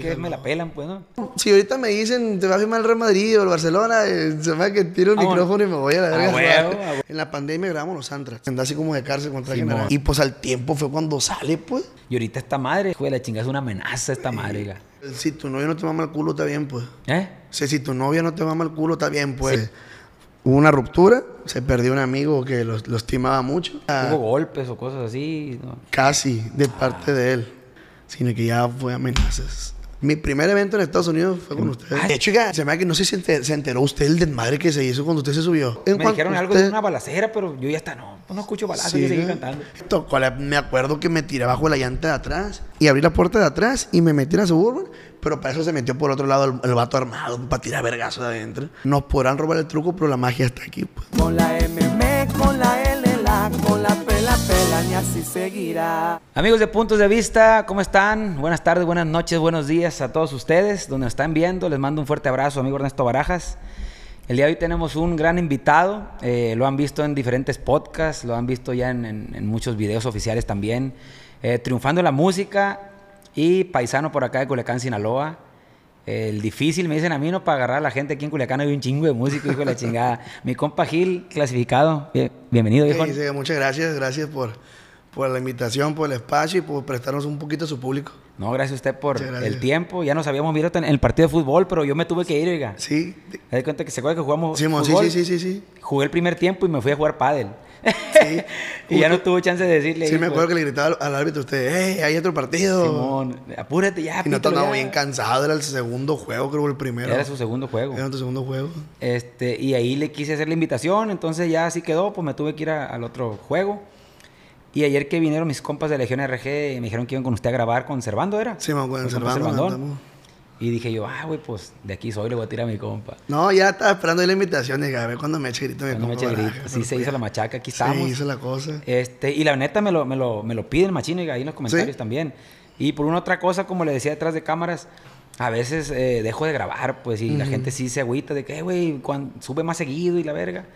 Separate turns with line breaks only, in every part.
Que me la pelan, pues, ¿no?
Si ahorita me dicen, te va a firmar el Real Madrid o el Barcelona, eh, se me va que tiro el
Ah, bueno.
micrófono y me voy a la
Ah,
verga.
ah.
En la pandemia grabamos los Antras. Andaba así como de cárcel contra
Simón.
general. Y pues al tiempo fue cuando sale, pues.
Y ahorita esta madre, de la chingada, es una amenaza esta madre.
Si tu novio no te mama el culo, está bien, pues.
¿Eh?
O sea, si tu novia no te mama el culo, está bien, pues. Hubo una ruptura, se perdió un amigo que lo, lo estimaba mucho.
Hubo golpes o cosas así. ¿no?
Casi, de parte de él. Sino que ya fue amenazas. Mi primer evento en Estados Unidos fue con ustedes. De hecho, se me da que no sé si se enter- se enteró usted el desmadre que se hizo cuando usted se subió. En
Me dijeron algo de una balacera, pero yo ya está, no, pues no escucho balazos,
Sí,
yo seguí cantando.
Tocó la- me acuerdo que me tiré bajo la llanta de atrás y abrí la puerta de atrás y me metí en la Suburban, pero para eso se metió por otro lado el, el vato armado para tirar vergazo de adentro. Nos podrán robar el truco, pero la magia está aquí. Pues.
Con la MM, pela, pela, y así seguirá.
Amigos de Puntos de Vista, ¿cómo están? Buenas tardes, buenas noches, buenos días a todos ustedes, donde nos están viendo. Les mando un fuerte abrazo, amigo Ernesto Barajas. El día de hoy tenemos un gran invitado, eh, lo han visto en diferentes podcasts, lo han visto ya en muchos videos oficiales también, eh, triunfando en la música y paisano por acá de Culiacán, Sinaloa. El difícil, me dicen a mí, no para agarrar a la gente aquí en Culiacán, hay un chingo de música, hijo de la chingada. Mi compa Gil, clasificado, Bien- bienvenido,
sí, muchas gracias, gracias por, por la invitación, por el espacio y por prestarnos un poquito a su público.
No, gracias a usted por el tiempo. Ya nos habíamos visto en el partido de fútbol, pero yo me tuve que ir, oiga.
Sí,
¿Te das cuenta que se acuerda que jugamos
Simón, sí,
fútbol?
sí, sí, sí, sí.
Jugué el primer tiempo y me fui a jugar pádel.
Sí.
y ya no tuvo chance de decirle.
Sí,
hijo
me acuerdo que le gritaba al, árbitro a usted, ¡hey, hay otro partido!
Simón, apúrate ya,
Y no estaba bien cansado, era el segundo juego, creo, el primero.
Era su segundo juego.
Era tu segundo juego.
Este, y ahí le quise hacer la invitación, entonces ya así quedó, pues me tuve que ir a- al otro juego. Y ayer que vinieron mis compas de Legión RG, me dijeron que iban con usted a grabar con Servando, ¿era?
Sí, me acuerdo,
Con compa
Servando.
Y dije yo, ah, güey, pues de aquí soy, le voy a tirar a mi compa.
No, ya estaba esperando ahí la invitación. Dije, a ver cuando me eche grito me
Cuando me eche grito. Sí, se hizo la machaca, aquí
Se
estamos.
hizo la cosa.
Este, y la neta me lo, me lo, me lo piden machino y ahí en los comentarios
¿Sí?
también. Y por una otra cosa, como le decía detrás de cámaras, a veces eh, dejo de grabar, pues, y la gente sí se agüita de que, "Eh, güey, sube más seguido y la verga.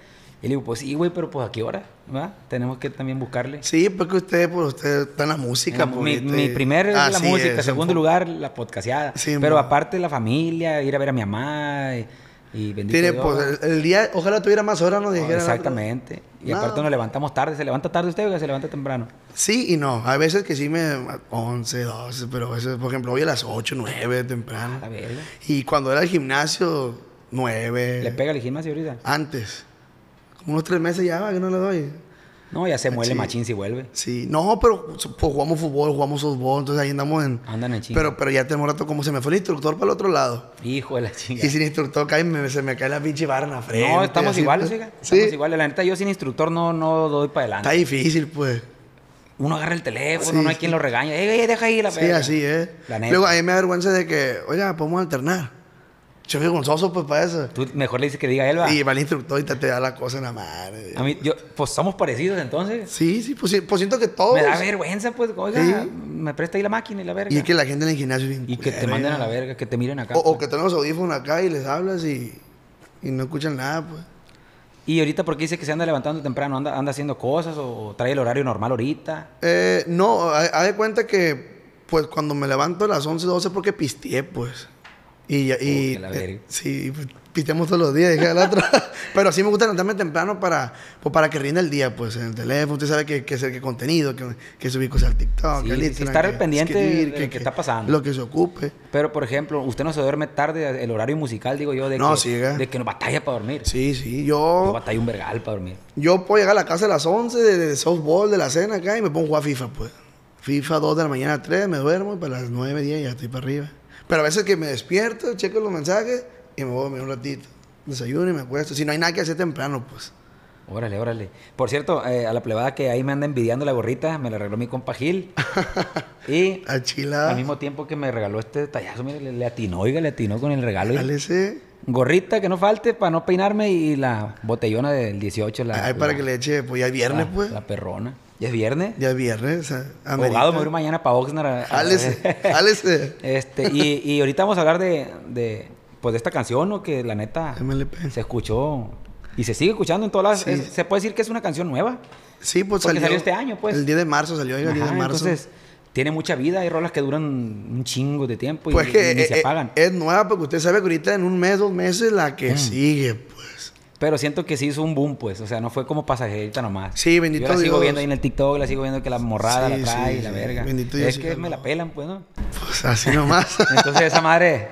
Y le digo, pues sí, güey, pero pues a qué hora, ¿verdad? Tenemos que también buscarle.
Sí, porque usted, pues usted está en la música. pues,
mi,
ahorita
mi
y-
primer es la música,
es,
segundo lugar la podcasteada.
Sí,
pero
mo.
aparte la familia, ir a ver a mi mamá y, y bendito
Tiene,
Dios,
pues, el, el día, ojalá tuviera más horas, nos
No,
dijera.
exactamente. Y
No.
aparte nos levantamos tarde. ¿Se levanta tarde usted o se levanta temprano?
Sí y no. Hay veces que sí me. 11, 12, pero a veces, por ejemplo, hoy a las 8, 9 temprano.
A la verga.
Y cuando era al gimnasio, 9.
¿Le pega el gimnasio ahorita?
Antes. Como unos tres meses ya, que no le doy.
No, ya se muele
Sí.
machín si vuelve.
Sí, no, pero pues, jugamos fútbol, jugamos softball, entonces ahí andamos en.
Andan en chinga.
Pero, pero ya tenemos rato como se me fue el instructor para el otro lado.
Hijo de la chinga.
Y sin instructor cae, me- se me cae la pinche barra en la frente.
No, estamos iguales,
pues.
oiga.
Sí.
Estamos iguales. La neta, yo sin instructor no, no doy para
Está
adelante.
difícil, pues.
Uno agarra el teléfono,
Sí,
no hay quien lo regañe. ¡Ey, ey, deja ahí la
Sí, así es.
La neta.
Luego a mí me da vergüenza de que, oiga, podemos alternar. Yo soy gonzoso, pues, para eso.
Tú mejor le dices que diga él, va.
Y va el instructor y te, te da la cosa en la madre.
A mí, yo, pues somos parecidos entonces.
Sí, sí, pues, pues siento que todos.
Me da vergüenza, pues, oiga,
Sí.
me presta ahí la máquina y la verga.
Y es que la gente en el gimnasio es bien
Y que te manden a la verga, que te miren acá.
O, o
pues.
que tenemos audífonos acá y les hablas y, y no escuchan nada, pues.
Y ahorita, ¿por qué dice que se anda levantando temprano? ¿Anda, anda haciendo cosas o trae el horario normal ahorita?
Eh, no, haz de cuenta que, pues, cuando me levanto a las 11, 12 porque pisteé, pues. Y, y eh, sí, pisteamos todos los días, dije al otro. Pero sí me gusta levantarme temprano para, pues, para que rinda el día, pues, en el teléfono. Usted sabe que, que hacer que contenido, que, que subir cosas al TikTok,
Sí,
Instagram,
estar
que
pendiente de lo que está pasando.
Lo que se ocupe.
Pero, por ejemplo, usted no se duerme tarde, el horario musical, digo yo, de,
No,
que,
sí,
de que no batalla para dormir.
Sí, sí,
Yo
yo,
batalla un vergal para dormir.
yo puedo llegar a la casa a las 11 de, de softball, de la cena acá, y me pongo a jugar FIFA, pues. FIFA 2 de la mañana a 3, me duermo, y para las 9, 10 ya estoy para arriba. Pero a veces que me despierto, checo los mensajes, y me voy a dormir un ratito. Desayuno y me acuesto. Si no hay nada que hacer temprano, pues.
Órale, órale. Por cierto, eh, a la plebada que ahí me anda envidiando la gorrita, me la regaló mi compa Gil. y
A chila.
al mismo tiempo que me regaló este detallazo, mire, le, le atinó, oiga, le atinó con el regalo.
Jálese.
Gorrita que no falte para no peinarme y la botellona del 18. La,
Ay, para
la-
que le eche, pues ya es viernes,
la-
pues.
La perrona. ¿Ya es viernes?
Ya es viernes.
Abogado, me voy mañana para Oxnard. a- a-
Jálese, jálese.
Este, y, y ahorita vamos a hablar de, de, pues de esta canción, ¿no? Que la neta
MLP.
se escuchó y se sigue escuchando en todas las...
Sí.
es- se puede decir que es una canción nueva.
Sí, pues
Porque
salió.
salió este año, pues.
El 10 de marzo salió, el 10 de marzo.
Entonces, tiene mucha vida. Hay rolas que duran un chingo de tiempo y,
Pues que
y ni
eh,
se
eh,
apagan.
es nueva porque usted sabe que ahorita en un mes, dos meses, la
Mm.
que sigue, pues.
Pero siento que sí hizo un boom, pues. O sea, no fue como pasajerita nomás.
Sí, bendito
Yo la sigo
Dios.
viendo ahí en el TikTok, la sigo viendo que la morrada
Sí,
la trae
sí,
y la
sí.
verga.
Bendito Dios,
es
sí,
que me la pelan, pues, ¿no?
Pues así nomás.
Entonces esa madre...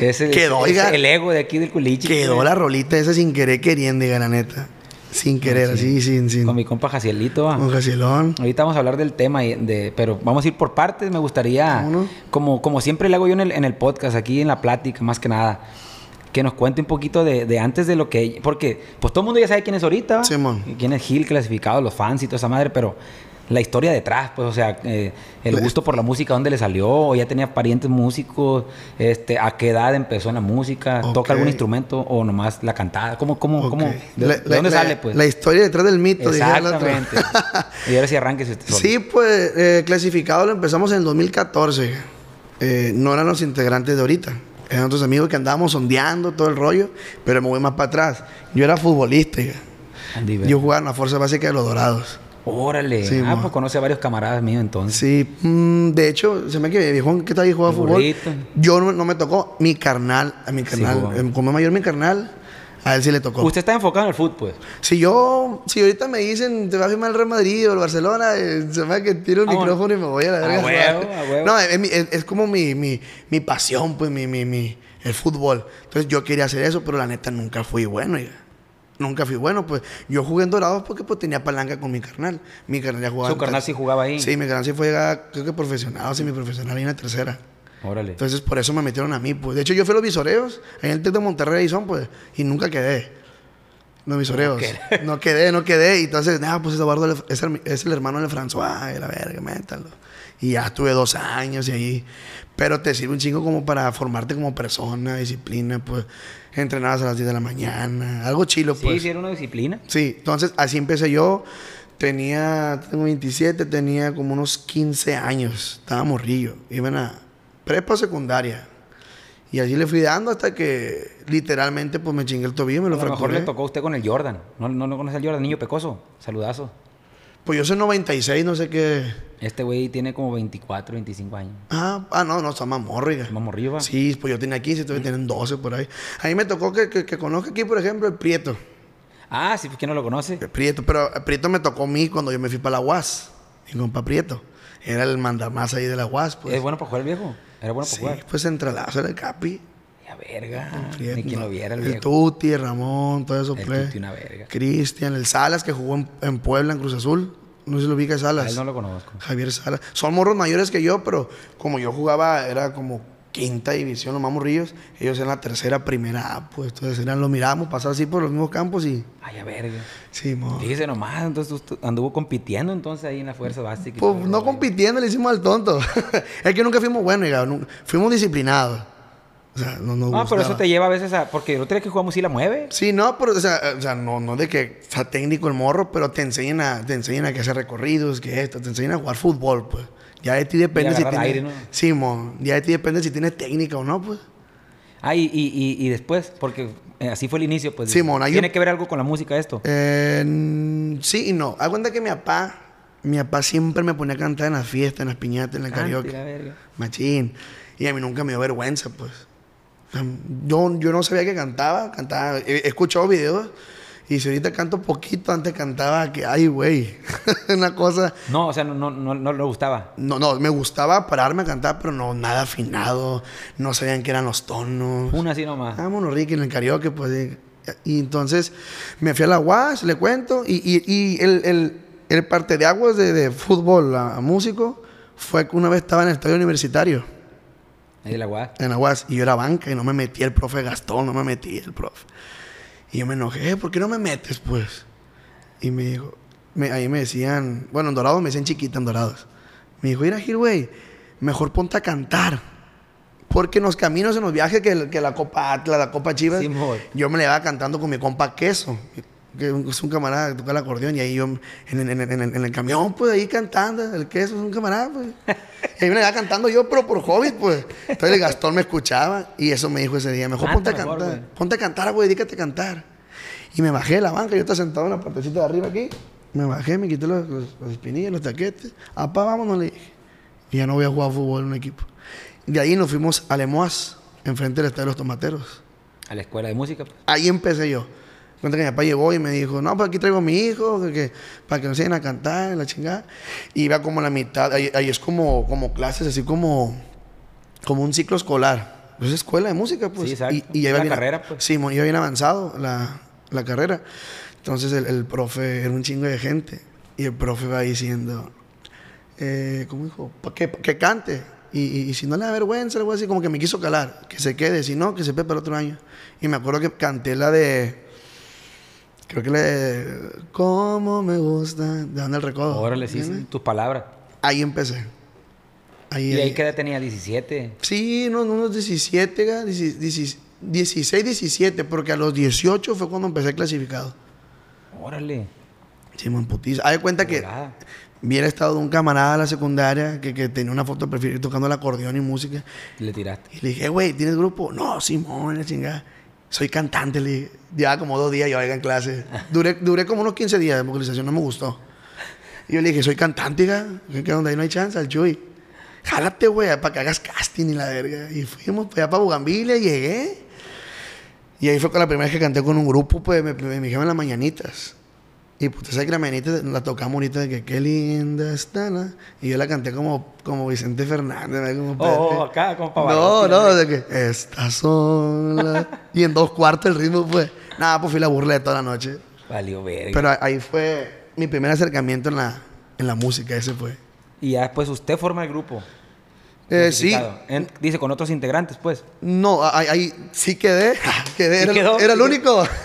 Ese,
Quedó,
ese-
oiga.
el ego de aquí del culichi.
Quedó
pues,
la rolita esa sin querer queriendo, diga la neta. Sin querer, así, sin, sin.
Con mi compa Jacielito.
Con Jacielón.
Ahorita vamos a hablar del tema, de, pero vamos a ir por partes. Me gustaría, como, como siempre le hago yo en el, en el podcast, aquí en la plática, más que nada, que nos cuente un poquito de, de antes de lo que... Porque pues todo el mundo ya sabe quién es ahorita. Y quién es Gil clasificado, los fans y toda esa madre, pero la historia detrás, pues, o sea, eh, el gusto por la música, dónde le salió, o ya tenía parientes músicos, este, a qué edad empezó en la música, toca algún instrumento o nomás la cantada, ¿cómo, cómo, cómo, de,
La-
de
la-
dónde
la-
sale, pues?
La historia detrás del mito.
Exactamente. y ahora sí arranque solo.
Sí, pues eh, clasificado lo empezamos en el 2014. Eh, no eran los integrantes de ahorita. Eran otros amigos que andábamos sondeando todo el rollo, pero me voy más para atrás. Yo era futbolista.
Andy,
Yo jugaba en la Fuerza Básica de los Dorados.
Órale.
Sí,
ah,
mo.
pues conoce a varios camaradas míos entonces.
Sí, mm, de hecho, se me que viejón que está ahí jugaba fútbol. Yo no, no me tocó. Mi carnal, a mi
Sí,
carnal, em, como mayor mi carnal, a él sí le tocó.
Usted está enfocado en el fútbol, pues.
Si yo, si ahorita me dicen, te vas a firmar el Real Madrid o el Barcelona, eh, se me que tiro el
Vámonos.
micrófono y me voy a la
A
verga.
huevo, a huevo.
No, es, mi- es- es como mi, mi, mi pasión, pues, mi, mi, mi, el fútbol. Entonces yo quería hacer eso, pero la neta nunca fui bueno, ya. Nunca fui bueno, pues. Yo jugué en Dorados porque pues tenía palanca con mi carnal. Mi carnal ya jugaba.
Su carnal sí jugaba ahí.
Sí, mi carnal sí fue, ah, creo que profesional, o semiprofesional ahí en la tercera.
Órale.
Entonces, por eso me metieron a mí, pues. De hecho, yo fui a los visoreos, en el TEC de Monterrey son, pues, y nunca quedé. Los visoreos. No, quedé, no quedé. Y entonces, nada, pues Eduardo es el, es el hermano de François, y la verga, métalo. Y ya estuve dos años y ahí. Pero te sirve un chingo como para formarte como persona, disciplina, pues. Entrenabas a las 10 de la mañana, algo chilo,
sí,
pues.
sí, era una disciplina.
Sí, entonces así empecé yo. Tenía, tengo 27, tenía como unos 15 años. Estaba morrillo. Iban a prepa secundaria. Y así le fui dando hasta que literalmente pues me chingué el tobillo y me
A
lo
lo mejor
fracturé.
le tocó a usted con el Jordan. ¿No, no, no conoce al Jordan? Niño pecoso. Saludazo.
Pues yo soy 96, no sé qué.
Este güey tiene como 24, 25 años.
Ah, ah no, no, está más morriga.
Más.
Sí, pues yo tenía 15, todavía tienen 12 por ahí. A mí me tocó que, que, que conozca aquí, por ejemplo, el Prieto.
Ah, sí, pues ¿quién no lo conoce?
El Prieto, pero el Prieto me tocó a mí cuando yo me fui para la UAS. Mi compa Prieto. Era el mandamás ahí de la UAS, pues.
¿Es bueno para jugar el viejo? Era bueno para
Sí,
jugar.
pues entrelazo era el Capi.
Ya verga.
Prieto,
Ni quien lo viera el
El
viejo.
Tuti, Ramón, todo eso.
El
play.
Tuti, una verga.
Cristian, el Salas, que jugó en, en Puebla, en Cruz Azul. No sé si lo ubica
A
Salas.
él no lo conozco.
Javier Salas. Son morros mayores que yo, pero como yo jugaba, era como quinta división, los más morrillos. Ellos eran la tercera, primera A, pues. Entonces eran, lo mirábamos pasar así por los mismos campos y...
Ay, a verga.
Sí, mo.
Fíjese nomás, entonces anduvo compitiendo entonces ahí en la fuerza básica. y
Pues no
rollo.
compitiendo, le hicimos al tonto. es que nunca fuimos buenos, nu- fuimos disciplinados. O sea, no nos
Ah, pero eso te lleva a veces a... Porque el otro día que jugamos sí la mueve.
Sí, no, pero, o sea, o sea, no, no de que sea técnico el morro, pero te enseñan a, te enseñan a que hacer recorridos, que esto, te enseñan a jugar fútbol, pues. Ya de ti depende si tienes.
¿no?
Sí, mo, ya de ti depende si tienes técnica o no, pues.
Ah, y, y, y, después, porque eh, así fue el inicio, pues.
Hay
¿Tiene que ver algo con la música esto?
Eh, sí y no. Haz cuenta que mi papá, mi papá siempre me ponía a cantar en las fiestas, en las piñatas, en la
Cante
karaoke.
verga.
Machín. Y a mí nunca me dio vergüenza, pues. Yo, yo no sabía que cantaba, cantaba. He, he escuchado videos y si ahorita canto poquito, antes cantaba que, ay, güey. Una cosa.
No, o sea, no, no, no, no le gustaba.
No, no, me gustaba pararme a cantar, pero no, nada afinado. No sabían qué eran los tonos.
Una así nomás.
Vámonos, Ricky, en el karaoke, pues. Y, y entonces me fui a la UAS, le cuento, y, y- y el, el, el parte de aguas de, de fútbol a, a músico fue que una vez estaba en el estadio universitario,
Ahí de la guada.
en la UAS, y yo era banca y no me metí el profe Gastón, no me metí el profe. Y yo me enojé, ¿por qué no me metes, pues? Y me dijo, me- ahí me decían, bueno, en Dorados me decían chiquita, en Dorados. Me dijo, mira, Gil, güey, mejor ponte a cantar. Porque en los caminos, en los viajes, que, que la Copa Atlas, la Copa Chivas, yo me le iba cantando con mi compa Queso, que es un camarada que toca el acordeón, y ahí yo en, en- en- en- el camión, pues ahí cantando, el Queso es un camarada, pues. Y ahí me iba cantando yo, pero por hobby, pues. Entonces el Gastón me escuchaba, y eso me dijo ese día, mejor
Canta
ponte a
mejor,
cantar,
güey.
ponte a cantar, güey, dedícate a cantar. Y me bajé de la banca, yo estaba sentado en la partecita de arriba aquí, me bajé, me quité los, los, los espinillas, los taquetes, apá, vámonos, le dije. Y ya no voy a jugar fútbol en un equipo. De ahí nos fuimos a Lemoas, enfrente del Estadio de los Tomateros.
A la escuela de música. pues.
Ahí empecé yo. Cuenta que mi papá llegó y me dijo, no, pues aquí traigo a mi hijo, que, que- para que nos enseñen a cantar, la chingada. Y iba como a la mitad, ahí, ahí es como, como clases, así como, como un ciclo escolar. Pues es escuela de música, pues.
Sí, exacto.
Y, y ya iba
La
bien-
carrera, pues.
Sí, iba bien avanzado la, la carrera. Entonces el, el profe era un chingo de gente. Y el profe va diciendo, eh, ¿cómo dijo? Que, que cante. Y, y- y si no le da vergüenza, algo así, como que me quiso calar. Que se quede, si no, que se pepe para otro año. Y me acuerdo que canté la de. Creo que la de. ¿Cómo me gusta? De Dónde el recodo.
Órale, sí, sí,
¿Entiendes?
tus palabras.
Ahí empecé. Ahí,
¿Y ahí
ahí.
qué edad tenía? 17.
Sí, no, unos 17, ga, 16, 16, 17, porque a los 18 fue cuando empecé clasificado.
Órale.
Simón Putiza. Haz de cuenta que el estado de un camarada de la secundaria que, que tenía una foto de perfil tocando el acordeón y música.
Le tiraste.
Y le dije, güey, ¿tienes grupo? No, Simón, la chingada. Soy cantante, le. Llevaba como dos días yo en clase. Duré, duré como unos 15 días de vocalización, no me gustó. Y yo le dije, soy cantante. ¿Qué onda? Ahí no hay chance, al Chuy. Jálate, güey, para que hagas casting y la verga. Y fuimos pues, allá para Bugambilia, llegué. Y ahí fue con la primera vez que canté con un grupo, pues me, me, me dijeron las mañanitas. Y pues, sabes que la tocamos ahorita de que qué linda está la... Y yo la canté como, como Vicente Fernández, ¿no? como
Oh, oh, acá, como para
No, no, de que estas son las- Y en dos cuartos el ritmo fue... Nada, pues fui la burla de toda la noche.
Valió verga.
Pero ahí fue mi primer acercamiento en la, en la música, ese fue.
y ya después usted forma el grupo.
Eh, sí.
En- dice con otros integrantes, pues.
no, ahí, ahí sí quedé. quedé
Sí
era,
quedó,
era el único.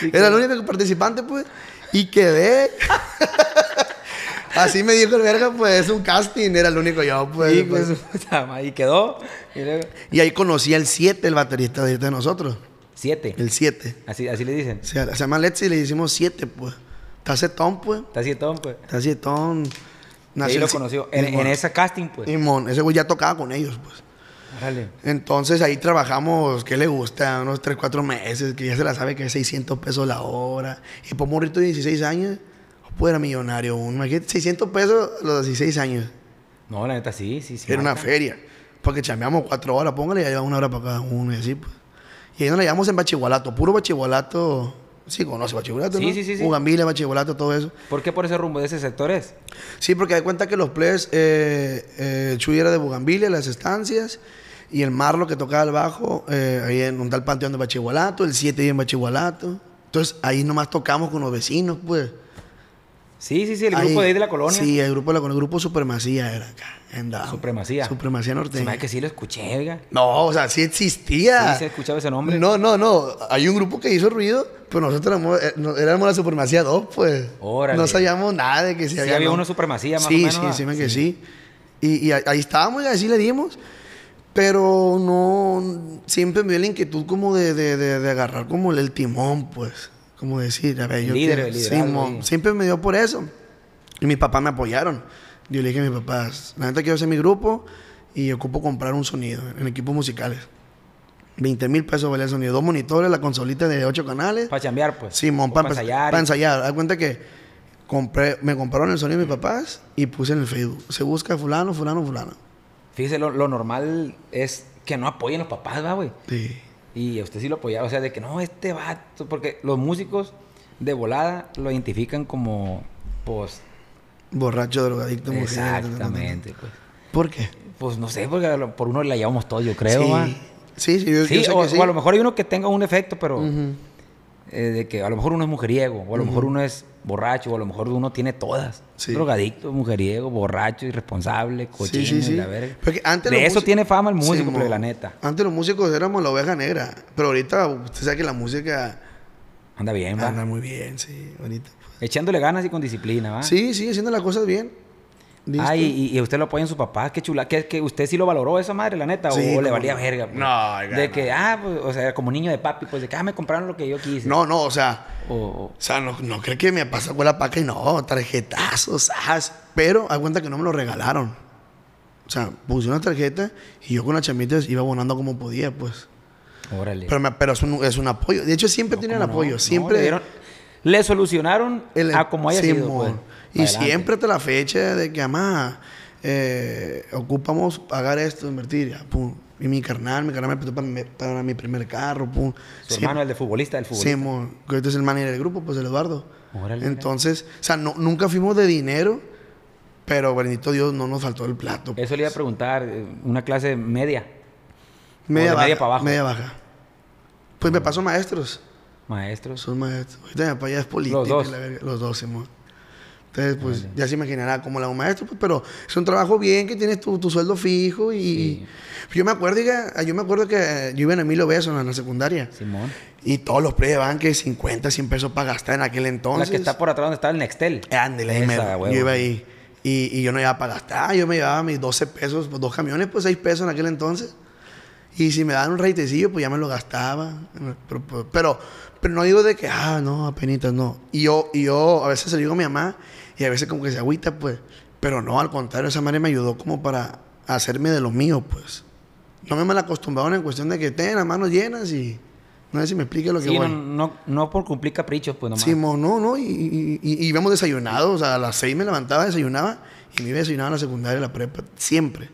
Sí
era el único participante, pues. Y quedé. Así me dijo el verga, pues es un casting, era el único yo, pues. Pues.
madre. Y quedó. Y luego,
Y ahí conocí al 7, el baterista de nosotros.
siete.
El 7.
Así, así le dicen.
Se, se llama Let's y le hicimos 7, pues. Está setón, pues.
Está sietón, pues.
Está setón.
Ahí lo conoció. En, en ese casting, pues.
Simón, ese güey ya tocaba con ellos, pues.
Órale.
Entonces ahí trabajamos, ¿qué le gusta? Unos 3, 4 meses, que ya se la sabe que es 600 pesos la hora. Y por morrito de 16 años, pues era millonario. uno. Imagínate, 600 pesos a los 16 años.
No, la neta sí, sí, sí.
Era una feria. Porque chambeamos 4 horas, póngale, ya lleva una hora para cada uno y así, pues. Y ahí nos la llevamos en Bachigualato, puro Bachigualato. Sí, conoce Bachigualato,
Sí,
¿no?
sí, sí, sí.
Bugambilia, Bachigualato, todo eso.
¿Por qué por ese rumbo de ese sector es?
Sí, porque hay cuenta que los players, eh, eh, Chuy era de Bugambilia, las estancias, y el Marlo que tocaba el bajo, eh, ahí en un tal panteón de Bachigualato, el 7 ahí en Bachigualato. Entonces ahí nomás tocamos con los vecinos, pues.
Sí, sí, sí, el grupo de ahí de la colonia.
Sí, el grupo de la colonia, el grupo Supremacía era acá. Down.
Supremacía.
Supremacía
Se
norteña.
hace que sí lo escuché, oiga.
No, o sea, sí existía.
Sí, se escuchaba ese nombre.
No, no, no. Hay un grupo que hizo ruido, pero nosotros éramos, eh, éramos la Supremacía 2, pues.
Órale.
No sabíamos nada de que si
Sí
había.
había
no.
una supremacía más
sí,
o menos,
Sí,
¿verdad?
sí, me que
Sí.
sí. Y, y ahí estábamos y así le dimos. Pero no. Siempre me dio la inquietud como de, de, de, de agarrar como el, el timón, pues. Como decir, a ver,
El
yo.
líder,
quiero-
el liderazgo
Simón, siempre me dio por eso. Y mis papás me apoyaron. Yo le dije a mis papás, la neta quiero hacer mi grupo y ocupo comprar un sonido en equipos musicales. 20 mil pesos valía el sonido. Dos monitores, la consolita de 8 canales.
Para chambear, pues.
Simón, para
pa'
ensayar. Para ensayar. Haz cuenta que compré, me compraron el sonido de mis papás y puse en el Facebook. Se busca fulano, fulano, fulano.
Fíjese, lo, lo normal es que no apoyen los papás, va, güey.
Sí.
Y usted sí lo apoyaba, o sea, de que no, este vato, porque los músicos de volada lo identifican como, pues,
Borracho, drogadicto, mujer.
exactamente, pues.
¿Por qué?
Pues no sé, porque por uno la llevamos todos, yo creo,
sí.
va.
sí, sí, yo, yo
Sí,
sé
o,
que sí.
o a lo mejor hay uno que tenga un efecto, pero
Ujú.
Eh, de que a lo mejor uno es mujeriego, o a lo mejor uno es borracho, o a lo mejor uno tiene todas.
Sí.
Drogadicto, mujeriego, borracho, irresponsable, cochino,
Sí, sí, sí.
y la verga.
Porque antes
de eso tiene fama el músico, pero la neta.
Antes los músicos éramos la oveja negra. Pero ahorita usted sabe que la música
Anda bien, va.
anda muy bien, sí, ahorita.
Echándole ganas y con disciplina, va.
Sí, sí, haciendo las cosas bien. ¿Listo?
Ah, y, y usted lo apoya en su papá, qué chula. Que, que usted sí lo valoró esa madre, la neta,
Sí,
o, le valía
no.
verga. pues?
No, oiga,
De
no.
que, ah, pues, o sea, como niño de papi, pues de que, ah, me compraron lo que yo quise.
No, no, o sea,
O,
sea, no, no creo que me pasa con la paca y no, tarjetazos, as, pero haz cuenta que no me lo regalaron. O sea, puse una tarjeta y yo con las chamitas iba abonando como podía, pues.
órale.
Pero, me- pero es, un, es un apoyo. De hecho, siempre tienen
¿Cómo no?
apoyo.
No,
Siempre.
le, dieron- le solucionaron
el-
a como haya sido, pues.
Y
adelante.
siempre hasta la fecha de que, mamá, eh, ocupamos pagar esto, invertir, ya, pum. Y mi carnal, mi carnal me prestó para, mi- para mi primer carro, pum.
Su
Sí,
hermano, el de futbolista, el futbolista.
Simón, que ahorita es el manager del grupo, pues el Eduardo.
Órale.
Entonces, o sea, no, nunca fuimos de dinero, pero bendito Dios, no nos faltó el plato.
Eso le iba a preguntar, eh, una clase media,
media,
de
baja,
media para abajo.
Media baja. Pues me pasó maestros.
maestros.
Son maestros. Ahorita mi papá ya es político.
Los dos.
y la verga, Los dos, Simón. Entonces, pues ya se imaginará cómo la un maestro, pues, pero es un trabajo bien que tienes tu, tu sueldo fijo y...
Sí.
Yo me acuerdo, diga, yo me acuerdo que eh, yo iba en Emilio Beso en la secundaria
Simón.
y todos los plebes van que 50, 100 pesos para gastar en aquel entonces.
la que está por atrás donde está el Nextel.
Ándale, ahí
Esa,
mero.
huevo.
Yo iba ahí. Y, y yo no iba para gastar. Yo me llevaba mis 12 pesos, pues, dos camiones, pues 6 pesos en aquel entonces. Y si me daban un reitecillo, pues ya me lo gastaba. Pero, pero, pero, no digo de que, ah, no, apenitas, no. Y yo, y yo a veces lo digo a mi mamá y a veces como que se agüita, pues. Pero no, al contrario, esa madre me ayudó como para hacerme de lo mío, pues. No me mal acostumbraron en cuestión de que ten las manos llenas y... No sé si me explique lo que
Sí,
voy.
no, no, no por cumplir caprichos, pues nomás.
Sí, mo, no, no, y, y, y, y íbamos desayunados, o sea, a las seis me levantaba, desayunaba, y me iba a desayunar a la secundaria, la prepa, siempre.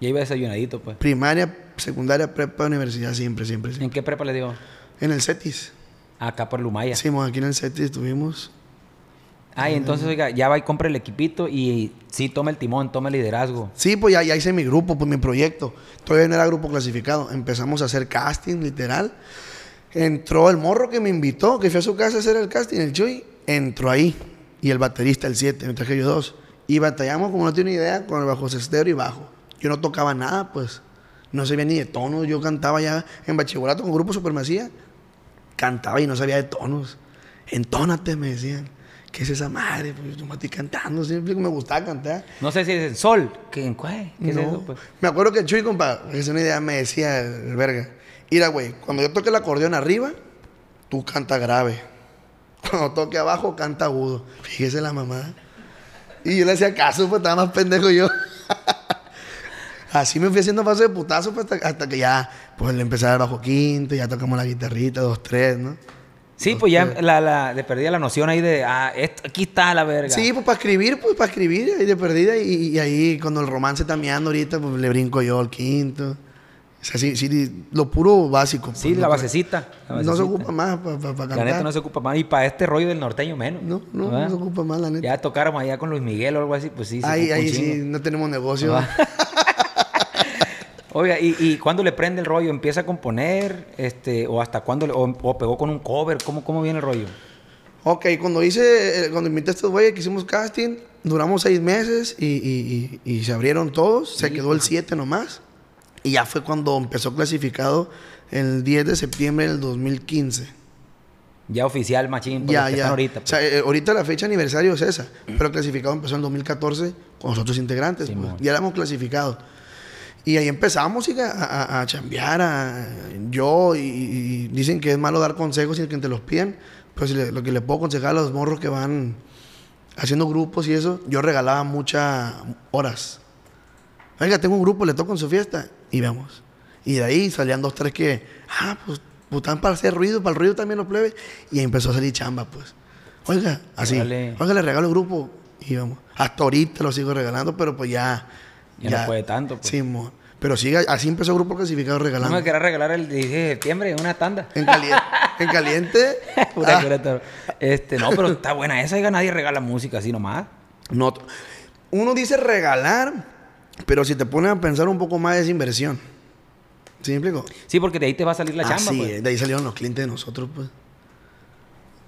Ya iba desayunadito, pues.
Primaria, secundaria, prepa, universidad, siempre, siempre, siempre.
¿En qué prepa le digo?
En el CETIS.
Acá por Lumaya.
Sí, mo, aquí en el CETIS estuvimos.
Ah, y entonces, oiga, ya va y compra el equipito y sí, toma el timón, toma el liderazgo.
Sí, pues ya, ya hice mi grupo, pues mi proyecto. Todavía no era grupo clasificado. Empezamos a hacer casting, literal. Entró el morro que me invitó, que fui a su casa a hacer el casting, el Chuy. Entró ahí. Y el baterista, el 7, me traje yo dos. Y batallamos, como no tiene idea, con el bajo cestero y bajo. Yo no tocaba nada, pues. No sabía ni de tonos. Yo cantaba ya en bachillerato con grupo Supermasía. Cantaba y no sabía de tonos. Entónate, me decían. ¿Qué es esa madre? Pues yo me estoy cantando, siempre me gustaba cantar.
No sé si es el sol. ¿Qué, ¿Qué, ¿Qué es
No.
eso? Pues?
Me acuerdo que Chuy, compa, que es una idea, me decía el verga. Mira, güey, cuando yo toque el acordeón arriba, tú canta grave. Cuando toque abajo, canta agudo. Fíjese la mamá. Y yo le hacía caso, pues estaba más pendejo yo. Así me fui haciendo paso de putazo pues, hasta, hasta que ya, pues le empecé a dar bajo quinto, ya tocamos la guitarrita, dos, tres, ¿no?
Sí, pues ya la, la, le perdí la noción ahí de, ah, esto, aquí está la verga.
Sí, pues para escribir, pues para escribir, ahí de perdida. Y, y ahí cuando el romance está meando ahorita, pues le brinco yo al quinto. O sea, sí, sí, lo puro básico. pues,
Sí, la basecita. la
No se ocupa más para cantar.
La neta no se ocupa más. Y para este rollo del norteño menos.
No, no,
¿verdad?
no se ocupa más, la neta.
Ya tocáramos allá con Luis Miguel o algo así, pues sí. se
ahí, ahí sí, no tenemos negocio.
Oiga, ¿y, y cuándo le prende el rollo? ¿Empieza a componer? este ¿O hasta cuándo? le- o, o pegó con un cover? ¿Cómo, cómo viene el rollo?
Ok, cuando hice, eh, cuando invité a estos güeyes que hicimos casting, duramos seis meses y, y- y- y se abrieron todos. Se quedó el 7 nomás. Y ya fue cuando empezó clasificado el 10 de septiembre del 2015.
Ya oficial, machín, por
Ya, ya.
ahorita.
O sea, eh, ahorita la fecha aniversario es esa. Pero clasificado empezó en 2014 con los otros integrantes. pues. Ya la hemos clasificado. Y ahí empezamos y a, a, a chambear. a- yo, y, y dicen que es malo dar consejos sin que te los pidan. Pues le- lo que le puedo aconsejar a los morros que van haciendo grupos y eso, yo regalaba muchas horas. Oiga, tengo un grupo, le toco en su fiesta y vamos. Y de ahí salían dos, tres que, ah, pues, pues están para hacer ruido, para el ruido también los plebes. Y ahí empezó a salir chamba, pues. Oiga, así.
Órale.
Oiga, le regalo el grupo y vamos. Hasta ahorita lo sigo regalando, pero pues ya.
Ya no puede tanto, pues.
Sí, mo. Pero sigue, así empezó el grupo clasificado
No
regalando.
me querrá regalar el 16 de septiembre una tanda.
En, caliente en caliente.
Puta
ah,
este, no, pero está buena esa. Oiga, nadie regala música así nomás.
no, uno dice regalar, pero si te pones a pensar un poco más es inversión. ¿Sí me explico?
Sí, porque de ahí te va a salir la chamba,
Así
pues.
es, de ahí salieron los clientes de nosotros, pues.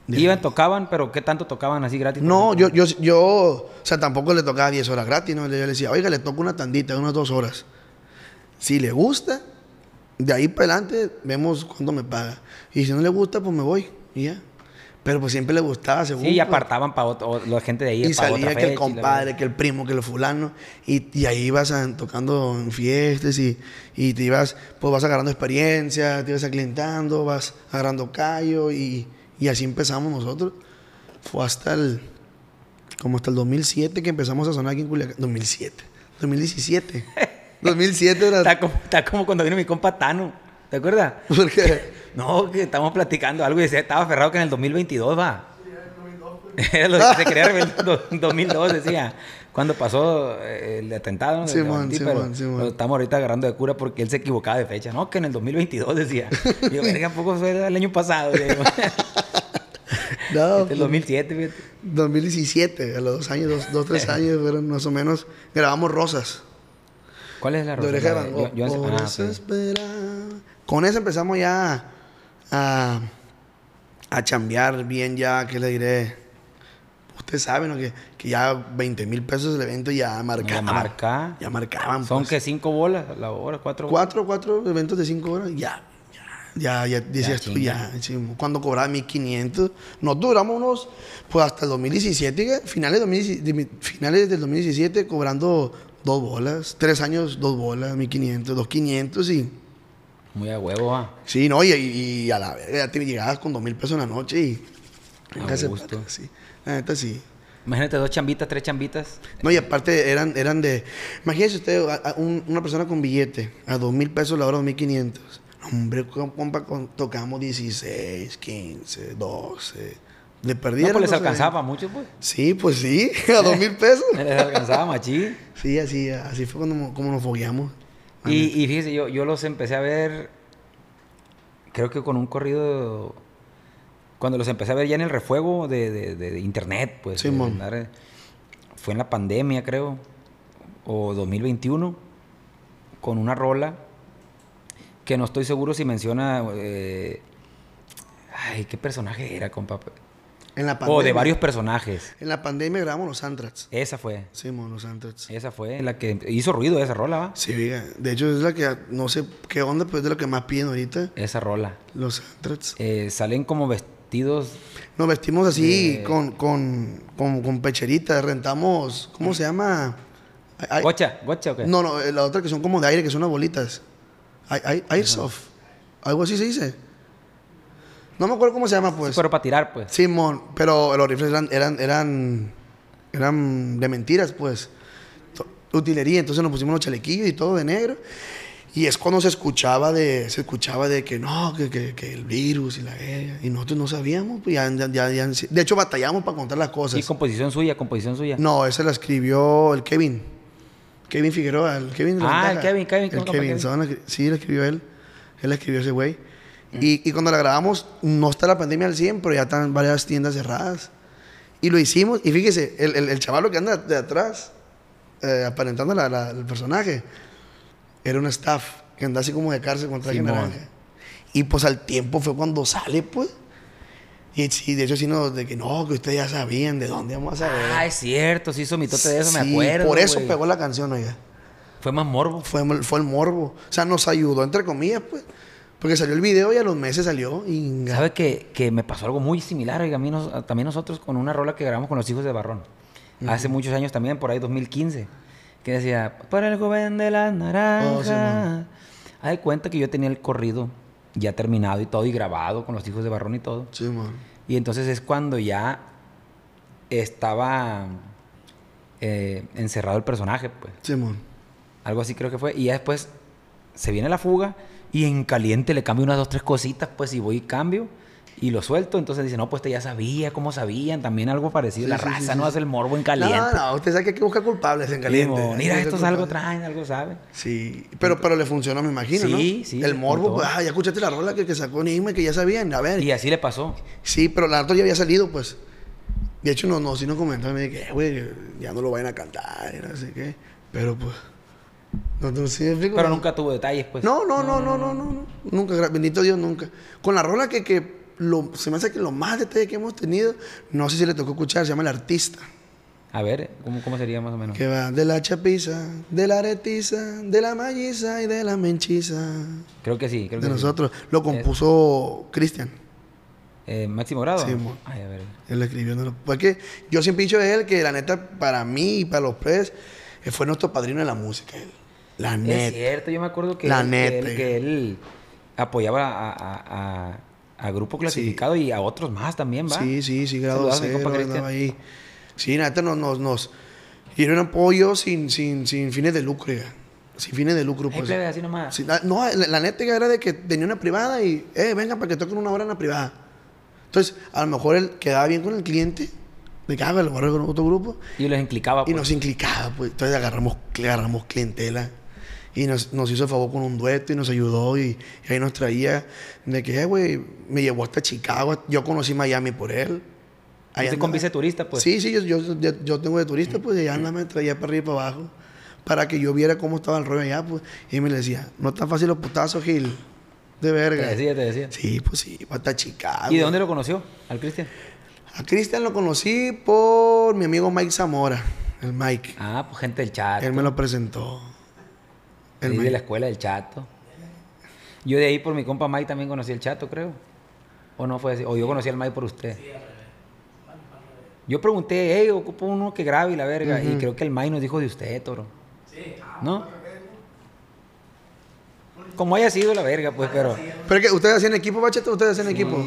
De-
Iban, tocaban, pero ¿qué tanto tocaban así gratis?
No, yo, yo, yo, o sea, tampoco le tocaba 10 horas gratis, ¿no? Yo le decía, oiga, le toco una tandita, unas dos horas. Si le gusta, de ahí para adelante vemos cuándo me paga. Y si no le gusta, pues me voy y ya. Pero pues siempre le gustaba, según.
Sí, y
pues.
apartaban para la gente de ahí.
Y salía
otra
que el
fecha
compadre, que el primo, que el fulano. Y, y ahí ibas a- tocando en fiestas y, y te ibas, pues vas agarrando experiencia, te ibas aclientando, vas agarrando callo y, y así empezamos nosotros. Fue hasta el, como hasta el 2007 que empezamos a sonar aquí en Culiacán. 2007, 2017. 2007 era...
Está como, está como cuando vino mi compa Tano. ¿Te acuerdas? No, que estamos platicando algo y decía, estaba aferrado que en el 2022 va. Era lo que se quería revelar en 2002, decía. Cuando pasó eh, el atentado, ¿no?
Simón, Simón,
pero
Simón.
lo estamos ahorita agarrando de cura porque él se equivocaba de fecha. No, que en el 2022 decía. Yo, verga, ¿a poco fue el año pasado?
No,
Este es el 2007, fíjate.
2017, a los dos años, dos, dos tres años, fueron más o menos. Grabamos Rosas.
¿Cuál es la
De
rosa?
oreja de Gogh.
yo- yo-
Por
ah,
eso
ok.
espera. Con eso empezamos ya a, a chambear bien ya, ¿qué le diré? Usted sabe, ¿no? Que, que ya 20 mil pesos el evento ya marcaba.
marca.
Ya marcaban.
Son
pues.
que cinco bolas a la hora, cuatro.
Cuatro, cuatro eventos de cinco horas, ya. Ya, ya, ya decías tú, ya. cuando cobraba 1500. Nos duramos unos, pues hasta el 2017, que finales, de 2017 de- finales del 2017, cobrando dos bolas. Tres años, dos bolas, 1500, dos 500 y.
Muy a huevo, ah.
Sí, ¿no? Y, y a la verga ya te llegabas con dos mil pesos en la noche y.
A gusto.
Sí, la neta sí.
Imagínate dos chambitas, tres chambitas.
No, y aparte eran, eran de. Imagínese usted, a- a un- una persona con billete, a dos mil pesos la hora, dos mil quinientos. Hombre, com- compa, con- tocamos 16, 15, 12. Le
No,
perdieron.
pues les alcanzaba mucho, pues.
Sí, pues sí, a dos mil pesos.
Les alcanzaba machín.
Sí, así, así fue cuando, como nos fogueamos.
Y, y fíjese, yo, yo los empecé a ver, creo que con un corrido, cuando los empecé a ver ya en el refuego de, de- internet, pues. andar, eh, fue en la pandemia, creo, o 2021, con una rola que no estoy seguro si menciona... eh, ay, ¿qué personaje era, compa?
En la pandemia.
O de varios personajes.
En la pandemia grabamos los Antrax.
Esa fue.
Sí, mon, los Antrax.
Esa fue la que hizo ruido esa rola, ¿va?
Sí, de hecho es la que, no sé qué onda, pero es de lo que más piden ahorita,
Esa rola.
los Antrax.
Eh, salen como vestidos
Nos vestimos así con, con, con, con pecheritas, rentamos, ¿cómo se llama? Ay- ay-
¿Gocha? ¿Gocha o qué?
No, no, eh, la otra que son como de aire, que son unas bolitas. Ay- ay- Airsoft. Algo así se dice. No me acuerdo cómo se llama, pues.
Pero para tirar, pues.
Simón, pero los rifles eran, eran, eran, eran de mentiras, pues. Utilería, entonces nos pusimos los chalequillos y todo de negro. Y es cuando se escuchaba de, se escuchaba de que no, que, que, que el virus y la guerra. Y nosotros no sabíamos, pues ya, ya, ya- de hecho batallamos para contar las cosas.
Sí, composición suya, composición suya.
No, esa la escribió el Kevin. Kevin Figueroa, el Kevin
Ah, el. Kevin, Kevin,
El
¿cómo se llama
Kevin,
Kevin?
sí, la escribió él. Él la escribió ese güey. Y, y cuando la grabamos, no está la pandemia al 100, pero ya están varias tiendas cerradas. Y lo hicimos, y fíjese, el, el, el chavalo que anda de atrás, eh, aparentando la- la- el personaje, era un staff que anda así como de cárcel con traje naranja. Y pues al tiempo fue cuando sale, pues. Y sí, de hecho, sí, no, de que no, que ustedes ya sabían de dónde vamos a saber.
Ah, es cierto, sí hizo mitote de eso, me
Sí,
acuerdo.
Por eso
güey.
pegó la canción, oiga.
Fue más morbo.
Fue, fue el morbo. O sea, nos ayudó, entre comillas, pues. Porque salió el video y a los meses salió. Y...
¿Sabe que, que me pasó algo muy similar? Oiga, a mí nos- también nosotros con una rola que grabamos con los hijos de Barrón. Hace muchos años también, por ahí 2015. Que decía, para el joven de las naranjas.
Oh, sí,
de cuenta que yo tenía el corrido ya terminado y todo y grabado con los hijos de Barrón y todo.
Sí, man.
Y entonces es cuando ya estaba eh, encerrado el personaje, pues.
Sí, man.
Algo así creo que fue. Y ya después se viene la fuga y en caliente le cambio unas dos, tres cositas, pues, y voy y cambio y lo suelto. Entonces dice, no, pues este ya sabía, cómo sabían. También algo parecido.
Sí,
la
sí,
raza
sí,
no hace el morbo en caliente.
No, no, usted sabe que hay que buscar culpables en caliente.
Digo, Mira, estos algo traen, algo saben.
Sí, pero, pero le funcionó, me imagino, ¿no?
Sí, sí,
El morbo, pues, ah, ya escuchaste la rola que, que sacó Enigma, que ya sabían. A ver.
Y así le pasó.
Sí, pero la otra ya había salido, pues. De hecho, no, no, sí nos comentaron, me dije, "Eh, güey, ya no lo vayan a cantar, y no sé qué. Pero, pues. No, no, sí, me explico?
Pero nunca tuvo detalles, pues.
No, no, no, no, no, no, no. Nunca, bendito Dios, nunca. Con la rola que, que lo, se me hace que lo más detalle que hemos tenido, no sé si le tocó escuchar, se llama El Artista.
A ver, ¿cómo, cómo sería más o menos?
Que va de la chapiza, de la aretiza, de la malliza y de la menchiza.
Creo que sí, creo que
De
sí.
nosotros. Lo compuso Cristian.
Eh, ¿Máximo grado?
Sí.
Ay, a ver.
Él escribió. No lo- Porque yo siempre he dicho de él que la neta, para mí y para los pres, fue nuestro padrino de la música. él. La
Es
neta.
cierto, yo me acuerdo que,
La
él, que él- que él apoyaba a, a- a- a grupo clasificado y a otros más también, ¿va?
Sí, sí, sí, grado cero, ahí. Sí, neta nos, nos, nos dieron apoyo sin, sin, sin fines de lucro, ya. Sin fines de lucro,
Ay,
pues.
plebe, así nomás.
Sí, la- no, la, la neta era de que tenía una privada y, eh, vengan para que toquen una hora en la privada. Entonces, a lo mejor él quedaba bien con el cliente De que, ah, lo con otro grupo.
Y les implicaba,
Y
pues.
nos implicaba, pues. Entonces agarramos, agarramos clientela. Y nos, nos hizo el favor con un dueto y nos ayudó. Y, y ahí nos traía de que, eh, güey, me llevó hasta Chicago. Yo conocí Miami por él. Ahí
Usted con
andaba.
vice turista, pues.
Sí, sí, yo, yo, yo, tengo de turista, pues, y allá anda, me traía para arriba y para abajo. Para que yo viera cómo estaba el rollo allá, pues. Y me decía, no tan fácil los putazos, Gil. De
Te
verga.
decía, te decía.
Sí, pues sí, hasta Chicago.
¿Y de dónde lo conoció? ¿Al Cristian?
A Cristian lo conocí por mi amigo Mike Zamora, el Mike.
Ah, pues gente del chat.
Él me lo presentó. El
de la escuela del Chato. Yo de ahí por mi compa Mike también conocí el Chato, creo. O no fue así. O yo conocí al Mike por usted. Yo pregunté, hey, ocupo uno que grabe y la verga. Y creo que el Mike nos dijo de usted, toro. Sí. ¿No? Como haya sido la verga, pues, pero.
Pero que ustedes hacían equipo, Bachete, ustedes hacían equipo.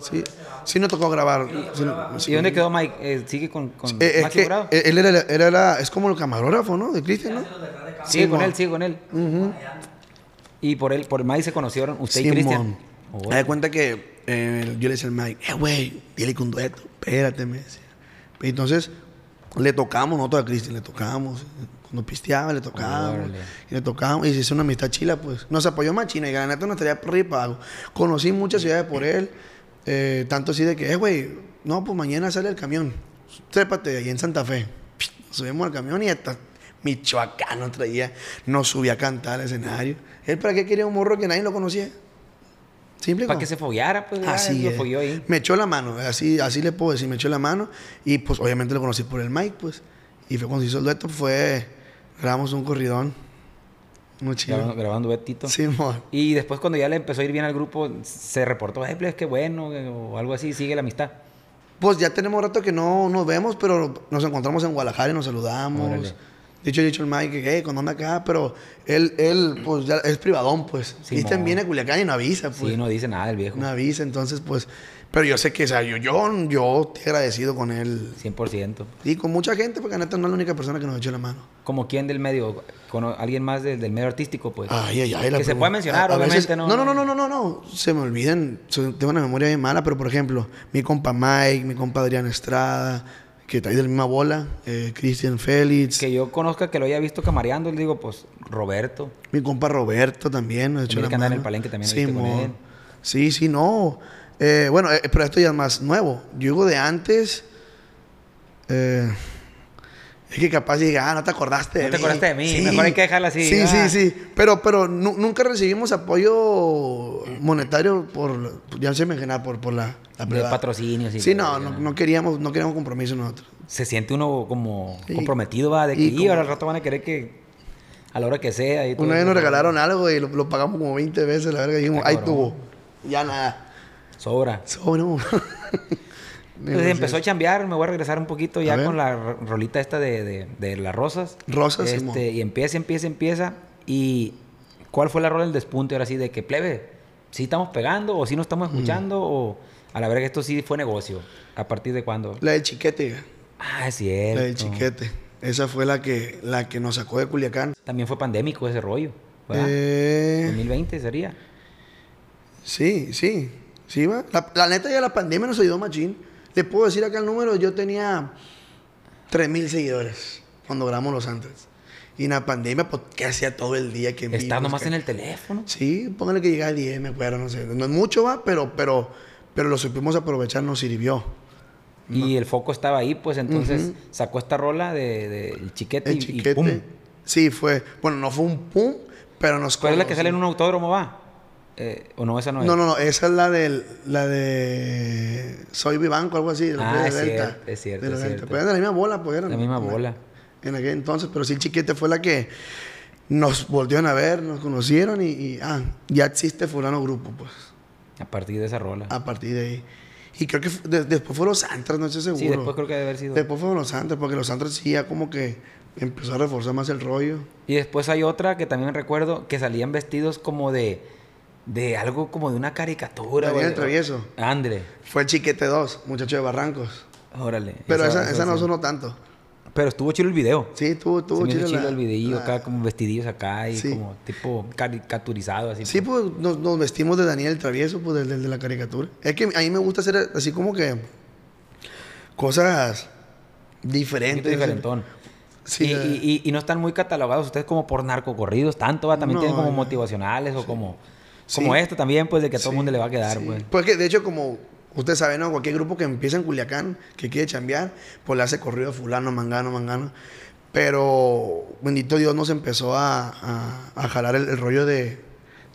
Sí. Sí, nos tocó grabar. Sí, sí.
¿Y dónde quedó Mike? Eh, ¿Sigue con, con
Eh, es que él era, era- es como el camarógrafo, ¿no? De Cristian, ¿no?
Sigue con él, sigue con él. Y por él, por Mike se conocieron usted y. Cristian.
Me da cuenta que eh, yo le decía al Mike, eh, güey, dile que un dueto, espérate, me decía. Entonces le tocamos, nosotros a Cristian, le tocamos. Cuando pisteaba, le tocábamos. Y le tocábamos. Y se hizo una amistad chila, pues. Nos apoyó más china y la neta nos traía por para abajo. Conocí muchas ciudades por él. Eh, tanto así de que, eh, güey, no, pues mañana sale el camión. Trépate ahí en Santa Fe. Nos subimos al camión y hasta Michoacán traía. Nos subía a cantar al escenario. ¿Él para qué quería un morro que nadie lo conocía? Simple
Para que se fogueara, pues.
Así
lo
es.
fogueó ahí.
Me echó la mano, así, así le puedo decir, me echó la mano. Y pues obviamente lo conocí por el Mike, pues. Y fue cuando se hizo el dueto, fue, grabamos un corridón. Muy chido.
Grabando, grabando duetito.
Sí, mo.
Y después cuando ya le empezó a ir bien al grupo, se reportó, eh, pues, qué bueno, o algo así, sigue la amistad.
Pues ya tenemos rato que no nos vemos, pero nos encontramos en Guadalajara y nos saludamos.
Órale.
Dicho, dicho el Mike, que, hey, cuando anda acá, pero él, él, pues ya es privadón, pues.
Simón.
Cristian viene a Culiacán y no avisa, pues.
Sí, no dice nada el viejo.
No avisa, entonces, pues. Pero yo sé que, o sea, yo, yo, yo estoy agradecido con él.
100%.
Y con mucha gente, porque neta no es la única persona que nos echó la mano.
Como quien del medio, con alguien más del, del medio artístico, pues.
Ay, ay, ay. la
Que se
pregun-
puede mencionar,
a- a
obviamente,
veces-
¿no?
No, no, no, no, no, no, no. Se me olvidan. Tengo una memoria bien mala, pero por ejemplo, mi compa Mike, mi compa Adrián Estrada, que trae de la misma bola, eh, Cristian Félix,
Que yo conozca, que lo haya visto camareando, le digo, pues, Roberto.
mi compa Roberto también nos echó la
que anda en el palenque también,
Sí,
con él.
Sí, sí, no. Eh, bueno, eh, pero esto ya es más nuevo. Yo digo de antes. eh, es que capaz diga, ah, no te acordaste de
No te
mí.
acordaste de mí, mejor hay que dejarla así,
Sí,
ah.
sí, sí. Pero, pero nu- nunca recibimos apoyo monetario por, ya se me imagina, por, por la, la
De patrocinios y
Sí, no, no, no queríamos, no queríamos compromiso nosotros.
Se siente uno como
Sí.
comprometido, va, de que,
Y
"Y
como-
ahora al rato van a querer que a la hora que sea. Y
Una vez
eso".
nos regalaron algo y lo, lo pagamos como 20 veces, la verga, dijimos, ahí tuvo. Ya nada.
Sobra.
So, no.
Entonces empezó a chambear, me voy a regresar un poquito ya con la ro- rolita esta de, de- de las rosas.
Rosas,
este, Y empieza, empieza, empieza. ¿Y cuál fue la rola del despunte ahora sí? De que plebe, ¿sí estamos pegando o sí no estamos escuchando? O a la verga esto sí fue negocio. ¿A partir de cuándo?
La del chiquete,
Ah, es cierto.
la del chiquete. Esa fue la que, la que nos sacó de Culiacán.
También fue pandémico ese rollo. ¿verdad?
Eh,
2020 sería.
sí, sí. Sí, va. La, la neta ya la pandemia nos ayudó machín. Le puedo decir acá el número, yo tenía 3000 seguidores cuando grabamos los antes. Y en la pandemia, pues, ¿qué hacía todo el día? Que vivos,
nomás en el teléfono.
Sí, póngale que llegaba a 10, me acuerdo, no sé. No es mucho, va, pero, pero, pero lo supimos aprovechar, nos sirvió.
Y el foco estaba ahí, pues entonces sacó esta rola de, de el chiquete,
El
y- y,
chiquete.
pum.
Sí, fue. Bueno, no fue un pum, pero nos
¿Cuál es la que sale en un autódromo, va? Eh, ¿O no, esa no es?
No, no, no, esa es la del, la de Soy Vivanco, algo así, de los
Ah, es
de Delta.
cierto, es cierto,
De
es cierto.
Pero eran de la misma bola, pues eran.
La misma bola.
En aquel entonces, pero sí, chiquete fue la que nos volvieron a ver, nos conocieron y, y, ah, ya existe fulano grupo, pues,
A partir de esa rola.
a partir de ahí. Y creo que de- después fueron los Santras, no estoy seguro.
sí, después creo que debe haber sido.
Después fueron los Santras, porque los Santras sí ya como que empezó a reforzar más el rollo.
Y después hay otra que también recuerdo que salían vestidos como de. De algo como de una caricatura.
Daniel. Travieso.
Ándale.
Fue el Chiquete 2, muchacho de Barrancos.
Órale.
Pero esa, esa no sonó tanto.
Pero estuvo chido el video.
Sí, tuvo, tuvo
Se me hizo
chida
chido
la-
el videillo
la-
acá, como vestidillos acá y
Sí.
como tipo caricaturizado así.
Sí, pues nos, nos vestimos de Daniel Travieso, pues del, del de la caricatura. Es que a mí me gusta hacer así como que. cosas diferentes.
diferentón.
Sí,
y, y- y- y no están muy catalogados ustedes como por narcocorridos, tanto, ¿va? También
No,
tienen como motivacionales o como,
Sí.
como esto también, pues, de que a todo el
Sí,
mundo le va a quedar,
sí.
pues.
Pues que de hecho, como usted sabe, ¿no? Cualquier grupo que empieza en Culiacán, que quiere chambear, pues le hace corrido a fulano, mangano, mangano. Pero bendito Dios nos empezó a, a- a jalar el, el rollo de,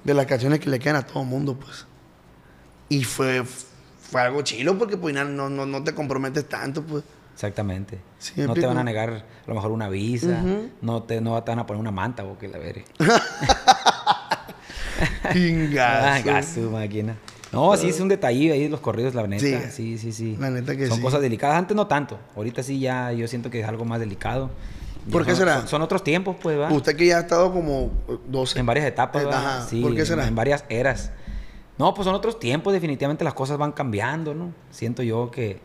de las canciones que le quedan a todo el mundo, pues. Y fue, fue algo chilo porque pues no, no, no te comprometes tanto, pues.
Exactamente.
Sí,
no te van a negar a lo mejor una visa, no, te, no te van a poner una manta o que la veré.
Chingazo.
Ah, máquina. No, sí, es un detalle ahí los corridos, la neta.
Sí.
Sí, sí, sí.
La neta que
Son
sí.
cosas delicadas. Antes no tanto. Ahorita sí ya yo siento que es algo más delicado. Ya
¿Por qué
son-
será?
Son, son otros tiempos, pues, va.
Usted que ya ha estado como 12.
En varias etapas,
Eh, ajá.
Sí,
¿Por qué será?
En varias eras. No, pues son otros tiempos, definitivamente las cosas van cambiando, ¿no? Siento yo que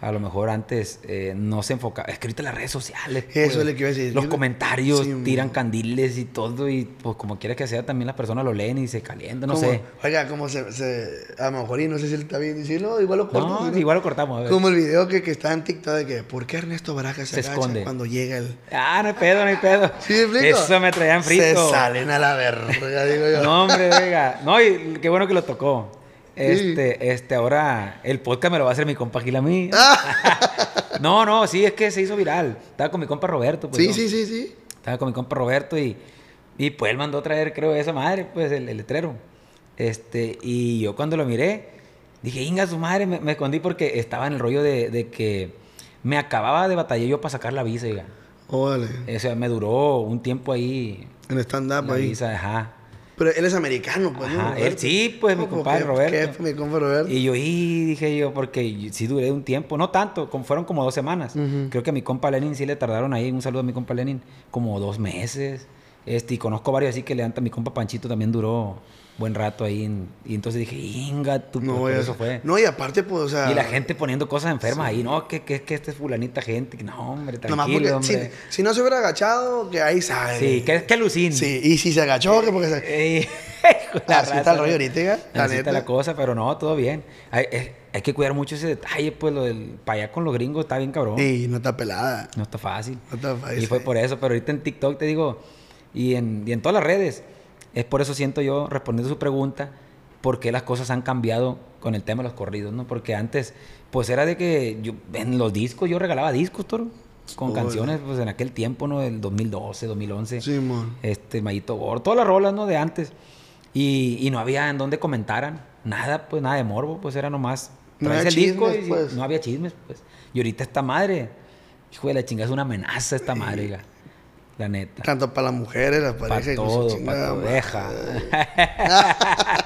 a lo mejor antes eh, no se enfocaba. Es que ahorita las redes sociales.
Eso
pues,
es lo que iba a decir.
Los comentarios
Sí,
tiran
mo.
candiles y todo, y pues como quiera que sea, también las personas lo leen y se calientan, no
Como-
sé.
Oiga, como se, se- A lo mejor, y no sé si él está bien no, igual lo corto.
No, igual lo cortamos, a ver.
Como el video que, que está en TikTok de que, ¿por qué Ernesto Baraja se,
Se esconde.
cuando llega el.
Ah, no hay pedo, no hay pedo.
¿Sí me?
Eso me traían frito.
Se salen a la verga, digo yo.
No, hombre, venga. No, y qué bueno que lo tocó. Este, este, ahora el podcast me lo va a hacer mi compa Gil a mí. no, no, sí, es que se hizo viral. Estaba con mi compa Roberto. Pues,
sí, sí, sí, sí.
Estaba con mi compa Roberto y, y pues él mandó a traer, creo, esa madre, pues el, el letrero. Este, y yo cuando lo miré, dije, inga su madre, me, me escondí porque estaba en el rollo de, de que me acababa de batallar yo para sacar la visa, diga.
Órale.
O sea, me duró un tiempo ahí
En stand-up ahí.
visa, ajá.
Pero él es americano, pues.
Ajá, él sí, pues, mi compadre Roberto.
que mi compa Roberto.
Y yo, y dije yo, porque sí duré un tiempo, no tanto, como fueron como dos semanas. Creo que a mi compa Lenin sí le tardaron ahí, un saludo a mi compa Lenin, como dos meses. Este, y conozco varios así que le dan, mi compa Panchito también duró buen rato ahí. en- y entonces dije, inga, tú,
no,
eso fue.
No, y aparte, pues, o sea.
y la gente poniendo cosas enfermas ahí, no, que, que, que este es fulanita gente. que No, hombre,
Nomás
tranquilo,
porque si,
hombre.
si no se hubiera agachado, que ahí sabe.
Sí, que, que alucin.
Sí, y si se agachó, que porque se.
De la
Así está el rollo ahorita, ya, la
Así está la cosa, pero no, todo bien. Hay, es- hay que cuidar mucho ese detalle, pues lo del para allá con los gringos está bien cabrón.
Y no está pelada.
No está fácil.
No está fácil.
Y fue por eso, pero ahorita en TikTok te digo, y en, y en todas las redes, es por eso siento yo, respondiendo a su pregunta, por qué las cosas han cambiado con el tema de los corridos, ¿no? Porque antes, pues era de que yo, en los discos, yo regalaba discos, toro, con canciones, pues en aquel tiempo, ¿no? Del 2012, 2011
Sí, mon.
este, Mayito Gordo, todas las rolas, ¿no? De antes. Y, y no había en donde comentaran, nada, pues nada de morbo, pues era nomás
No
traes
había
el disco y
pues.
no había chismes, pues. Y ahorita esta madre, hijo de la chingada, es una amenaza esta madre, la neta.
Tanto para las mujeres, las parejas. y su
todo,
chingada
para deja.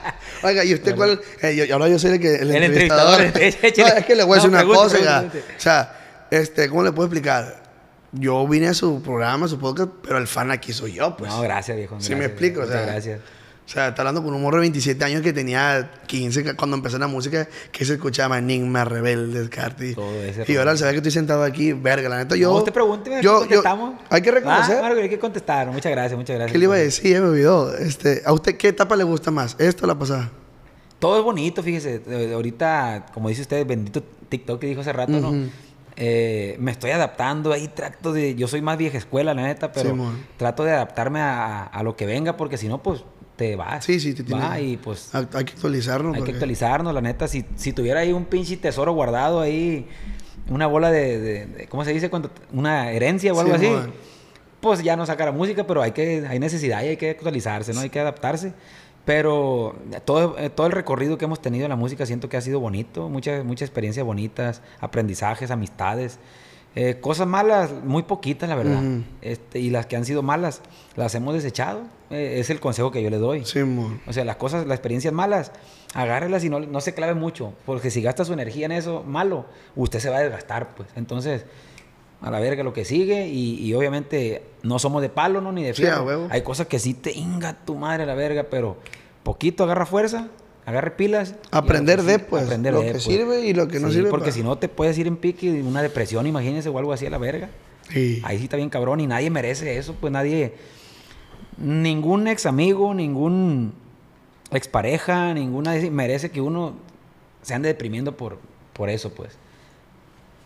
Oiga, ¿y usted cuál? eh, yo- ahora yo soy el que el,
El
entrevistador.
entrevistador,
no,
échale.
es que le voy a decir
No,
una cosa,
pregunte.
O sea, este, ¿cómo le puedo explicar? Yo vine a su programa, a su podcast, pero el fan aquí soy yo, pues.
no, gracias, viejo.
Sí me explico, o
muchas
sea.
gracias.
O sea, está hablando con un morro de 27 años que tenía 15 ca- cuando empezó la música, que se escuchaba Enigma, Rebelde, Carti.
Todo ese
Y ahora ve que estoy sentado aquí, verga, la neta, yo...
no, usted pregúnteme,
yo,
contestamos.
yo- hay que reconocer...
Ah, Marco, hay que contestar. Muchas gracias, muchas gracias.
¿Qué le iba a decir? Me olvidó. Este, ¿A usted qué etapa le gusta más? ¿Esta o la pasada?
Todo es bonito, fíjese. Ahorita, como dice usted, bendito TikTok que dijo hace rato, ¿no? Eh, me estoy adaptando ahí, trato de... Yo soy más vieja escuela, la neta, pero trato de adaptarme a, a lo que venga, porque si no, pues, te vas.
Sí, sí, te tiene-
Va y pues...
Hay que actualizarnos.
Hay que
porque-
actualizarnos, la neta. Si, si tuviera ahí un pinche tesoro guardado ahí, una bola de, de- de- ¿cómo se dice? cuando Una herencia o algo así.
Simón.
Pues ya no sacara música, pero hay que hay necesidad y hay que actualizarse, ¿no? Hay que adaptarse. Pero todo, eh, todo el recorrido que hemos tenido en la música siento que ha sido bonito. Muchas muchas experiencias bonitas, aprendizajes, amistades. Eh, cosas malas, muy poquitas, la verdad. Este, y las que han sido malas, las hemos desechado. Eh, es el consejo que yo le doy. O sea, las cosas, las experiencias malas, agárrelas y no, no se clave mucho. Porque si gasta su energía en eso malo, usted se va a desgastar, pues. Entonces, a la verga lo que sigue. Y, y obviamente no somos de palo, ¿no? Ni de
Sí,
fierro.
huevo.
Hay cosas que sí te inga tu madre a la verga, pero poquito agarra fuerza, agarre pilas.
Aprender de, pues.
aprender
lo
de,
que
pues.
sirve y lo que no
Sí,
sirve.
Porque
pa-
si no te puedes ir en pique y una depresión, imagínese, o algo así a la verga.
Sí.
Ahí sí está bien cabrón y nadie merece eso, pues nadie, ningún ex amigo, ningún expareja, ninguna merece que uno se ande deprimiendo por, por eso, pues.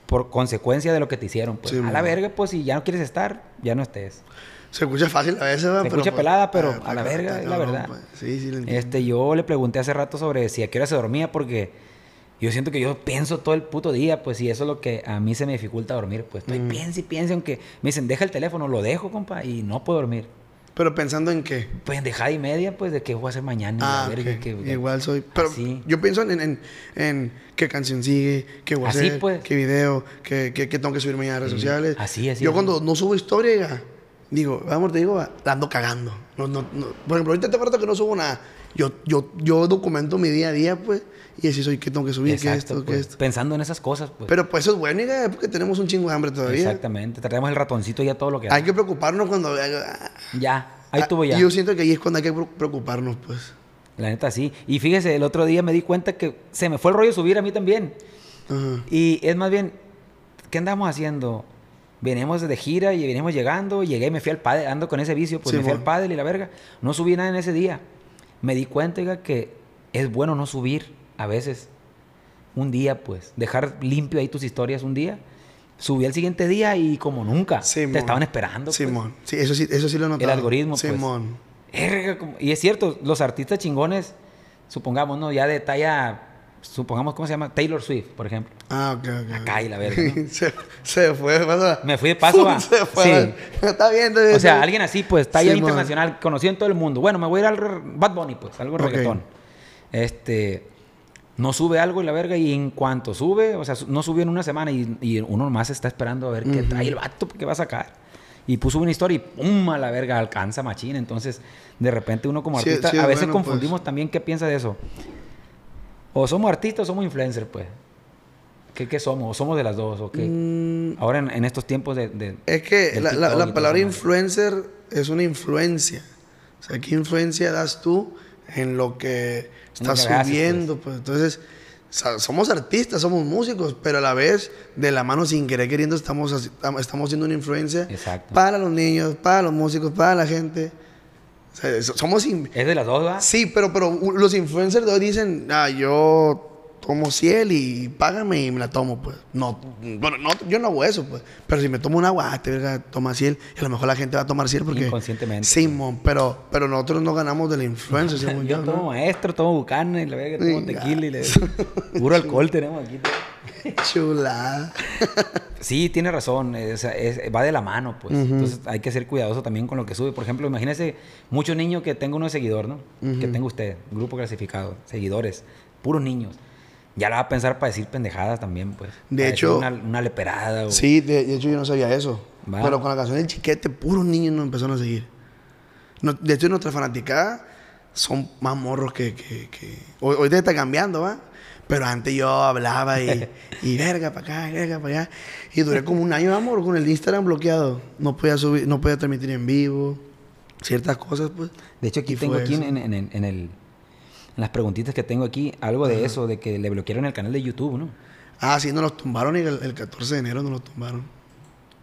por consecuencia de lo que te hicieron. Pues.
Sí,
a la verga, pues si ya no quieres estar, ya no estés.
Se escucha fácil a veces, ¿verdad?
Se escucha
pues,
pelada, pero
ah,
a la verga, es la verdad.
pues. Sí, sí, lo entiendo.
Este, yo le pregunté hace rato sobre si a qué hora se dormía, porque yo siento que yo pienso todo el puto día, pues, y eso es lo que a mí se me dificulta dormir, pues. Estoy
Mm.
y piensa, aunque me dicen, deja el teléfono, lo dejo, compa, y no puedo dormir.
Pero pensando en qué.
Pues dejada y media, pues, de qué voy a hacer mañana.
Ah,
la verga,
ok.
que-
igual soy. Pero
Así.
yo pienso en, en, en qué canción sigue, qué voy a
Así,
hacer,
pues.
qué video, qué, qué, qué tengo que subir mañana a redes
Sí.
sociales.
Así, así,
Yo
así.
cuando no subo historia, ya, digo, vamos, te digo, la ando cagando. No, no, no. Por ejemplo, ahorita te acuerdo que no subo nada. Yo, yo, yo documento mi día a día, pues, y así soy, qué tengo que subir, qué
Exacto,
esto, qué
pues,
esto.
Pensando en esas cosas, pues.
Pero pues eso es bueno, hija, porque tenemos un chingo de hambre todavía.
Exactamente. Traemos el ratoncito ya todo lo que
Hay que preocuparnos cuando... ah,
Ya, ahí
ah,
estuvo ya.
Yo siento que ahí es cuando hay que pre- preocuparnos, pues.
La neta, sí. Y fíjese, el otro día me di cuenta que se me fue el rollo subir a mí también.
Ajá.
Y es más bien, ¿qué andamos haciendo? Venimos de gira y venimos llegando, llegué me fui al pádel, ando con ese vicio, pues me fui al pádel y la verga. No subí nada en ese día. Me di cuenta, oiga, que es bueno no subir a veces. Un día, pues, dejar limpio ahí tus historias un día. Subí al siguiente día y como nunca,
Simón.
te estaban esperando. pues.
Simón. Sí, eso sí, eso sí lo notado.
El algoritmo, pues.
Simón.
Erga, como- Y es cierto, los artistas chingones, supongamos, ¿no? Ya de talla, supongamos, ¿cómo se llama? Taylor Swift, por ejemplo.
Ah, ok, ok.
Acá y la verga, ¿no?
se, se fue, pasa.
Me fui de paso, va.
Se fue.
Sí.
Está bien, está
O sea, alguien así, pues, talla
Simón.
internacional, conocido en todo el mundo. Bueno, me voy a ir al Bad Bunny, pues, algo
Ok.
reggaetón. Este, no sube algo y la verga, y en cuanto sube, o sea, no subió en una semana y, y uno más está esperando a ver qué trae el vato, qué va a sacar. Y puso una historia y ¡pum! a la verga, alcanza machín. Entonces, de repente uno como
Sí,
artista,
sí
a veces
bueno,
confundimos también qué piensa de eso. O somos artistas o somos influencers, pues. ¿Qué, qué somos? ¿O somos de las dos? ¿O qué?
Mm,
Ahora en, en estos tiempos de... de-
es que la, la- palabra influencer es una influencia. O sea, ¿qué influencia das tú en lo que estás
haces,
subiendo? Pues. Entonces, sa- somos artistas, somos músicos, pero a la vez, de la mano sin querer queriendo, estamos, estamos siendo una influencia
Exacto.
para los niños, para los músicos, para la gente. O sea, so- somos... in-
¿Es de las dos, va?
Sí, pero, pero los influencers de hoy dicen, ah, yo tomo ciel y págame y me la tomo, pues. No, bueno, no, yo no hago eso, pues. Pero si me tomo un agua, ah, te verga, toma ciel. Y a lo mejor la gente va a tomar ciel porque...
Inconscientemente.
Simón, pero, pero nosotros no ganamos de la influencia,
Yo
yo,
tomo
¿no?
maestro, tomo bucana y la verga, tomo
Venga.
tequila y le... Puro alcohol tenemos aquí.
Chulada.
Sí, tiene razón. eh, es- va de la mano, pues. Entonces hay que ser cuidadoso también con lo que sube. Por ejemplo, imagínese muchos niños que tengo uno de seguidor, ¿no? Que tenga usted, grupo clasificado, seguidores, puros niños. Ya la va a pensar para decir pendejadas también, pues.
De hecho-
Una, una leperada o...
Sí, de, de hecho yo no sabía eso.
Va.
Pero con la canción del chiquete, puros niños nos empezaron a seguir. No- de hecho, nuestra fanaticada son más morros que... que, que- Hoy, ahorita está cambiando, ¿va? Pero antes yo hablaba y, y verga para acá, verga para allá. Y duré como un año, amor, con el Instagram bloqueado. No podía subir, no podía transmitir en vivo. Ciertas cosas, pues.
De hecho, aquí
Y
tengo aquí en,
eso.
en- en- en el... En las preguntitas que tengo aquí, algo de eso, de que le bloquearon el canal de YouTube, ¿no?
Ah, sí, nos los tumbaron y el, el 14 de enero nos los tumbaron.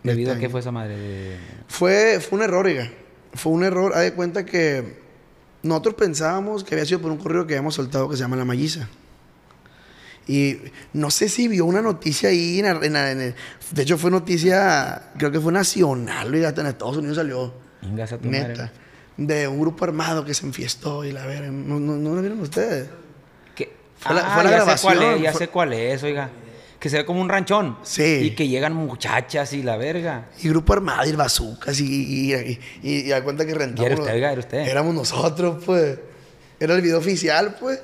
¿Debido
Este
a qué
año.
fue esa madre? De...
Fue, fue un error, oiga. Fue un error. Haz de cuenta que nosotros pensábamos que había sido por un correo que habíamos soltado que se llama La Malliza. Y no sé si vio una noticia ahí. en en en de hecho, fue noticia, creo que fue nacional, oiga, hasta en Estados Unidos salió. Neta. De un grupo armado que se enfiestó y la verga. ¿No, no, no lo vieron ustedes?
¿Qué?
Fue la-
Ah,
fue la
ya sé
grabación,
cuál es, ya
fue-
sé cuál es, oiga. Que se ve como un ranchón.
Sí.
Y que llegan muchachas y la verga.
Y grupo armado y bazucas y, y, y, y, da cuenta que rentamos.
era usted, oiga, era usted.
Éramos nosotros, pues. Era el video oficial, pues.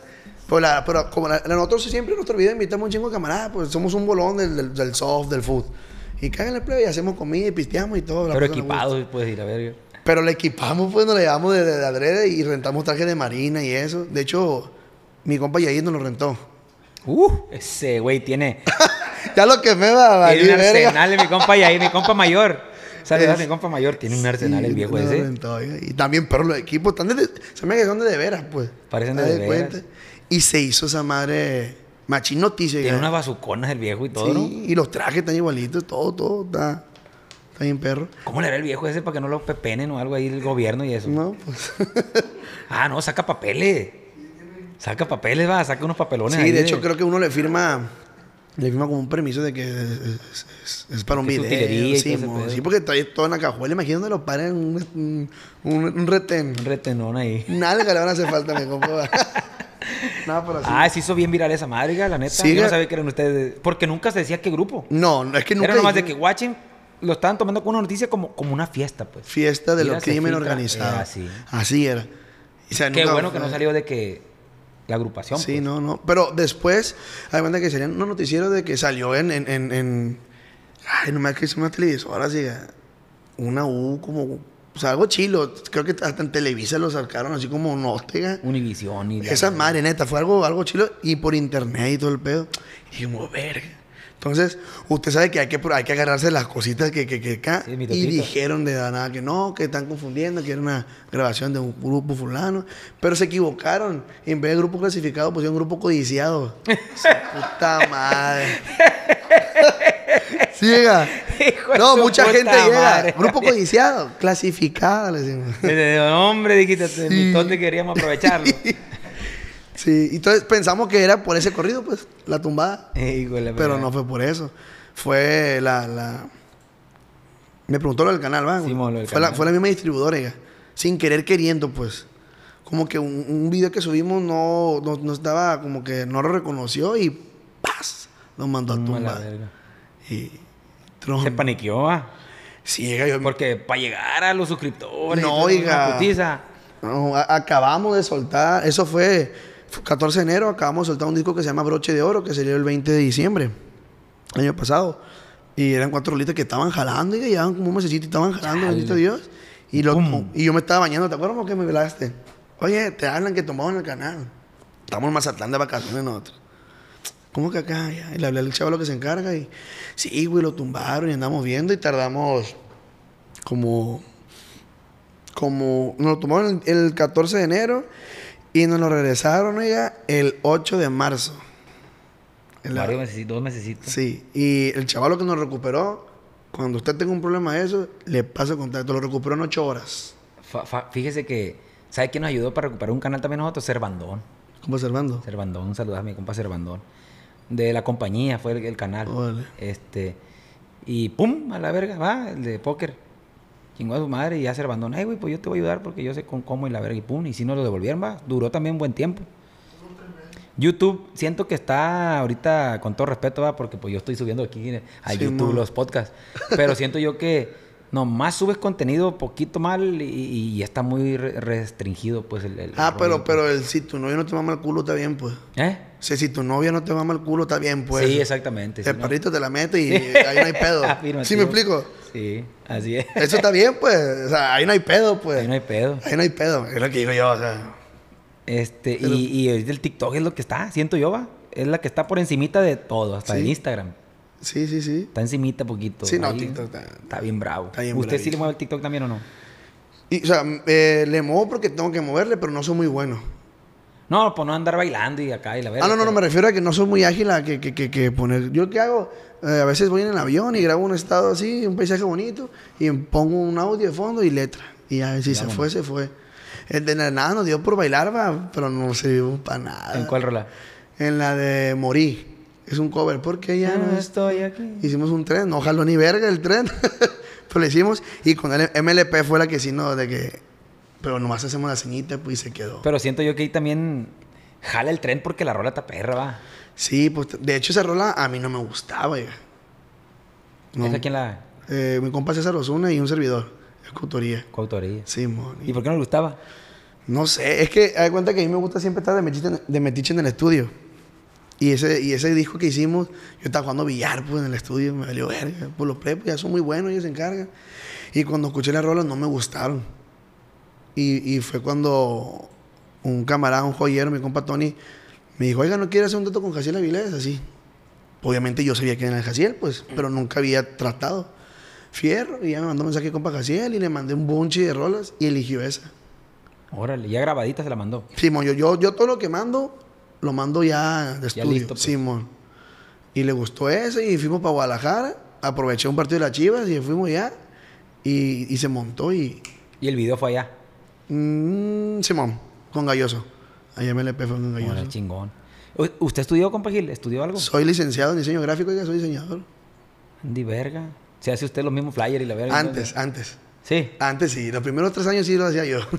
Pero, la- pero como la- nosotros siempre en nuestro video invitamos un chingo de camaradas, pues somos un bolón del, del, del soft, del food. Y cagan el play y hacemos comida y pisteamos y todo.
Pero equipados, pues, y la verga.
Pero le equipamos, pues nos le llevamos de, de, de adrede y rentamos trajes de marina y eso. De hecho, mi compa Yair nos lo rentó.
Uh, ese güey tiene,
ya lo que me va a
tiene un arsenal, mi compa y ahí, mi compa mayor. Saludos mi compa mayor, tiene un arsenal el viejo ese.
rentó. Y también, pero los equipos están de, se me que son de de veras, pues.
Parecen de
¿Te
de veras.
cuenta? Y se hizo esa madre machín noticia.
Tiene unas bazuconas el viejo y todo,
Sí,
¿no?
y los trajes están igualitos, todo, todo está, está bien perro.
¿Cómo le hará el viejo ese para que no lo pepenen o algo ahí el gobierno y eso?
No, pues.
Ah, no, saca papeles. Saca papeles, va, saca unos papelones
sí,
ahí
de hecho creo que uno le firma Le firma como un permiso de que es, es- es para un
Que
video. Sí, mo, sí, porque trae todo en la cajuela. Imagínate lo paren un, un, un, retén.
Un retenón ahí.
Nalga le van a hacer falta, mi compa. no, pero así.
Ah, se hizo bien viral esa madre, la neta.
Sí,
Yo no sabía que eran ustedes. Porque nunca se decía qué grupo.
No, no, es que nunca.
Era nomás de que Watching lo estaban tomando con una noticia como, como una fiesta, pues.
Fiesta de los crimen organizado.
era así.
Así era. O sea,
Qué
nunca
bueno que no salió de que la agrupación.
Sí,
pues.
no, no. Pero después, hay cuenta que serían unos noticieros de que salió en. en, en, en- ay, no me que es una televisora, así. Una U, como. O sea, algo chilo. Creo que hasta en Televisa lo sacaron así como Nóstega.
Univisión y
Esa madre, neta, fue algo, algo chilo. Y por internet y todo el pedo. Y dijimos, verga. Entonces, usted sabe que hay que, hay que agarrarse las cositas que, que, que acá.
Sí, mi
y dijeron de nada que no, que están confundiendo, que era una grabación de un grupo fulano. Pero se equivocaron. Y en vez de grupo clasificado, pusieron grupo codiciado. Puta madre. Siga. No, mucha gente llega. Grupo codiciado. Clasificado, le decimos.
Desde hombre, dijiste, mi tonte queríamos aprovecharlo.
Sí, y entonces pensamos que era por ese corrido, pues, la tumbada.
Eh, la
Pero no fue por eso. Fue la. la... Me preguntó lo del canal, ¿va?
Sí,
fue, la, fue la misma distribuidora, oiga. Sin querer queriendo, pues. Como que un, un video que subimos no, no, no estaba, como que no lo reconoció y ¡paz! Nos mandó a
a la
tumbar.
verga.
Y. Tron.
Se paniqueó, ah.
Sí, yo-
Porque para llegar a los suscriptores.
No, oiga. No, acabamos de soltar, eso fue 14 de enero, acabamos de soltar un disco que se llama Broche de Oro, que salió el 20 de diciembre, año pasado. Y eran cuatro rolitas que estaban jalando y que llevaban como un mesecito y estaban jalando, bendito Dios. Y, lo, y yo me estaba bañando, ¿te acuerdas cómo que me velaste? Oye, te hablan que tomamos en el canal. Estamos en Mazatlán de vacaciones nosotros. ¿Cómo que acá? Ya, Y le hablé al chaval que se encarga y sí, güey, lo tumbaron y andamos viendo y tardamos como como nos lo tomaron el, el 14 de enero y nos lo regresaron oiga, el 8 de marzo.
Varios mesecitos, dos mesecitos.
sí, y el chaval que nos recuperó, cuando usted tenga un problema de eso, le pasa el contacto, lo recuperó en 8 horas.
Fa- fa- fíjese que, ¿sabe quién nos ayudó para recuperar un canal también nosotros? Cervandón.
¿Cómo observando?
Cervandón, un saludo a mi compa Cervandón. De la compañía fue el, el canal.
Órale.
Este. Y pum, a la verga, va, el de póker. Chingó a su madre y ya Cervandón. Ay, güey, pues yo te voy a ayudar porque yo sé con cómo y la verga. Y pum, y si nos lo devolvieron, va. Duró también buen tiempo. YouTube, siento que está ahorita, con todo respeto, va, porque pues yo estoy subiendo aquí a
Sí,
YouTube
mo.
los podcasts. Pero siento yo que nomás subes contenido poquito mal y, y está muy re- restringido, pues el. el
Ah,
rollo,
pero,
pues.
pero el, si tu novio no te mama el culo, está bien, pues.
¿Eh?
O sea, si tu novia no te mama el culo, está bien, pues.
sí, exactamente.
El
¿no?
perrito te la mete y ahí no hay pedo. ¿Sí me explico?
Sí, así es.
Eso está bien, pues. O sea, ahí no hay pedo, pues.
Ahí no hay pedo.
Ahí no hay pedo. Es lo que digo yo, o sea.
Este,
Pero-
y, y el TikTok es lo que está, siento yo, va. Es la que está por encimita de todo, hasta
Sí.
el Instagram.
Sí, sí, sí.
Está encimita poquito.
Sí, no,
ahí.
TikTok está-
Está bien bravo.
está bien
¿Usted sí le mueve el TikTok también o no?
Y, o sea, eh, le muevo porque tengo que moverle, pero no soy muy bueno.
No, pues no andar bailando y acá y la verga.
Ah, no, no, no, me refiero a que no soy muy ágil a que, que, que, que poner. Yo qué hago, Eh, a veces voy en el avión y grabo un estado así, un paisaje bonito, y pongo un audio de fondo y letra. Y ya, si se fue, se fue. El de nada nos dio por bailar, va, pero no sirvió para nada.
¿En cuál rola?
En la de Morí. Es un cover, porque ya no es
estoy aquí.
Hicimos un tren, no jaló ni verga el tren. pero lo hicimos y con el MLP fue la que sí, no, de que. Pero nomás hacemos la ceñita, pues y se quedó.
Pero siento yo que ahí también jala el tren porque la rola está perra, va.
Sí, pues de hecho esa rola a mí no me gustaba. No.
¿Esa quién la
Eh, mi compa César Osuna y un servidor. Es coautoría.
coautoría?
Sí, mon.
¿Y por qué no le gustaba?
No sé, es que hay cuenta que a mí me gusta siempre estar de metiche, en- de metiche en el estudio. Y ese, y ese disco que hicimos, yo estaba jugando billar pues, en el estudio, me valió verga. Pues los prepos ya son muy buenos, ellos se encargan. Y cuando escuché las rolas no me gustaron. Y, y fue cuando un camarada, un joyero, mi compa Tony, me dijo, oiga, ¿no quiere hacer un dato con Jaciel Avilés? Así. Obviamente yo sabía que era el Jaciel, pues, pero nunca había tratado. Fierro, y ya me mandó un mensaje compa Jaciel y le mandé un bunche de rolas y eligió esa.
Órale, ya grabadita se la mandó.
Simón, yo, yo, yo todo lo que mando, lo mando ya de
Ya
estudio.
listo, pues.
Simón. Y le gustó ese y fuimos para Guadalajara. Aproveché un partido de las Chivas y fuimos ya. Y, y se montó y...
Y el video fue allá.
Mm, Simón, con Galloso. Allá MLP fue con Galloso.
Órale, chingón. ¿Usted estudió, compa Gil? ¿Estudió algo?
Soy licenciado en diseño gráfico, ya soy diseñador.
Andy verga. Se hace usted los mismos flyers y la verga.
Antes, antes.
Sí.
Antes sí, los primeros tres años sí lo hacía yo.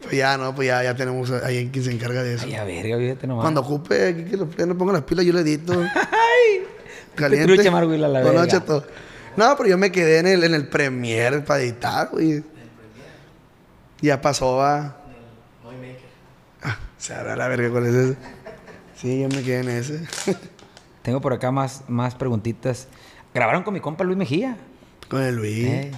Pues ya no, pues ya, ya tenemos a alguien que se encarga de eso.
Ay, a verga, fíjate nomás.
Cuando ocupe aquí que lo no ponga las pilas, yo le edito.
Te trucha, Marguila, la verga.
No, pero yo me quedé en el, en el Premiere para editar, güey. Ya pasó a. Ah, se abre la verga con ese. Sí, yo me quedé en ese.
Tengo por acá más, más preguntitas. Grabaron con mi compa Luis Mejía.
con el Luis.
Eh,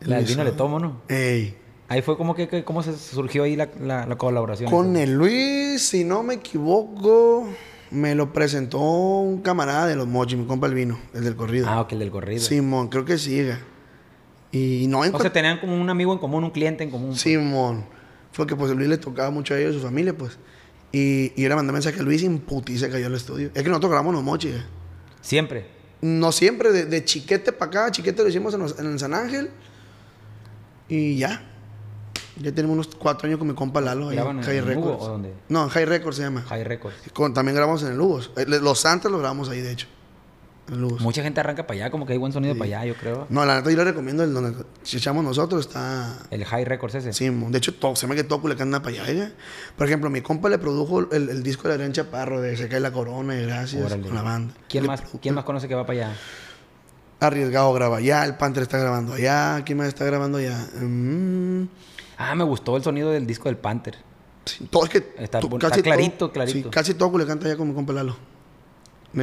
la del vino le tomo, ¿no?
Ey.
Ahí fue como que, que- cómo se surgió ahí la, la- la colaboración.
Con el Luis, si no me equivoco, me lo presentó un camarada de los mochis, mi compa el vino, el del corrido.
Ah, ok, el del corrido.
Simón, creo que sí. Y no en
O sea, tenían como un amigo en común, un cliente en común.
Simón. Fue que pues a Luis le tocaba mucho a ellos, a su familia, pues. Y, y yo le mandé mensaje a Luis y se cayó al estudio. Es que nosotros grabamos los mochis. ga.
Siempre.
No siempre, de, de chiquete para acá, chiquete lo hicimos en, los- en el San Ángel. Y ya. Ya tenemos unos cuatro años con mi compa Lalo. ahí
¿Graban en
High
el Hugo
Records.
o dónde?
No, en High Records se llama.
High Records.
Con- también grabamos en el Lugos. Eh, Los Santos los grabamos ahí, de hecho. Lugos.
Mucha gente arranca para allá, como que hay buen sonido para allá, yo creo.
No, la neta yo le recomiendo el donde echamos nosotros está.
El High Records ese.
Sí, de hecho, todo, se me que todo Culiacán anda para allá. ¿eh? Por ejemplo, mi compa le produjo el, el disco de Adrián Chaparro de Se cae la corona y gracias
Órale.
con la banda.
¿Quién
Le
más,
produjo-
¿Quién más conoce que va para allá?
Arriesgado graba allá, el Panther está grabando allá, ¿quién más está grabando allá? Mm,
Ah, me gustó el sonido del disco del Panther.
sí, todo es que.
Está
tú-
está clarito, clarito.
Sí, casi todo Culiacán está allá con mi compa Lalo.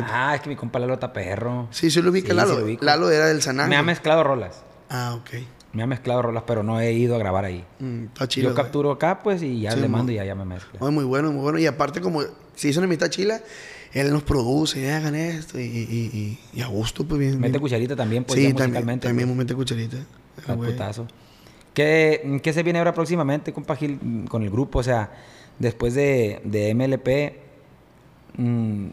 Ah, es que mi compa Lalo está perro.
Sí, sí lo ubica
Sí,
Lalo.
sí lo.
Lalo era del San
Me ha mezclado rolas.
Ah, ok.
Me ha mezclado rolas, pero no he ido a grabar ahí.
Mm, está chido.
Yo capturo acá, pues, y ya
Sí,
le mando y ya, ya me mezcla.
Muy bueno, muy bueno. Y aparte, como se hizo en amistad chila, él nos produce, y hagan esto, y, y, y, y a gusto, pues bien.
Mete
bien.
cucharita también, pues,
sí, también,
musicalmente.
también
pues,
mete cucharita. Ah, güey.
putazo. ¿Qué, ¿Qué se viene ahora próximamente, compa Gil, con el grupo? O sea, después de, de MLP, mm,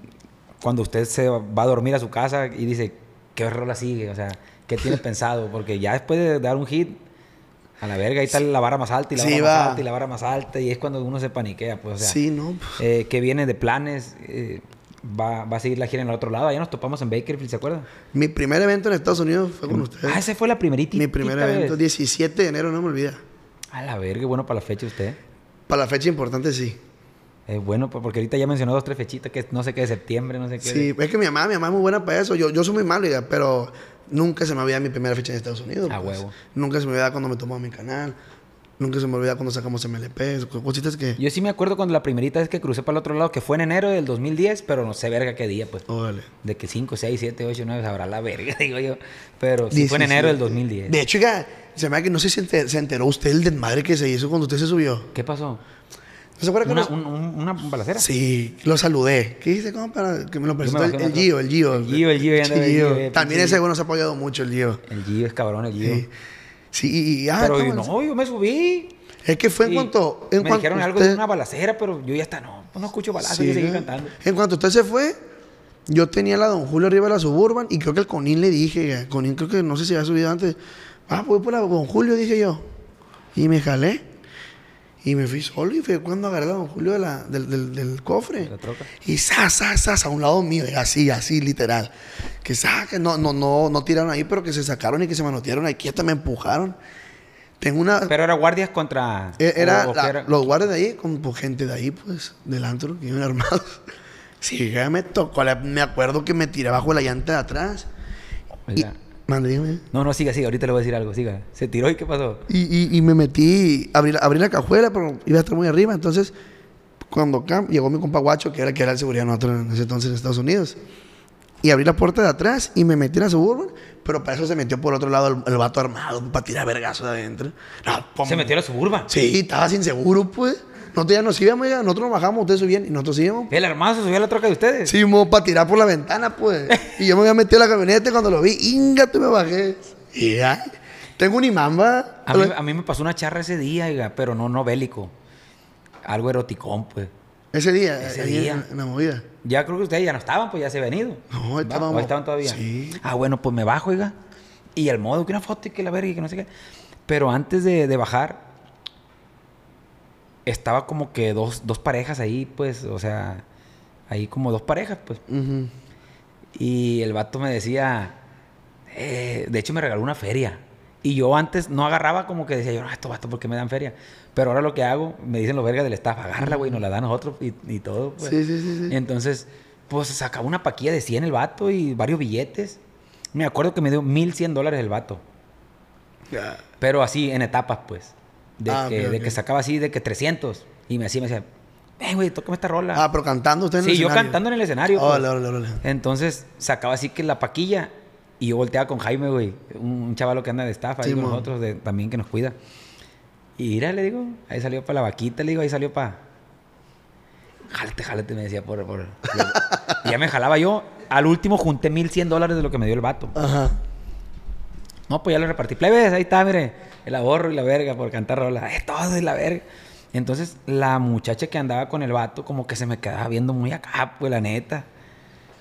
cuando usted se va a dormir a su casa y dice, ¿qué rola sigue? O sea, ¿qué tiene pensado? Porque ya después de dar un hit, a la verga, ahí está la vara más alta y la
Sí,
vara más alta y la vara más alta, y es cuando uno se paniquea, pues, o sea.
sí, no. pues,
Eh, ¿Qué viene de planes? Eh, va, va a seguir la gira en el otro lado. Allá nos topamos en Bakerfield, ¿se acuerda?
Mi primer evento en Estados Unidos fue con ustedes.
Ah, ese fue la primerita.
Mi primer evento, 17 de enero, no me olvida.
A la verga, bueno para la fecha usted.
Para la fecha importante, sí.
Es bueno, pues, porque ahorita ya mencionó dos, tres fechitas que no sé qué de septiembre, no sé qué.
Sí, es que mi mamá, mi mamá es muy buena para eso. Yo, yo soy muy malo, ya, pero nunca se me olvida mi primera fecha en Estados Unidos.
A
pues.
huevo.
Nunca se me olvida cuando me tomó mi canal. Nunca se me olvida cuando sacamos MLP. Cositas que.
Yo sí me acuerdo cuando la primerita vez que crucé para el otro lado, que fue en enero del 2010, pero no sé verga qué día, pues.
Órale.
De que 5, 6, 7, 8, 9, sabrá la verga, digo yo. Pero sí fue en
17.
enero del 2010.
De hecho, ya, se me da que no sé si enter- se enteró usted el desmadre que se hizo cuando usted se subió.
¿Qué pasó?
¿No se acuerda que
¿Una,
nos-
un- un- una balacera?
Sí, lo saludé. ¿Qué dice, compa? Que me lo presentó el,
bajé
el Gio, el Gio.
El Gio, el Gio, el Gio,
También ese
Gio.
güey nos ha apoyado mucho, el Gio.
El Gio es cabrón, el Gio.
Sí. Sí, y, ah,
pero
estamos-
no, yo me subí.
Es que fue en cuanto. En
me
cuanto
dijeron algo
usted-
de una balacera, pero yo ya está, no, pues no escucho balazos,
Sí,
yo seguí cantando.
En cuanto usted se fue, yo tenía la Don Julio arriba de la Suburban y creo que el Conín le dije, Conín creo que no sé si había subido antes, ah, voy por la Don Julio, dije yo. Y me jalé. Y me fui solo y fue cuando agarré la Don Julio de la- del, del- del cofre.
De la troca.
Y sa, sa, sa, a un lado mío, así, así, literal. Que saque, no, no, no, no tiraron ahí, pero que se sacaron y que se manotearon aquí, hasta me empujaron. Tengo una.
Pero era guardias contra.
E- Era, la- los guardias de ahí, con pues, gente de ahí, pues, del antro, que iban armados. Sí, ya me tocó. me acuerdo que me tiré bajo la llanta de atrás. Y. mande, dígame.
No, no, siga, siga. Ahorita le voy a decir algo. Siga. Se tiró y qué pasó.
Y, y- y me metí, abrí, la- abrí la cajuela, pero iba a estar muy arriba. Entonces, cuando cam- llegó mi compa Guacho, que era, que era el seguridad nosotros en ese entonces en Estados Unidos. Y abrí la puerta de atrás y me metí en la suburban, pero para eso se metió por otro lado el, el vato armado, para tirar vergazo de adentro. No.
Se metió a la suburban.
Sí, estaba sin seguro, pues. Nosotros ya nos íbamos, ya. nosotros nos bajamos, ustedes subían y nosotros íbamos.
El armado se subió a la troca de ustedes.
Sí, para tirar por la ventana, pues. Y yo me había metido a la camioneta y cuando lo vi, ingate, me bajé. Y ya. Tengo un imán, va.
A mí, a mí me pasó una charra ese día, oiga, pero no, no bélico. Algo eroticón, pues.
Ese día,
Ese día.
En, en la movida.
Ya creo que ustedes ya no estaban, pues ya se habían ido.
No, estábamos-
¿O ahí estaban todavía?
Sí.
Ah, bueno, pues me bajo, oiga. Y el modo, que una foto y que la verga y que no sé qué. Pero antes de, de bajar, estaba como que dos, dos parejas ahí, pues, o sea, ahí como dos parejas, pues. Y el vato me decía, eh, de hecho me regaló una feria. Y yo antes no agarraba como que decía yo, no, estos vatos, ¿por qué me dan feria? Pero ahora lo que hago, me dicen los vergas del staff, agárrala, güey, nos la dan nosotros y, y todo. Pues.
Sí, sí, sí, sí.
Entonces, pues sacaba una paquilla de 100 el vato y varios billetes. Me acuerdo que me dio 1100 dólares el vato. Pero así, en etapas, pues. De,
Ah,
que,
ok,
de
ok.
que sacaba así, de que 300. Y me hacía, me decía, eh, güey, tócame esta rola.
Ah, pero cantando usted en el
sí, yo
escenario.
cantando en el escenario. pues.
Órale, órale, órale.
Entonces sacaba así que la paquilla y yo volteaba con Jaime, güey, un, un chavalo que anda de staff ahí
Sí,
con
mon.
nosotros, de- también que nos cuida. Y mira, le digo, ahí salió para la vaquita, le digo, ahí salió para. Jálate, jálate, me decía por. por... y ya me jalaba yo. Al último junté 1100 dólares de lo que me dio el vato.
Ajá.
No, pues ya lo repartí. Plebes, ahí está, mire. El ahorro y la verga por cantar rola. Eh, todo es la verga. Entonces, la muchacha que andaba con el vato, como que se me quedaba viendo muy acá, pues la neta.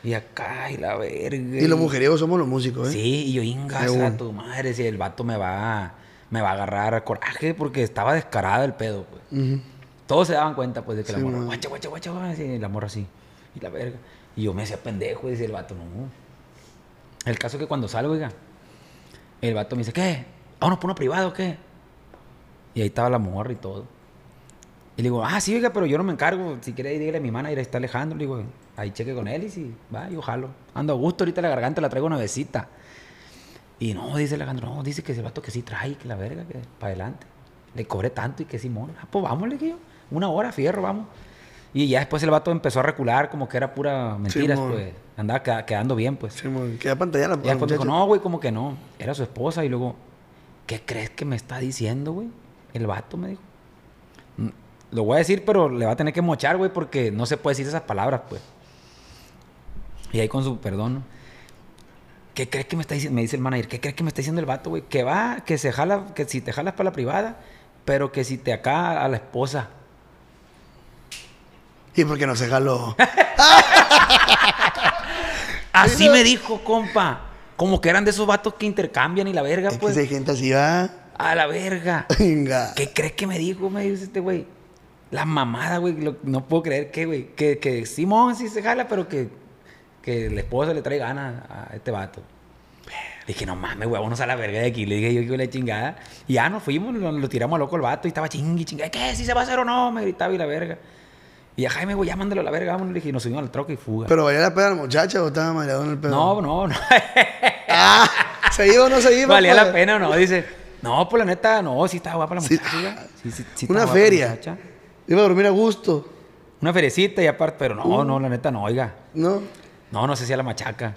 Y acá, y la verga.
Y los mujeriegos somos los músicos, ¿eh?
Sí, y yo, ingas a tu madre, si el vato me va, me va a agarrar coraje porque estaba descarado el pedo, pues. Todos se daban cuenta, pues, de que
Sí,
la morra,
man.
guacha, guacha, guacha, guacha, y la morra así, y la verga. Y yo me hacía pendejo, y decía el vato, no. El caso es que cuando salgo, oiga, el vato me dice, ¿qué? ¿Vámonos por uno privado qué? Y ahí estaba la morra y todo. Y le digo, ah, sí, oiga, pero yo no me encargo. Si quiere, dígale a mi manager, ahí está Alejandro. Le digo, ahí cheque con él y si va, yo jalo. Ando a gusto, ahorita la garganta la traigo una besita. Y no, dice Alejandro, no, dice que ese vato que sí trae, que la verga, que para adelante. Le cobré tanto y que Simón. Ah, pues vamos, le dije yo. Una hora, fierro, vamos. Y ya después el vato empezó a recular como que era pura mentiras, pues. Andaba queda- quedando bien, pues.
Sí, mon. Queda pantalla la
Y después dijo, no, güey, como que no. Era su esposa. Y luego, ¿qué crees que me está diciendo, güey? El vato me dijo. "Mm, Lo voy a decir, pero le va a tener que mochar, güey, porque no se puede decir esas palabras, pues. Y ahí con su perdón, ¿no? ¿Qué crees que me está diciendo? Me dice el manager, ¿qué crees que me está diciendo el vato, güey? Que va, que se jala, que si te jalas para la privada, pero que si te acá a la esposa.
¿Y por qué no se jaló?
Así me dijo, compa. Como que eran de esos vatos que intercambian y la verga,
es que
pues.
si hay gente así, va.
A la verga.
Venga.
¿Qué crees que me dijo? Me dice este güey. La mamada, güey. No puedo creer que, güey. Que, que Simón sí se jala, pero que, que la esposa le trae ganas a este vato. Le dije, no mames, güey, vámonos a la verga de aquí. Le dije yo, que la chingada. Y ya nos fuimos, lo, lo tiramos a loco el vato y estaba chingui, chingui. ¿Qué? ¿Si se va a hacer o no? Me gritaba y la verga. Y a Jaime, güey, ya mándalo a la verga, vámonos. Le dije, y nos subimos al troque y fuga.
¿Pero valía la pena la muchacha o estaba mareado en el pedo?
no, no, no.
Ah, ¿se iba o no se iba?
¿Valía
pues?
la pena o no? Dice, no, pues la neta, no, sí estaba guapa la muchacha. Sí, sí, sí
Una feria. Iba a dormir a gusto.
Una feriecita y aparte, pero no, no, la neta no, oiga.
¿No?
No, no sé si a la machaca.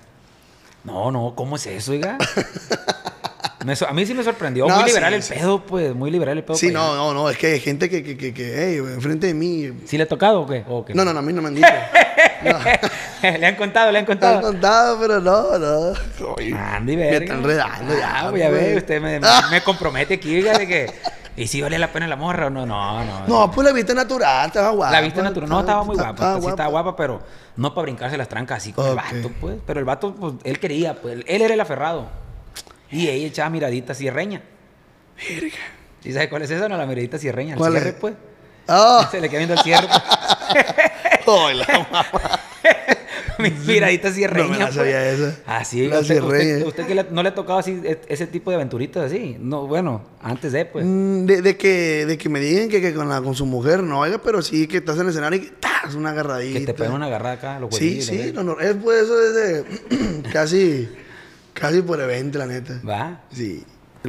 No, no, ¿cómo es eso, oiga? Me so- a mí sí me sorprendió.
No,
muy
sí,
liberal el
sí.
pedo, pues. Muy liberal el pedo.
Sí, no,
allá.
no, no. Es que hay gente que, que, que, que hey, enfrente de mí.
¿Sí le ha tocado o qué? ¿O qué?
No, no, no, a mí no me han dicho.
le han contado, le han
Me han
contado.
contado, pero no, no. Oye,
Andy,
me
verga.
está enredando ya,
Ah, pues ya
pues.
ve, usted me, me compromete aquí, de que... ¿Y si vale la pena la morra o no? No, no.
No, pues la vista natural, estaba guapa.
La vista natural. No, estaba muy
Estaba-
guapa.
estaba
sí estaba guapa, pero no para brincarse las trancas así con el vato, pues. Pero el vato, pues, él quería, pues. Él era el aferrado. Y ella echaba miradita cierreña.
Verga.
¿Sí sabes cuál es esa? No, la miradita cierreña. El
¿Cuál
cierre,
es?
pues.
Ah,
Se le queda viendo el cierre.
oh, la mamá.
Mi miradita cierreña.
No me la
pues.
sabía esa.
Así,
La
usted, usted,
cierreña.
usted que le- no le ha tocado así, e- ese tipo de aventuritas así. No, bueno, antes de, pues.
Mm, De, de que, de que me digan que, que con, la, con su mujer no, oiga, pero sí que estás en el escenario y que ¡tas! una agarradita.
Que te pegan una agarrada acá, los
Sí, sí, no, no, es pues eso es de casi, casi por evento, la neta.
Va.
Sí.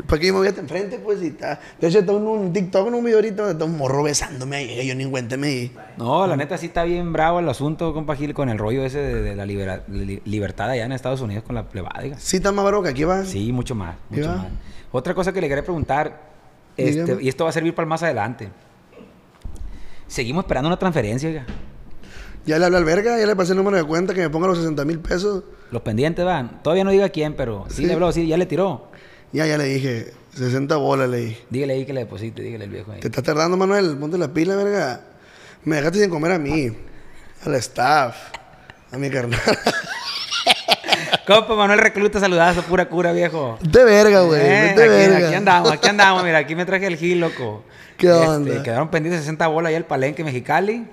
¿Para qué yo me voy hasta enfrente? Pues sí, está. De hecho, está en un TikTok, en un video ahorita donde está un morro besándome ahí. Yo ni cuénteme ahí.
No, la neta sí está bien bravo el asunto, compa Gil, con el rollo ese de, de la libera- li- libertad allá en Estados Unidos con la plebada. diga.
Sí, está más bravo que aquí va.
Sí, mucho más,
¿Y
mucho más. Otra cosa que le quería preguntar, este, y esto va a servir para el más adelante. Seguimos esperando una transferencia, oiga.
Ya le hablé al verga, ya le pasé el número de cuenta que me ponga los 60 mil pesos.
Los pendientes van. Todavía no diga quién, pero sí,
Sí.
le habló, sí, ya le tiró.
Ya, ya le dije, 60 bolas le dije.
Dígale ahí que le deposite, dígale al viejo ahí.
Te está tardando, Manuel. Ponte la pila, verga. Me dejaste sin comer a mí, al staff, a mi carnal.
Compa Manuel Recluta, saludazo, pura cura, viejo.
De verga, güey.
Eh,
vete
aquí,
verga.
aquí andamos, aquí andamos, mira, aquí me traje el gil, loco.
¿Qué
Este,
onda?
Quedaron pendientes 60 bolas ahí el palenque mexicali.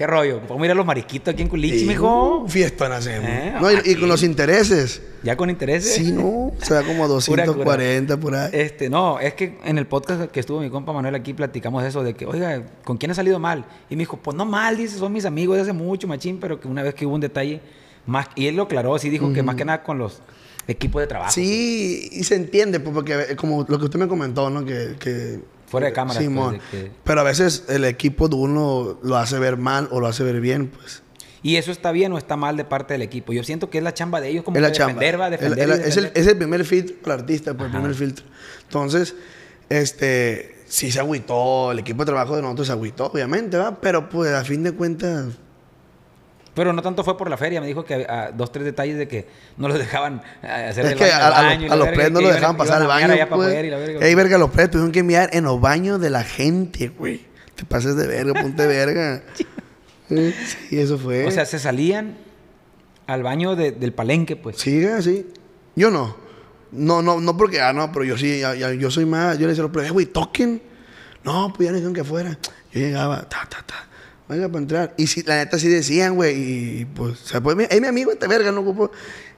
¿Qué rollo? ¿Podemos ir a los mariquitos aquí en Culichi,
Y,
mijo?
uh, fiestón hacemos.
Eh,
No, y, con los intereses.
¿Ya con intereses?
Sí, no. Se da como a
Pura cura.
240 por ahí.
Este, no, es que en el podcast que estuvo mi compa Manuel aquí platicamos eso de que, oiga, ¿con quién ha salido mal? Y me dijo, pues no mal, dice, son mis amigos de hace mucho, machín, pero que una vez que hubo un detalle, más, y él lo aclaró, sí dijo que más que nada con los equipos de trabajo.
Sí, y se entiende, pues, porque eh, como lo que usted me comentó, ¿no? Que, que
Fuera de cámara,
Simón.
pues, de que-
Pero a veces el equipo de uno lo hace ver mal o lo hace ver bien, pues.
Y eso está bien o está mal de parte del equipo. Yo siento que es la chamba de ellos como
es la
que
chamba.
defender, va, defender.
el-
y
es, el,
defender.
es el primer filtro para el artista, pues, el primer filtro. Entonces, este, sí se agüitó, el equipo de trabajo de nosotros se agüitó, obviamente, ¿va? Pero pues a fin de cuentas,
Pero no tanto fue por la feria, me dijo que ah, dos, tres detalles de que no los dejaban ah, hacer
es
el
que
baño
a, a
baño y
los, a los pres no
que
lo
iban-
dejaban pasar al
a
baño, pues.
y.
Ey, verga, los pres tuvieron que mirar en los baños de la gente, güey. Te pases de verga, ponte verga. Eh, Sí, eso fue.
O sea, se salían al baño de- del palenque, pues.
Siga, sí. Yo no. No, no, no porque, ah, no, pero yo sí, ya- ya- yo soy más, yo le decía a los pres, "Eh, güey, toquen. No, pues ya no dijeron que afuera. Yo llegaba, ta, ta, ta. Venga para entrar. Y sí, la neta sí decían, güey, y pues, o sea, pues, mi- es mi amigo este verga, no ocupo.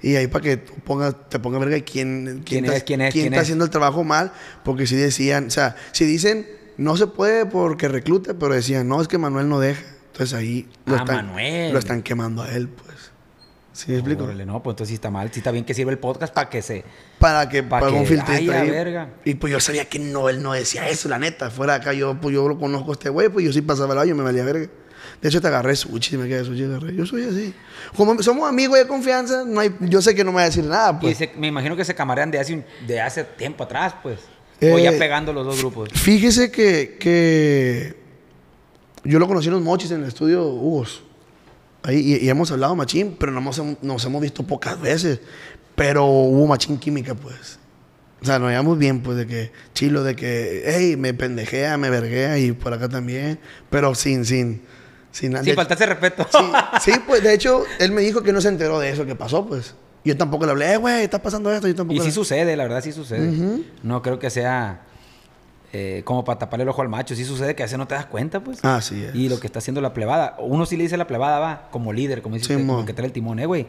Y ahí para que tú pongas, te pongas verga quién,
¿Quién
está,
es? ¿Quién es? ¿Quién
está
es?
haciendo el trabajo mal, porque sí decían, o sea, si dicen, no se puede porque recluta, pero decían, no, es que Manuel no deja. Entonces ahí lo,
Ah,
están,
Manuel.
lo están quemando a él, pues. ¿Sí me explico?
Órale, no, pues entonces sí está mal. Sí está bien que sirve el podcast para que se...
para que
Pa'
para
que
un filtrito ahí.
verga.
Y pues yo sabía que no, él no decía eso, la neta. Fuera acá, yo, pues yo lo conozco a este güey, pues yo sí pasaba el baño, me valía verga. De hecho, te agarré sushi, me quedé sushi, agarré. Yo soy así. Como somos amigos de confianza, no hay, yo sé que no me va a decir nada,
Y
pues.
se- me imagino que se camarean de hace, de hace tiempo atrás, pues. o ya
Eh,
pegando los dos grupos.
Fíjese que, que yo lo conocí en los mochis en el estudio Hugos. Ahí, y, y hemos hablado machín, pero nos hemos, nos hemos visto pocas veces. Pero hubo machín química, pues. O sea, nos llevamos bien, pues, de que, chilo, de que, hey, me pendejea, me verguea y por acá también. Pero sin, sin, sin.
Sin faltarse respeto.
Sí, sí, pues, de hecho, él me dijo que no se enteró de eso que pasó, pues. Yo tampoco le hablé, eh, güey, está pasando esto. Yo tampoco
Y sí
le-
sucede, la verdad sí sucede. No creo que sea eh, como para taparle el ojo al macho. Sí sucede que a veces no te das cuenta, pues.
Así es.
Y lo que está haciendo la plebada. Uno sí le dice a la plebada, va, como líder, como dice
Sí,
usted,
mo.
como que trae el timón, eh, güey.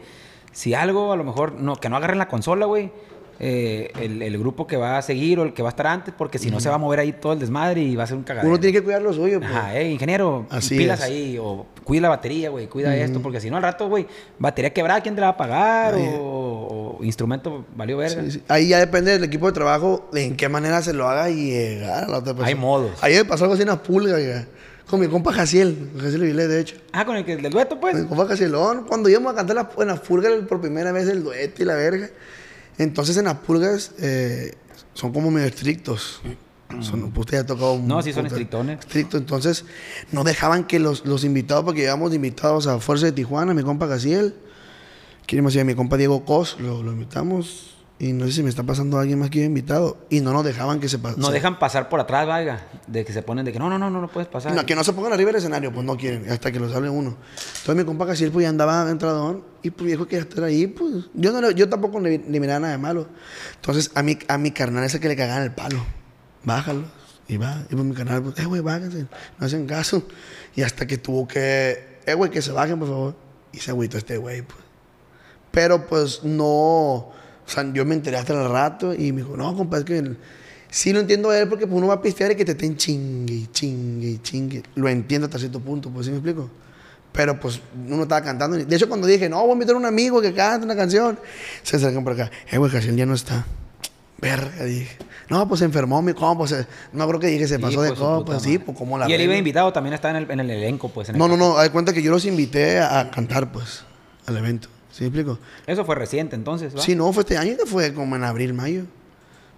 Si algo, a lo mejor, no, que no agarren la consola, güey. Eh, el, el grupo que va a seguir o el que va a estar antes, porque si no se va a mover ahí todo el desmadre y va a ser un cagadero.
Uno tiene que cuidar lo suyo, pues.
Ajá, eh, ingeniero,
Así
pilas
es.
ahí, o cuida la batería, güey, cuida esto, porque si no al rato, güey, batería quebrada, ¿quién te la va a pagar? O, o instrumento valió verga.
Sí, sí. Ahí ya depende del equipo de trabajo de en qué manera se lo haga y llegar a la otra persona.
Hay modos.
Ahí me pasó algo así en una pulga, ya. Con mi compa Jaciel, Jaciel Vilés, de hecho.
Ah, con el que del dueto, pues.
Mi compa Jacielón, cuando íbamos a cantar la- en las pulgas por primera vez el dueto y la verga. Entonces en las pulgas eh, son como medio estrictos. Son, pues, usted ya ha tocado un
No, sí son estrictones.
Estricto. Entonces no dejaban que los, los invitados, porque llevamos invitados a Fuerza de Tijuana, mi compa Jaciel. ¿Quién más? Mi compa Diego Cos, lo, lo invitamos. Y no sé si me está pasando alguien más que yo invitado. Y no nos dejaban que se pase.
No dejan pasar por atrás, vaya. De que se ponen de que no, no, no, no, no puedes pasar.
No, que no se pongan arriba del escenario, pues no quieren, hasta que los hable uno. Entonces mi compa Casiel pues ya andaba entradón y pues dijo que estar ahí, pues yo no yo tampoco le, le miraba nada de malo. Entonces a mi, a mi carnal ese que le cagaban el palo, bájalo. Y va, y pues mi carnal, pues, eh, güey, bájense, no hacen caso. Y hasta que tuvo que, eh, güey, que se bajen, por favor. Y se agüitó este güey, pues. Pero pues no, o sea, yo me enteré hasta el rato y me dijo, no, compa, es que el- sí lo entiendo a él porque pues, uno va a pistear y que te estén chingue, y chingue, y chingue. Lo entiendo hasta cierto punto, pues sí me explico. Pero pues uno estaba cantando. De hecho, cuando dije, no, voy a invitar a un amigo que cante una canción, se acercan por acá. Eh, güey, Casiel ya no está. Verga, dije. No, pues se enfermó mi compa. se- no creo que dije, se
Sí,
pasó de
pues, su puta
copa. Sí,
madre.
pues como la.
Y él iba invitado, también está en el, en el elenco, pues. en el-
No, no, no. Hay cuenta que yo los invité a, a cantar, pues, al evento. ¿Sí me explico?
Eso fue reciente, entonces, ¿va?
Sí, no, fue este año que fue como en abril, mayo.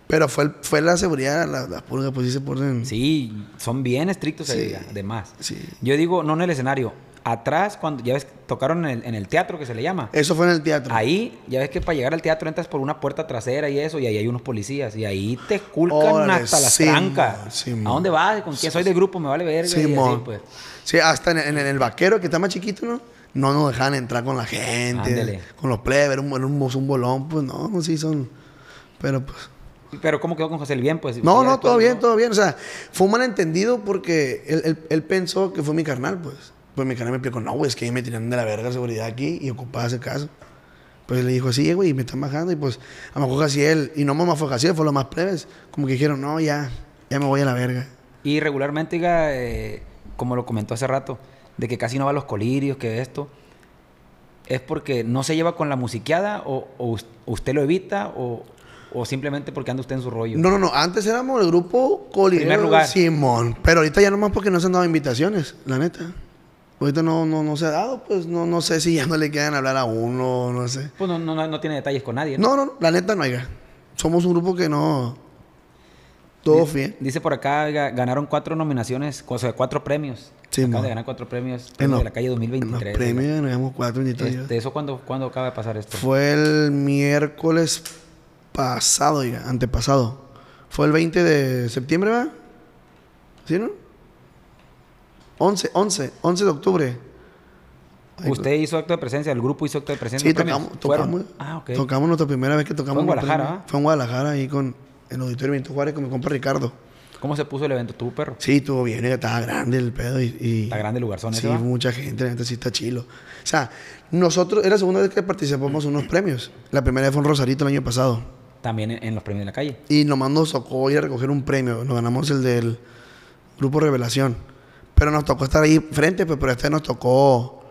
Pero fue, el- fue la seguridad, la- las pulgas, pues sí se ponen.
Sí, son bien estrictos,
Sí.
diga, de más.
Sí.
Yo digo, no en el escenario. Atrás, cuando ya ves, tocaron en el, en el teatro que se le llama.
Eso fue en el teatro.
Ahí, ya ves que para llegar al teatro entras por una puerta trasera y eso, y ahí hay unos policías. Y ahí te culcan
Órale,
hasta las
sí,
trancas.
sí,
¿A dónde vas? ¿Con quién soy de grupo? Me vale verga.
Sí,
así, pues.
Sí, hasta en, en- en el vaquero, que está más chiquito, ¿no? No nos dejaban entrar con la gente,
Ándele.
con los plebes, era un, era un, un bolón, pues no, no, sí son. Pero pues.
Pero ¿cómo quedó con José el Bien? Pues,
No, no, todo bien,
¿no?
todo bien. O sea, fue un malentendido porque él, él- él pensó que fue mi carnal, pues. Pues mi canal me explicó, no, güey, es que me tiran de la verga seguridad aquí y ocupaba ese caso. Pues le dijo, sí, güey, me están bajando. Y pues, a lo mejor él y no mamá fue Jaciel, fue lo más plebes. Como que dijeron, no, ya, ya me voy a la verga.
Y regularmente, diga, eh, como lo comentó hace rato, de que casi no va a los colirios, que esto, ¿es porque no se lleva con la musiqueada o, o usted lo evita o, o simplemente porque anda usted en su rollo?
No, no, no. Antes éramos el grupo Colirios
Primer lugar.
Simón. Pero ahorita ya nomás porque no se han dado invitaciones, la neta. Ahorita no, no, no se ha dado, pues no, no sé si ya no le quedan hablar a uno, no sé.
Pues no, no, no tiene detalles con nadie.
No, no, no la neta no hay. Somos un grupo que no. Todo
dice,
bien.
Dice por acá, ganaron cuatro nominaciones, o sea, cuatro premios.
Sí,
de ganar cuatro premios
En
de la calle
En
2023.
los premios llevamos cuatro.
Este, ¿Eso cuándo, cuándo acaba de pasar esto?
Fue el miércoles pasado, oiga, antepasado. Fue el 20 de septiembre, ¿va? ¿Sí, no? 11, 11, 11 de octubre. Ay,
¿Usted hizo acto de presencia? ¿El grupo hizo acto de presencia?
Sí, tocamos, tocamos.
Ah, ok.
Tocamos nuestra primera vez que tocamos.
Fue en Guadalajara.
Fue en Guadalajara, ahí con el Auditorio Benito Juárez con mi compa Ricardo.
¿Cómo se puso el evento? ¿Tuvo perro?
Sí, estuvo bien, estaba grande el pedo y... y-
Está grande el lugarzón
Sí,
ese, ¿va?
mucha gente, la neta sí está chilo. O sea, nosotros, era la segunda vez que participamos en unos premios. La primera vez fue en Rosarito el año pasado.
También en, en los premios de la calle.
Y nomás nos tocó ir a recoger un premio. Nos ganamos el del Grupo Revelación. Pero nos tocó estar ahí frente, pues, pero este nos tocó...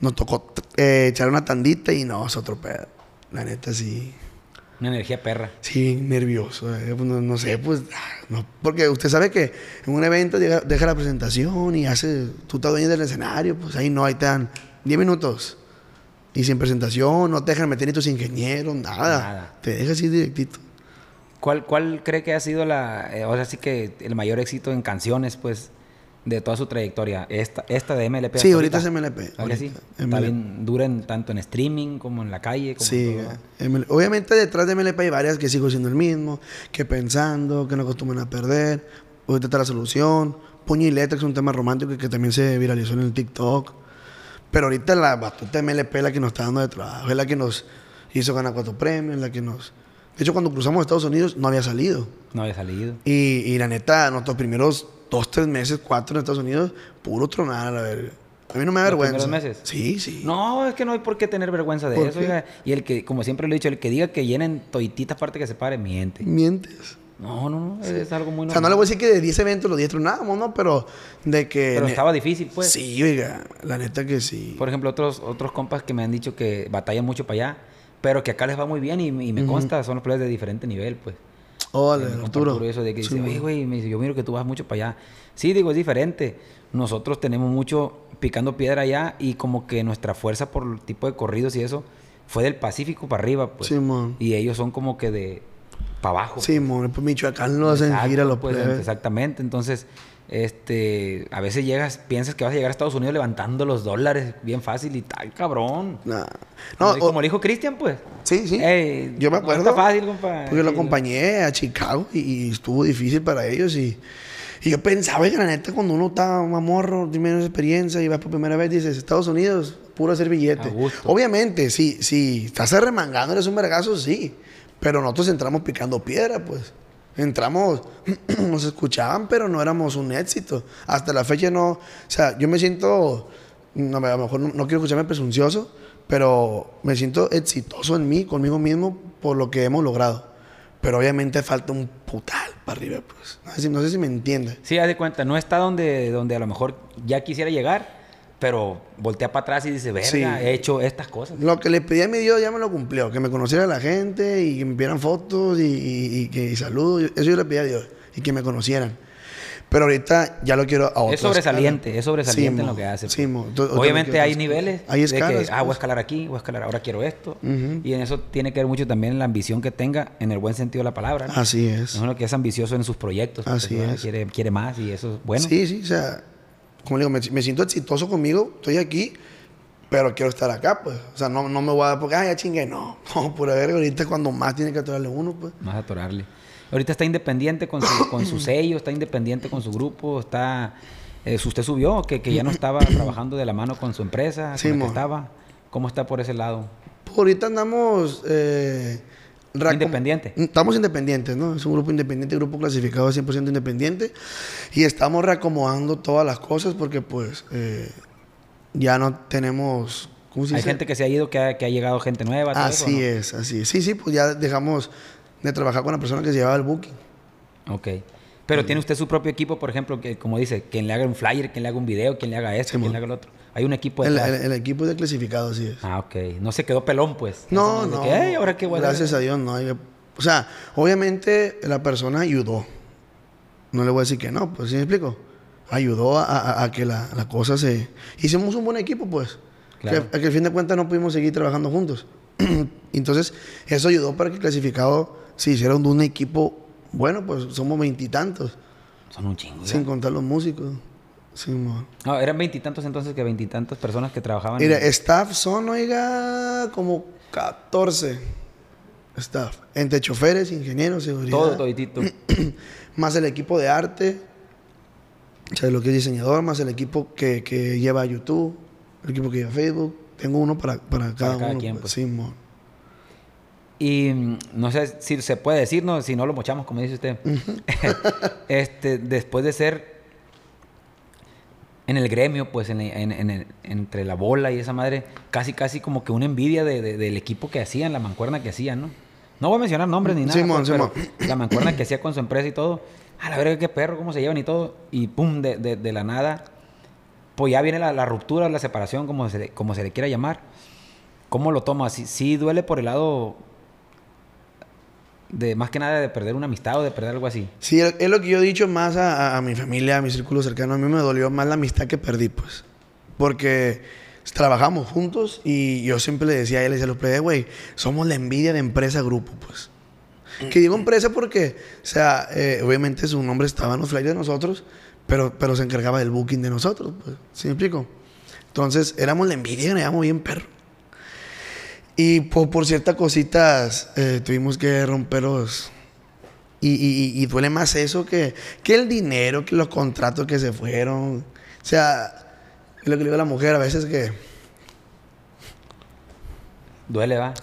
Nos tocó eh, echar una tandita y no, es otro pedo. La neta sí...
Una energía perra.
Sí, nervioso. eh, pues, No, no sé, pues... ah, no, porque usted sabe que en un evento llega- deja la presentación y hace... Tú estás dueño del escenario, pues ahí no, ahí te dan 10 minutos. Y sin presentación, no te dejan meter ni tus ingenieros, nada.
Nada.
Te dejas así directito.
¿Cuál, ¿Cuál cree que ha sido la, eh, ahora sí que el mayor éxito en canciones, pues, de toda su trayectoria? Esta, esta de MLP.
Sí, ahorita es MLP.
¿Verdad que
ahorita,
sí? Está bien, dura en- tanto en streaming como en la calle. Como
Sí,
todo.
obviamente detrás de MLP hay varias que sigo siendo el mismo, que pensando, que no acostumbran a perder. Ahorita está la solución. Puño y letra, que es un tema romántico y que también se viralizó en el TikTok. Pero ahorita la batuta MLP es la que nos está dando de trabajo, es la que nos hizo ganar cuatro premios, la que nos... De hecho, cuando cruzamos Estados Unidos no había salido.
No había salido.
Y, y la neta, nuestros primeros dos, tres meses, cuatro en Estados Unidos, puro tronar a la verga. A mí no me da
¿Los
vergüenza.
primeros meses?
Sí, sí.
No, es que no hay por qué tener vergüenza de
¿Por
eso. oiga. Y el que, como siempre lo he dicho, el que diga que llenen toititas parte que se pare, miente.
Mientes.
No, no, no. Es algo muy
O
normal.
sea, no le voy a decir que de 10 eventos los 10 tronábamos, ¿no? Pero de que...
Pero estaba difícil, pues.
Sí, oiga, la neta que sí.
Por ejemplo, otros, otros compas que me han dicho que batallan mucho para allá, pero que acá les va muy bien y, y me consta, son los players de diferente nivel, pues. Me compa
Arturo.
Arturo eso de que
Sí,
dice, oye,
man.
güey, me dice, yo miro que tú vas mucho para allá. Sí, digo, es diferente. Nosotros tenemos mucho picando piedra allá y como que nuestra fuerza por el tipo de corridos y eso fue del Pacífico para arriba, pues.
Simón.
Y ellos son como que de para abajo.
Sí, mon, pues Michoacán lo hacen gira los
pues,
plebes.
Exactamente. Entonces, este, a veces llegas, piensas que vas a llegar a Estados Unidos levantando los dólares bien fácil y tal, cabrón.
Nah.
Como,
No,
di-
o-
como le dijo Cristian, pues.
sí, sí.
Ey,
Yo me
no
acuerdo.
está fácil, compa.
Porque lo acompañé a Chicago y, y estuvo difícil para ellos. Y, y yo pensaba que la neta, cuando uno está más morro, tiene menos experiencia y vas por primera vez, dices, Estados Unidos, puro hacer billete. Obviamente, sí, sí, estás arremangando, eres un vergazo, sí. Pero nosotros entramos picando piedra, pues. Entramos, nos escuchaban, pero no éramos un éxito. Hasta la fecha no. O sea, yo me siento. No, a lo mejor no, no quiero escucharme presuncioso, pero me siento exitoso en mí, conmigo mismo, por lo que hemos logrado. Pero obviamente falta un putal para arriba, pues. No sé si, no sé si me entiende.
Sí, haz de cuenta, no está donde, donde a lo mejor ya quisiera llegar, pero voltea para atrás y dice, verga,
Sí.
he hecho estas cosas.
Lo que le pedí a mi Dios ya me lo cumplió. Que me conociera la gente y que me vieran fotos y, y- y que y saludos. Eso yo le pedí a Dios. Y que me conocieran. Pero ahorita ya lo quiero a
Es sobresaliente,
escala.
es sobresaliente
Sí,
en
mo.
lo que hace.
Sí,
pues.
Entonces, ahorita
Obviamente hay niveles.
Hay
de
escalas.
que, ah, voy a
pues.
escalar aquí, voy a escalar, ahora quiero esto. Y en eso tiene que ver mucho también la ambición que tenga, en el buen sentido de la palabra. ¿no?
Así es.
Es uno que es ambicioso en sus proyectos. porque
Así es.
Quiere, quiere más y eso es bueno.
Sí, sí, o sea, como le digo, me, me siento exitoso conmigo, estoy aquí, pero quiero estar acá, pues. O sea, no, no me voy a dar porque, ah, ya chingué, no. No, por verga, ahorita es cuando más tiene que atorarle uno, pues.
Más atorarle. Ahorita está independiente con su, con su sello, está independiente con su grupo, está... eh, usted subió, que, que ya no estaba trabajando de la mano con su empresa,
Sí,
con la que estaba. ¿Cómo está por ese lado?
Pues ahorita andamos. Eh,
Independiente.
Estamos independientes, ¿no? Es un grupo independiente, grupo clasificado 100% independiente. Y estamos reacomodando todas las cosas porque, pues, eh, ya no tenemos... ¿cómo se
Hay
dice?
gente que se ha ido, que ha, que ha llegado gente nueva. eso,
Así
¿no?
es, así es. Sí, sí, pues ya dejamos de trabajar con la persona que se llevaba el booking.
Ok. Pero tiene usted su propio equipo, por ejemplo, que como dice, quien le haga un flyer, quien le haga un video, quien le haga esto, quien le haga el otro. Hay un equipo
El,
detrás.
el- el equipo de clasificado, así es.
Ah, ok. No se quedó pelón, pues.
No,
de
no.
que, "Ey, ¿ahora qué a hacer?"
Gracias a Dios, no. hay- O sea, obviamente la persona ayudó. No le voy a decir que no, pues, ¿sí me explico? Ayudó a, a- a que la, la cosa se... Hicimos un buen equipo, pues.
Claro.
Que, que al fin de cuentas no pudimos seguir trabajando juntos. Entonces, eso ayudó para que el clasificado se hiciera un, un equipo... Bueno, pues somos veintitantos,
Son un chingo.
sin contar los músicos. Sí.
No, eran veintitantos entonces que veintitantas personas que trabajaban.
Mira,
en-
staff son, oiga, como 14 staff. Entre choferes, ingenieros, seguridad.
todo, toditito.
Más el equipo de arte, o sea, lo que es diseñador, más el equipo que, que lleva YouTube, el equipo que lleva Facebook. Tengo uno para, para cada,
cada
uno.
quien,
pues.
pues.
Sí, mo.
Y mm, no sé si se puede decir, ¿no? si no lo mochamos, como dice usted. este, después de ser en el gremio, pues en, en- en el- entre la bola y esa madre, casi casi como que una envidia de- de- del equipo que hacían, la mancuerna que hacían, ¿no? No voy a mencionar nombres ni nada,
Simón,
pues,
Simón.
la mancuerna que hacía con su empresa y todo. A la verga, qué perro, cómo se llevan y todo. Y pum, de, de- de la nada, pues ya viene la, la ruptura, la separación, como se, le- como se le quiera llamar. ¿Cómo lo tomas? Sí, sí duele por el lado de más que nada de perder una amistad o de perder algo así.
Sí, es lo que yo he dicho más a, a- a mi familia, a mi círculo cercano. A mí me dolió más la amistad que perdí, pues. Porque trabajamos juntos y yo siempre le decía a él, le decía a los players, güey, somos la envidia de empresa grupo, pues. Que digo empresa porque, o sea, eh, obviamente su nombre estaba en los flyers de nosotros, pero, pero se encargaba del booking de nosotros, pues. ¿Sí me explico? Entonces, éramos la envidia y nos llevamos bien perro. Y por, por ciertas cositas eh, tuvimos que romperlos. Y, y- y duele más eso que, que el dinero, que los contratos que se fueron. O sea, lo que le digo a la mujer a veces que...
Duele, va.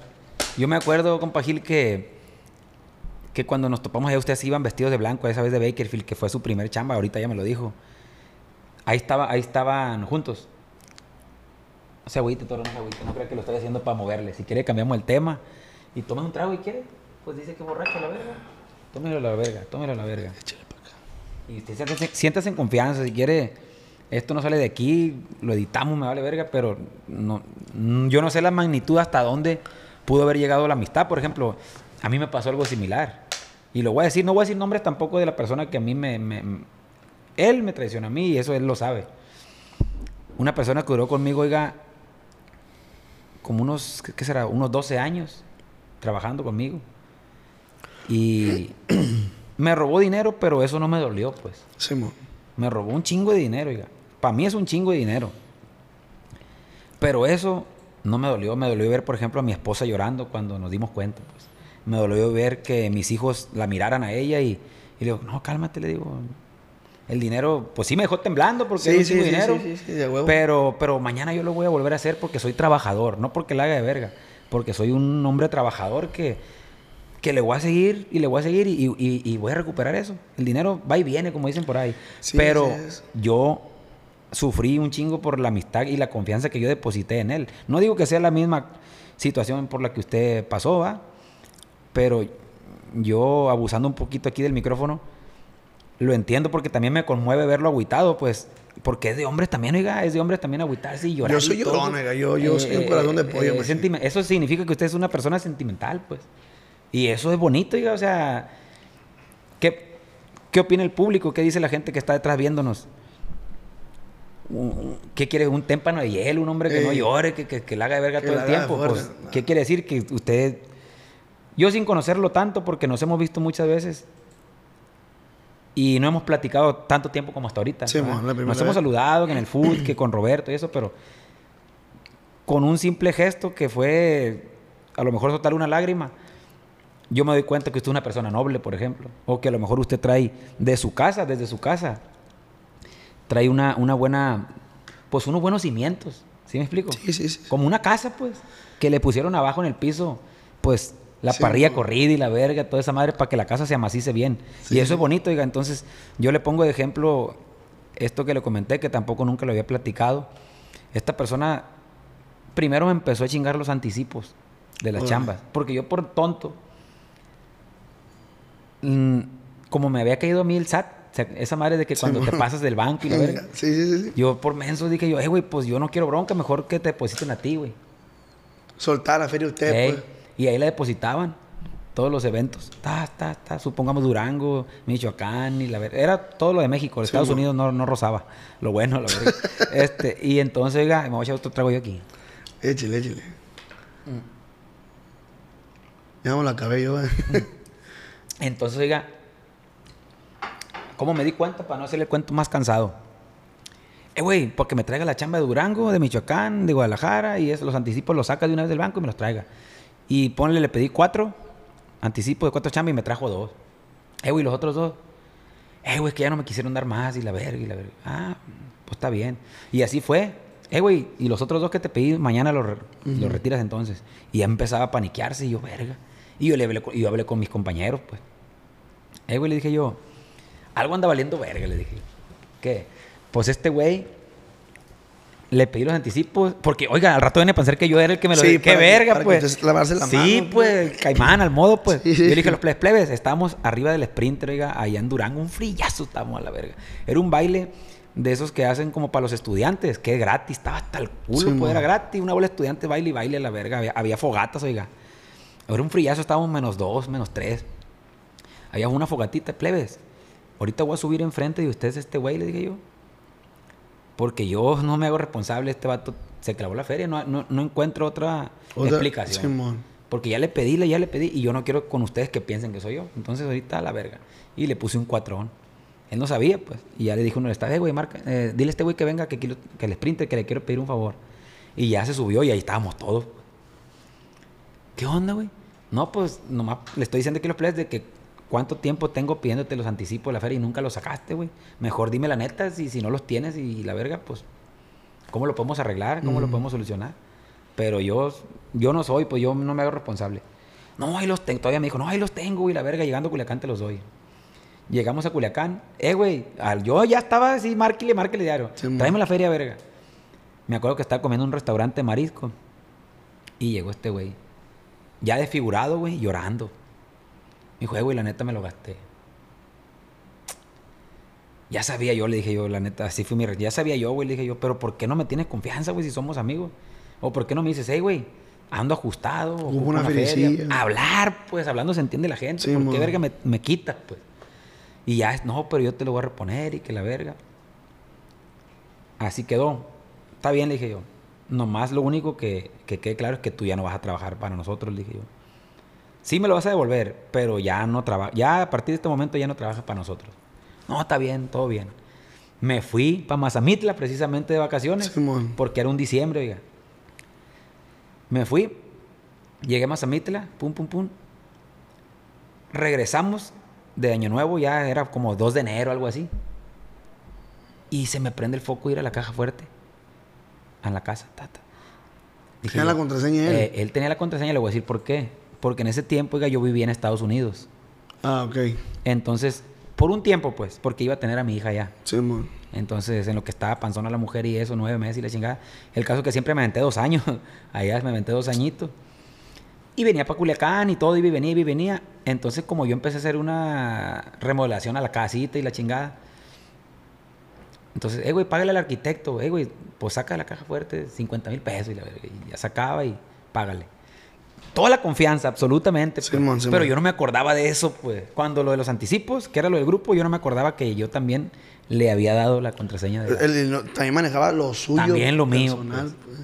Yo me acuerdo, compa Gil, que, que cuando nos topamos allá, ustedes iban vestidos de blanco, esa vez de Bakerfield, que fue su primer chamba, ahorita ya me lo dijo. Ahí, estaba, ahí estaban juntos. No se agüite, toro, no se agüite. No creo que lo estoy haciendo para moverle. Si quiere, cambiamos el tema. Y toma un trago y quiere. Pues dice que borracho a la verga. Tómelo a la verga, tómelo a la verga. Y usted siéntase, siéntase en confianza. Si quiere, esto no sale de aquí, lo editamos, me vale verga, pero no, mm, yo no sé la magnitud hasta dónde pudo haber llegado la amistad. Por ejemplo, a mí me pasó algo similar. Y lo voy a decir, no voy a decir nombres tampoco de la persona que a mí me... me- él me traiciona a mí y eso él lo sabe. Una persona que duró conmigo, oiga, como unos, ¿qué, será? Unos 12 años trabajando conmigo. Y me robó dinero, pero eso no me dolió, pues. Me robó un chingo de dinero, oiga. Para mí es un chingo de dinero. Pero eso no me dolió. Me dolió ver, por ejemplo, a mi esposa llorando cuando nos dimos cuenta. Pues. Me dolió ver que mis hijos la miraran a ella y, y le digo, no, cálmate, le digo. El dinero, pues sí me dejó temblando porque
Sí,
un
sí, sí,
dinero.
sí, sí, sí, de huevo.
Pero, pero mañana yo lo voy a volver a hacer porque soy trabajador, no porque la haga de verga. Porque soy un hombre trabajador que, que le voy a seguir y le voy a seguir y, y- y voy a recuperar eso. El dinero va y viene, como dicen por ahí.
Sí,
Pero
es.
yo sufrí un chingo por la amistad y la confianza que yo deposité en él. No digo que sea la misma situación por la que usted pasó, ¿va? Pero yo, abusando un poquito aquí del micrófono, lo entiendo porque también me conmueve verlo agüitado, pues. Porque es de hombres también, oiga, es de hombres también agüitarse y llorar.
Yo soy llorón, oiga, yo- yo soy un corazón de pollo,
eh, Eso significa que usted es una persona sentimental, pues. Y eso es bonito, oiga, o sea. ¿Qué, qué opina el público? ¿Qué dice la gente que está detrás viéndonos? ¿Qué quiere? ¿Un témpano de hielo? ¿Un hombre que no
Ey.
llore? ¿Que, que, que le haga de verga todo el tiempo?
fuerza.
Pues, ¿Qué quiere decir? Que usted... Yo sin conocerlo tanto, porque nos hemos visto muchas veces y no hemos platicado tanto tiempo como hasta ahorita.
Sí, mon, la primera
Nos hemos
vez.
saludado que en el food, que con Roberto y eso, pero con un simple gesto que fue a lo mejor soltar una lágrima, yo me doy cuenta que usted es una persona noble, por ejemplo, o que a lo mejor usted trae de su casa, desde su casa, trae una, una buena, pues unos buenos cimientos, ¿sí me explico?
Sí, sí, sí.
Como una casa, pues, que le pusieron abajo en el piso, pues, la
Sí,
parrilla corrida y la verga, toda esa madre para que la casa se amacice bien.
Sí,
y eso
sí.
es bonito, oiga. Entonces, yo le pongo de ejemplo esto que le comenté, que tampoco nunca lo había platicado. esta persona primero me empezó a chingar los anticipos de las chambas. Porque yo por tonto, mm, como me había caído a mí el SAT, o sea, esa madre de que
Sí,
cuando te pasas del banco y la verga.
Sí, sí.
Yo por menso dije yo, eh, güey, pues yo no quiero bronca, mejor que te depositen a ti, güey.
Soltar la feria usted, pues.
Y ahí la depositaban todos los eventos. Ta, ta, ta, supongamos Durango, Michoacán y la verga. Era todo lo de México.
Sí,
Estados. Unidos no, no rozaba. Lo bueno, la verdad. este, y entonces, oiga, me voy a echar otro trago yo aquí.
Échale, échale.
Mm.
Ya me lo acabé yo, eh.
Entonces, oiga, ¿cómo me di cuenta para no hacerle el cuento más cansado? Eh, güey, porque me traiga la chamba de Durango, de Michoacán, de Guadalajara, y eso, los anticipos los saca de una vez del banco y me los traiga. Y ponle, le pedí cuatro anticipos de cuatro chambas y me trajo dos. Eh, güey, los otros dos. Eh, güey, es que ya no me quisieron dar más y la verga y la verga. Ah, pues está bien. Y así fue. Eh, güey, y los otros dos que te pedí, mañana los, los retiras entonces. Y ya empezaba a paniquearse y yo, verga. Y yo le hablé, yo hablé con mis compañeros, pues. Eh, güey, le dije yo, algo anda valiendo verga, le dije. ¿Qué? Pues este güey le pedí los anticipos, porque, oiga, al rato viene a pensar que yo era el que me lo
Sí.
¡Qué
que-
verga,
para que
pues!
usted lavarse la
sí,
mano,
pues, caimán, al modo, pues.
Sí.
Yo le dije a los plebes, plebes, estábamos arriba del Sprinter, oiga, allá en Durango, un frillazo estábamos a la verga. Era un baile de esos que hacen como para los estudiantes, que es gratis, estaba hasta el culo, pues era gratis, una bola de estudiante, baile y baile a la verga, había, había fogatas, oiga. Era un frillazo, estábamos menos dos, menos tres. Había una fogatita, plebes. Ahorita voy a subir enfrente de ustedes este güey, le dije yo. Porque yo no me hago responsable, este vato se clavó la feria, no, no, no encuentro otra,
Otra-
explicación.
Simón.
Porque ya le pedí, le- ya le pedí, y yo no quiero con ustedes que piensen que soy yo. Entonces ahorita a la verga. Y le puse un cuatrón. Él no sabía, pues. Y ya le dijo uno, está, eh, güey, marca, eh, dile a este güey que venga, que, quiero- que el sprinter, que le quiero pedir un favor. Y ya se subió y ahí estábamos todos. ¿Qué onda, güey? No, pues nomás le estoy diciendo aquí a los players de que cuánto tiempo tengo pidiéndote los anticipos de la feria y nunca los sacaste, güey. Mejor dime la neta, si, si no los tienes y la verga, pues, ¿cómo lo podemos arreglar? ¿Cómo lo podemos solucionar? Pero yo, yo no soy, pues yo no me hago responsable. No, ahí los tengo. Todavía me dijo, no, ahí los tengo, güey, la verga, llegando a Culiacán te los doy. Llegamos a Culiacán. Eh, güey, yo ya estaba así, márquele, márquele diario.
Sí.
Tráeme la feria, verga. Me acuerdo que estaba comiendo en un restaurante de marisco. Y llegó este güey. Ya desfigurado, güey, llorando. Me dijo, eh, güey, la neta me lo gasté. Ya sabía yo, le dije yo, la neta, así fue mi... Ya sabía yo, güey, le dije yo, pero ¿por qué no me tienes confianza, güey, si somos amigos? ¿O por qué no me dices, hey, güey, ando ajustado?
Hubo
ocupo
una
feria"? Hablar, pues, hablando se entiende la gente.
Sí,
¿Por qué verga me, me quitas, pues? Y ya, es, no, pero yo te lo voy a reponer y que la verga. Así quedó. Está bien, le dije yo. Nomás lo único que, que quede claro es que tú ya no vas a trabajar para nosotros, le dije yo. Sí me lo vas a devolver, pero ya no trabaja. Ya a partir de este momento ya no trabajas para nosotros. No, está bien, todo bien. Me fui para Mazamitla precisamente de vacaciones. Porque era un diciembre, oiga. Me fui, llegué a Mazamitla, pum, pum, pum. Regresamos de Año Nuevo, ya era como 2 de enero, algo así. Y se me prende el foco ir a la caja fuerte. A la casa, tata.
Tenía la contraseña él.
Eh, él tenía la contraseña, le voy a decir por qué. Porque en ese tiempo, oiga, yo vivía en Estados Unidos.
Ah, ok.
Entonces, por un tiempo, pues, porque iba a tener a mi hija allá.
Simón.
Entonces, en lo que estaba panzona la mujer y eso, nueve meses y la chingada. El caso es que siempre me aventé dos años. Allá me aventé dos añitos. Y venía para Culiacán y todo, y venía, y venía. Entonces, como yo empecé a hacer una remodelación a la casita y la chingada. Entonces, eh, güey, págale al arquitecto. Eh, güey, pues saca de la caja fuerte 50 mil pesos y, la y ya sacaba y págale. Toda la confianza, absolutamente. pues. Pero yo no me acordaba de eso, pues. Cuando lo de los anticipos, que era lo del grupo, yo no me acordaba que yo también le había dado la contraseña de...
Él, él no- también manejaba lo suyo.
También lo mío,
personal, pues.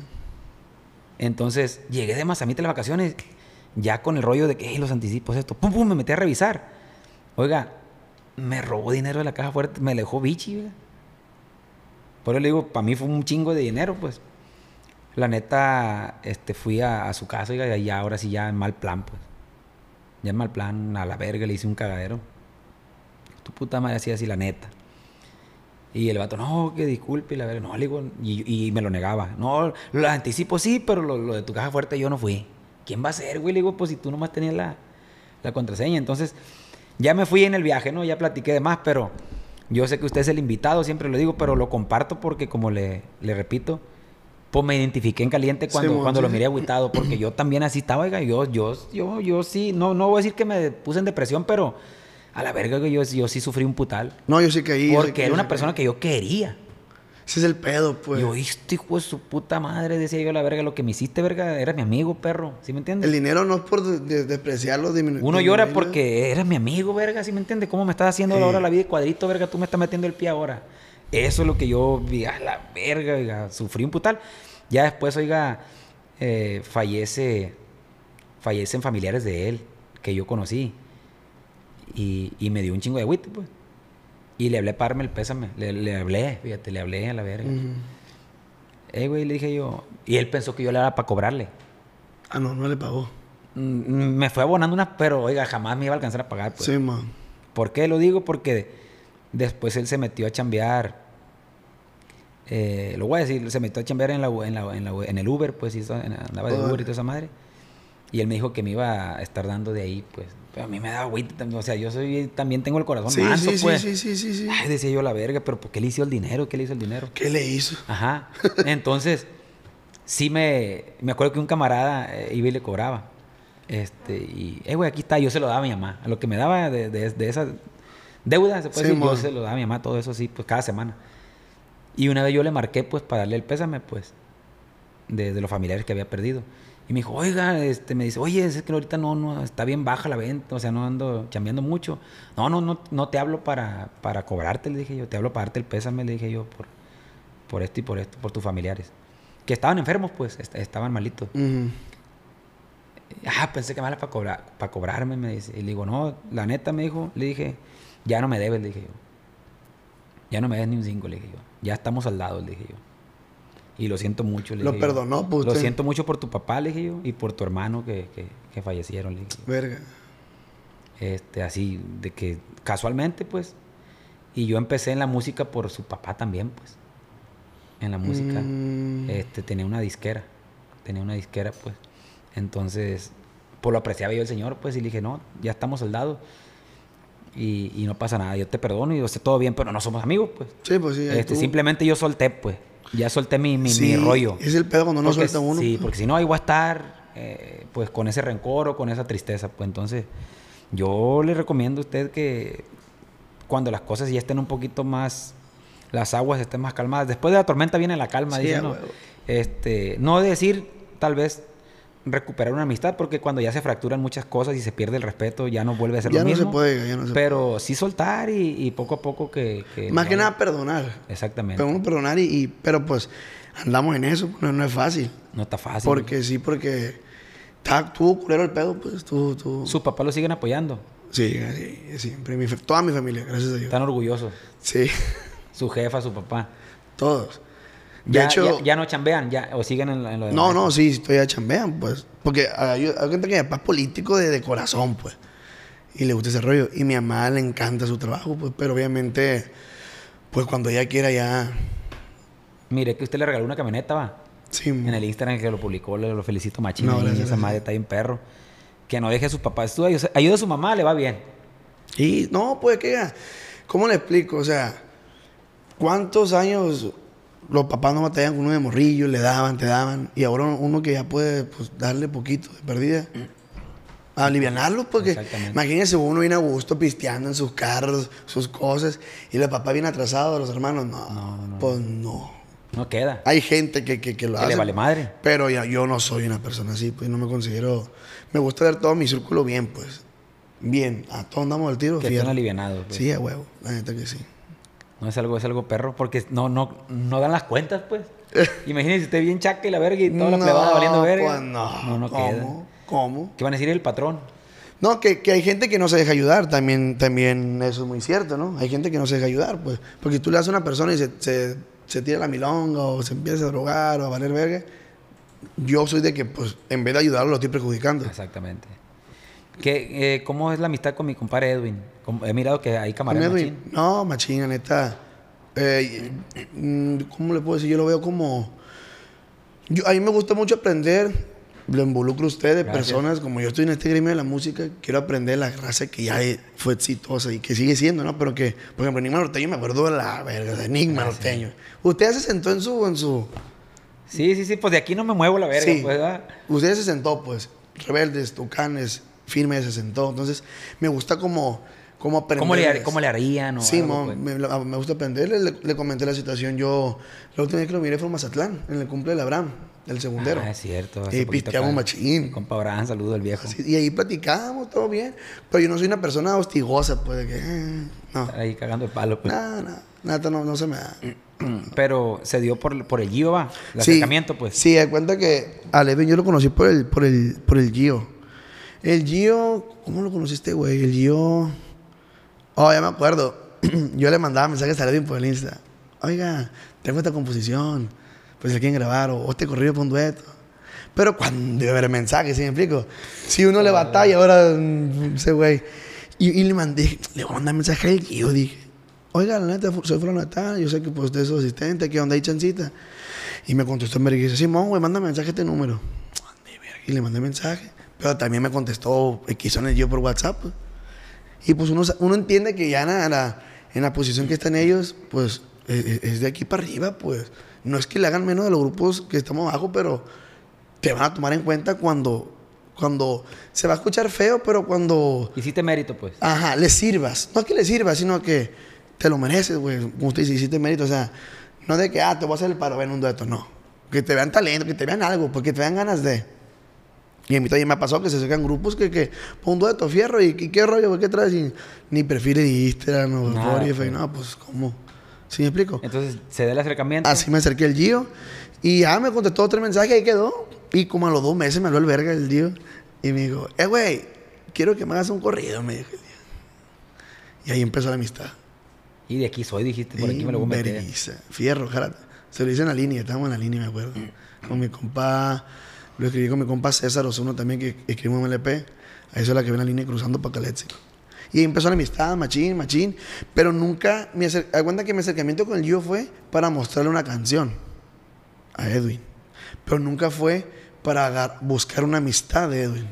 Entonces, llegué de Mazamite a las vacaciones, ya con el rollo de que, "Ey, los anticipos, esto, pum, pum, me metí a revisar. Oiga, me robó dinero de la caja fuerte, me dejó bichi, oiga. Por eso le digo, para mí fue un chingo de dinero, pues. La neta, este, fui a, su casa, y ya ahora sí ya en mal plan, pues. Ya en mal plan, a la verga, le hice un cagadero. Tu puta madre hacía así, la neta. Y el vato, no, que disculpe, y la verga, no, le digo, y, me lo negaba. No, lo anticipo sí, pero lo, lo de tu caja fuerte yo no fui. ¿Quién va a ser, güey? Le digo, pues si tú nomás tenías la, la contraseña. Entonces, ya me fui en el viaje, ¿no? Ya platiqué de más, pero yo sé que usted es el invitado, siempre lo digo, pero lo comparto porque, como le, le repito, pues me identifiqué en caliente cuando, cuando
sí,
lo miré agüitado, porque yo también así estaba, oiga, yo, yo, yo, yo sí, no, no voy a decir que me puse en depresión, pero a la verga, yo, yo sí sufrí un putal.
No, yo sí caí. sí-
Porque era una persona que yo quería.
Ese es el pedo, pues.
yo, este hijo de su puta madre, decía yo, la verga, lo que me hiciste, verga, era mi amigo, perro, ¿sí me entiendes?
El dinero no es por de- de- despreciarlo,
Uno llora porque eres mi amigo, verga, ¿sí me entiendes? ¿Cómo me estás haciendo ahora la vida de cuadrito, verga? Tú me estás metiendo el pie ahora. Eso es lo que yo vi, a la verga, oiga, sufrí un putal. Ya después, oiga, eh, fallece, fallecen familiares de él, que yo conocí. Y, y me dio un chingo de agüite, pues. Y le hablé para darme el pésame. Le, le hablé, fíjate, le hablé a la verga. Eh, güey, le dije yo. Y él pensó que yo le era para cobrarle.
Ah, no, no le pagó.
Mm, Me fue abonando una, pero oiga, jamás me iba a alcanzar a pagar. Pues.
Sí, man.
¿Por qué lo digo? Porque después él se metió a chambear. Eh, lo voy a decir, se metió a chambear en, la, en, la- en, la- en el Uber, pues, y andaba de. Uber y toda esa madre. Y él me dijo que me iba a estar dando de ahí, pues. Pero a mí me da agüita, o sea, yo soy, también tengo el corazón
Sí,
manso,
sí,
pues.
sí, sí, sí, sí.
Ay, decía yo la verga, pero ¿por qué le hizo el dinero? ¿Qué le hizo el dinero?
¿Qué le hizo?
Ajá. Entonces, sí me, me acuerdo que un camarada eh, iba y le cobraba. Este, y, eh, güey, aquí está, yo se lo daba a mi mamá. Lo que me daba de, de, de esa deuda, se puede
Sí,
decir, yo se lo daba a mi mamá, todo eso sí, pues cada semana. Y una vez yo le marqué, pues, para darle el pésame, pues, de, de los familiares que había perdido. Y me dijo, oiga, este, me dice, oye, es que ahorita no, no, está bien baja la venta, o sea, no ando chambeando mucho. No, no, no, no te hablo para, para cobrarte, le dije yo, te hablo para darte el pésame, le dije yo, por, por esto y por esto, por tus familiares. Que estaban enfermos, pues, est- estaban malitos. Ah, pensé que me para cobrar, para cobrarme, me dice. Y le digo, no, la neta, me dijo, le dije, ya no me debes, le dije yo. Ya no me debes ni un cinco, le dije yo. Ya estamos saldados, le dije yo. Y lo siento mucho, le
Lo
dije
perdonó, pues,
Lo siento mucho por tu papá, le dije yo, y por tu hermano que, que, que fallecieron, le dije yo.
Verga.
Este, así, de que casualmente, pues. Y yo empecé en la música por su papá también, pues. En la música.
Mm.
Este, tenía una disquera. Tenía una disquera, pues. Entonces, pues lo apreciaba yo el señor, pues, y le dije, no, ya estamos soldados. Y, y no pasa nada, yo te perdono y yo sé todo bien, pero no somos amigos, pues.
Sí, pues sí.
Este,
tú-
simplemente yo solté, pues. Ya solté mi, mi, mi
Sí,
rollo.
Es el pedo cuando no
Porque
suelta uno.
Sí, porque si no, ahí voy a estar eh, pues con ese rencor o con esa tristeza. Pues entonces, yo le recomiendo a usted que cuando las cosas ya estén un poquito más, las aguas estén más calmadas. Después de la tormenta viene la calma,
Sí.
Este, no decir, tal vez, recuperar una amistad, porque cuando ya se fracturan muchas cosas y se pierde el respeto, ya no vuelve a ser
Ya
lo
no
mismo.
se puede, ya no se
Pero sí soltar y, y poco a poco que... que
Más que nada perdonar.
Exactamente.
Pero perdonar y, y- Pero pues andamos en eso. No, no es fácil.
no está fácil.
Porque sí, porque... Está, tuvo culero el pedo, pues. Tú, tú...
Sus papás lo siguen apoyando.
Sí, sí, siempre. Mi, toda mi familia, gracias a Dios.
Están orgullosos.
Sí,
Su jefa, su papá.
todos. De
Ya,
hecho...
ya, ya no chambean, ya, o siguen en, lo- en lo
No,
demás.
no, sí, estoy a chambean, pues. Porque hay hay gente que mi papá es político de, de corazón, pues. Y le gusta ese rollo. Y mi mamá le encanta su trabajo, pues. Pero obviamente, pues cuando ella quiera ya...
Mire que usted le regaló una camioneta, va.
Sí,
En el Instagram que lo publicó, le lo felicito machín.
No,
esa madre está bien perro. Que no deje a sus papás. Tú ayuda ayuda a su mamá, le va bien.
Y no, pues que. ¿Cómo le explico? O sea, ¿cuántos años los papás no batallan con uno de morrillo, le daban, te daban? Y ahora uno que ya puede pues, darle poquito de pérdida. A alivianarlo, porque
Exactamente.
imagínense uno viene a gusto pisteando en sus carros, sus cosas, y los papás bien atrasados, los hermanos, no,
No, no,
pues no.
No queda.
Hay gente que, que, que lo
Que
hace.
le vale madre.
Pero ya, yo no soy una persona así, pues no me considero. Me gusta ver todo mi círculo bien, pues. Bien, a todos andamos al tiro,
Que estén alivianados. pues.
Sí, a huevo, la neta que sí.
No es algo, es algo perro. Porque no, no, no dan las cuentas, pues. Imagínese usted bien chaca y la verga y toda la plebada valiendo verga.
Pues no,
no, no
¿cómo?
queda.
¿Cómo?
¿Qué van a decir el patrón?
No, que, que hay gente que no se deja ayudar, también, también eso es muy cierto, ¿no? Hay gente que no se deja ayudar, pues. Porque tú le das a una persona y se, se, se tira la milonga o se empieza a drogar o a valer verga. Yo soy de que, pues, en vez de ayudarlo, lo estoy perjudicando.
Exactamente. ¿Qué, eh, ¿Cómo es la amistad con mi compadre Edwin? He mirado que hay
¿Con
camaradas
Edwin?
machín.
No, machina, neta. Eh, mm, ¿Cómo le puedo decir? Yo lo veo como... Yo, a mí me gusta mucho aprender. Lo involucro a ustedes,
Gracias.
personas como yo estoy en este gremio de la música. Quiero aprender la raza que ya fue exitosa y que sigue siendo, ¿no? Pero que, por ejemplo, Enigma Norteño me acuerdo de la verga, de Enigma
Gracias.
Norteño. Usted se sentó en su... En su
Sí, sí, sí, pues de aquí no me muevo la verga,
Sí.
pues, ¿verdad?
Usted se sentó, pues. Rebeldes, Tucanes, Firme se sentó. Entonces, me gusta como, como aprender.
¿Cómo le, ¿Cómo le harían? O
Sí,
algo, pues?
me, gusta aprender. Le, le comenté la situación. Yo, la última vez que lo miré fue en Mazatlán, en el cumple de Abraham, del segundero.
Ah, es cierto.
Y pisteamos machín.
Compa Abraham, saludo al viejo.
Sí, y ahí platicábamos, todo bien. Pero yo no soy una persona hostigosa, pues, de que. eh, no.
Ahí cagando el palo, pues.
Nada, nada. Nada, no, no se me da.
Pero se dio por, por el Gio, va. El
Sí,
acercamiento, pues.
Sí, da cuenta que a Levin yo lo conocí por el, por el, por el Gio. El Gio, ¿cómo lo conociste, güey? El Gio. Oh, ya me acuerdo. yo le mandaba mensajes a Levin por el Insta. Oiga, tengo esta composición. Pues si quieren grabar, o este corrido para un dueto. Pero cuando debe haber mensajes, ¿sí me explico? Si uno le batalla, ahora mm, ese güey. Y, y le mandé, le voy a mandar mensaje al Gio, dije. Oiga, la neta, soy fulano tal, yo sé que pues, usted es su asistente, ¿qué onda hay chancita? Y me contestó y dice, Simón, güey, manda mensaje a este número. Y le mandé mensaje. Pero también me contestó el yo por WhatsApp. Pues. Y pues uno, uno entiende que ya en la, en la- posición que están ellos, pues eh, eh, es de aquí para arriba, pues. No es que le hagan menos de los grupos que estamos abajo, pero te van a tomar en cuenta cuando, cuando se va a escuchar feo, pero cuando
Hiciste mérito, pues.
Ajá, le sirvas. No es que le sirvas, sino que te lo mereces, güey. Como usted dice, hiciste mérito. O sea, no de que, ah, te voy a hacer el paro en un dueto, no. Que te vean talento, que te vean algo, porque te vean ganas de. Y a mí también me ha pasado que se sacan grupos que, que un dueto, fierro, y, y qué rollo, güey, qué traes, y ni perfil de Instagram, no,
Nada,
Spotify,
pues.
no, pues, ¿cómo? ¿Sí me explico?
Entonces se da el acercamiento.
Así me acerqué al Gio. Y ya me contestó tres mensajes y ahí quedó. Y como a los dos meses me habló el verga el Gio. Y me dijo, eh, güey, quiero que me hagas un corrido, me dijo el Gio. Y ahí empezó la amistad.
Y de aquí soy, dijiste, por aquí me lo voy a meter.
Fierro, jala. Se lo hice en la línea, estábamos en la línea, me acuerdo. Con mi compa, lo escribí con mi compa César Osuno también, que escribimos en LP. A eso es la que ve la línea cruzando para Caléxico. Y ahí empezó la amistad, machín, machín. Pero nunca, me cuenta que mi acercamiento con el Gio fue para mostrarle una canción a Edwin. Pero nunca fue para buscar una amistad de Edwin.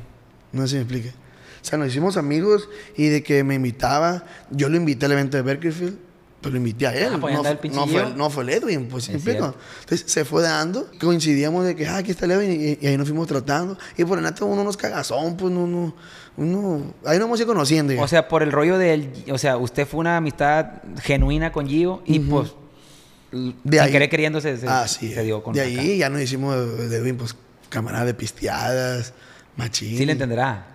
No sé si me explique. O sea, nos hicimos amigos y de que me invitaba, yo lo invité al evento de Berkeley, pero invité a él.
Ah, pues,
no, fue, no fue el Edwin, pues ¿sí explico? Entonces se fue dando, coincidíamos de que, ah, aquí está el Edwin, y, y ahí nos fuimos tratando. Y por el neta uno nos cagazón, pues no, no, uno, ahí nos hemos ido conociendo. ya.
O sea, por el rollo del... O sea, usted fue una amistad genuina con Gio y pues...
De ahí-
querer queriendo se,
Ah, sí,
se dio con
De
acá.
ahí ya nos hicimos de, Edwin, pues, camarada de pisteadas, machín.
Sí le entenderá.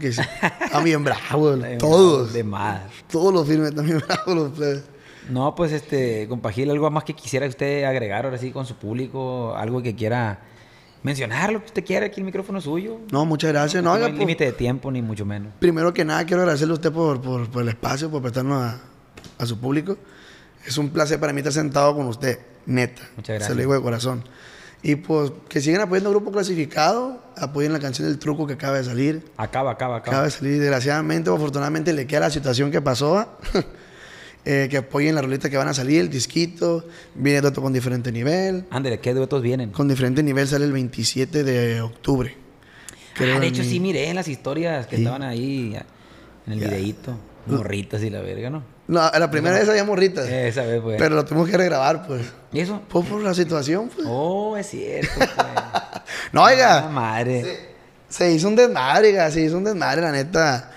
Están bien bravos,
De-
todos.
De más.
Todos los filmes están bien bravos los plebes.
No, pues este, compa Gil, algo más que quisiera usted agregar ahora sí con su público, algo que quiera mencionar, lo que usted quiera, aquí el micrófono es suyo.
No, muchas gracias. No,
no hay límite de tiempo, ni mucho menos.
primero que nada quiero agradecerle a usted por, por, por el espacio, por prestarnos a, a su público. Es un placer para mí estar sentado con usted, neta.
Muchas
Se
gracias.
lo digo de corazón. Y pues que sigan apoyando al grupo clasificado, apoyen la canción del truco que acaba de salir.
Acaba, acaba, acaba.
Acaba de salir, desgraciadamente o afortunadamente le queda la situación que pasó. ¿ah? Eh, que apoyen la rolita que van a salir, el disquito, viene otro con diferente nivel.
Ándale, ¿qué duetos vienen?
Con diferente nivel sale el 27 de octubre.
Ah, de hecho
mi-
sí miré en las historias que
Sí.
estaban ahí en el
Ya.
videíto. Morritas y la verga, ¿no?
No, la primera vez había morritas.
Esa vez, pues.
Pero lo tuvimos que regrabar, pues.
¿Y eso?
Pues por la situación, pues.
Oh, es cierto, pues.
No,
Ah,
oiga.
madre.
Se hizo un desmadre, oiga, se hizo un desmadre, la neta.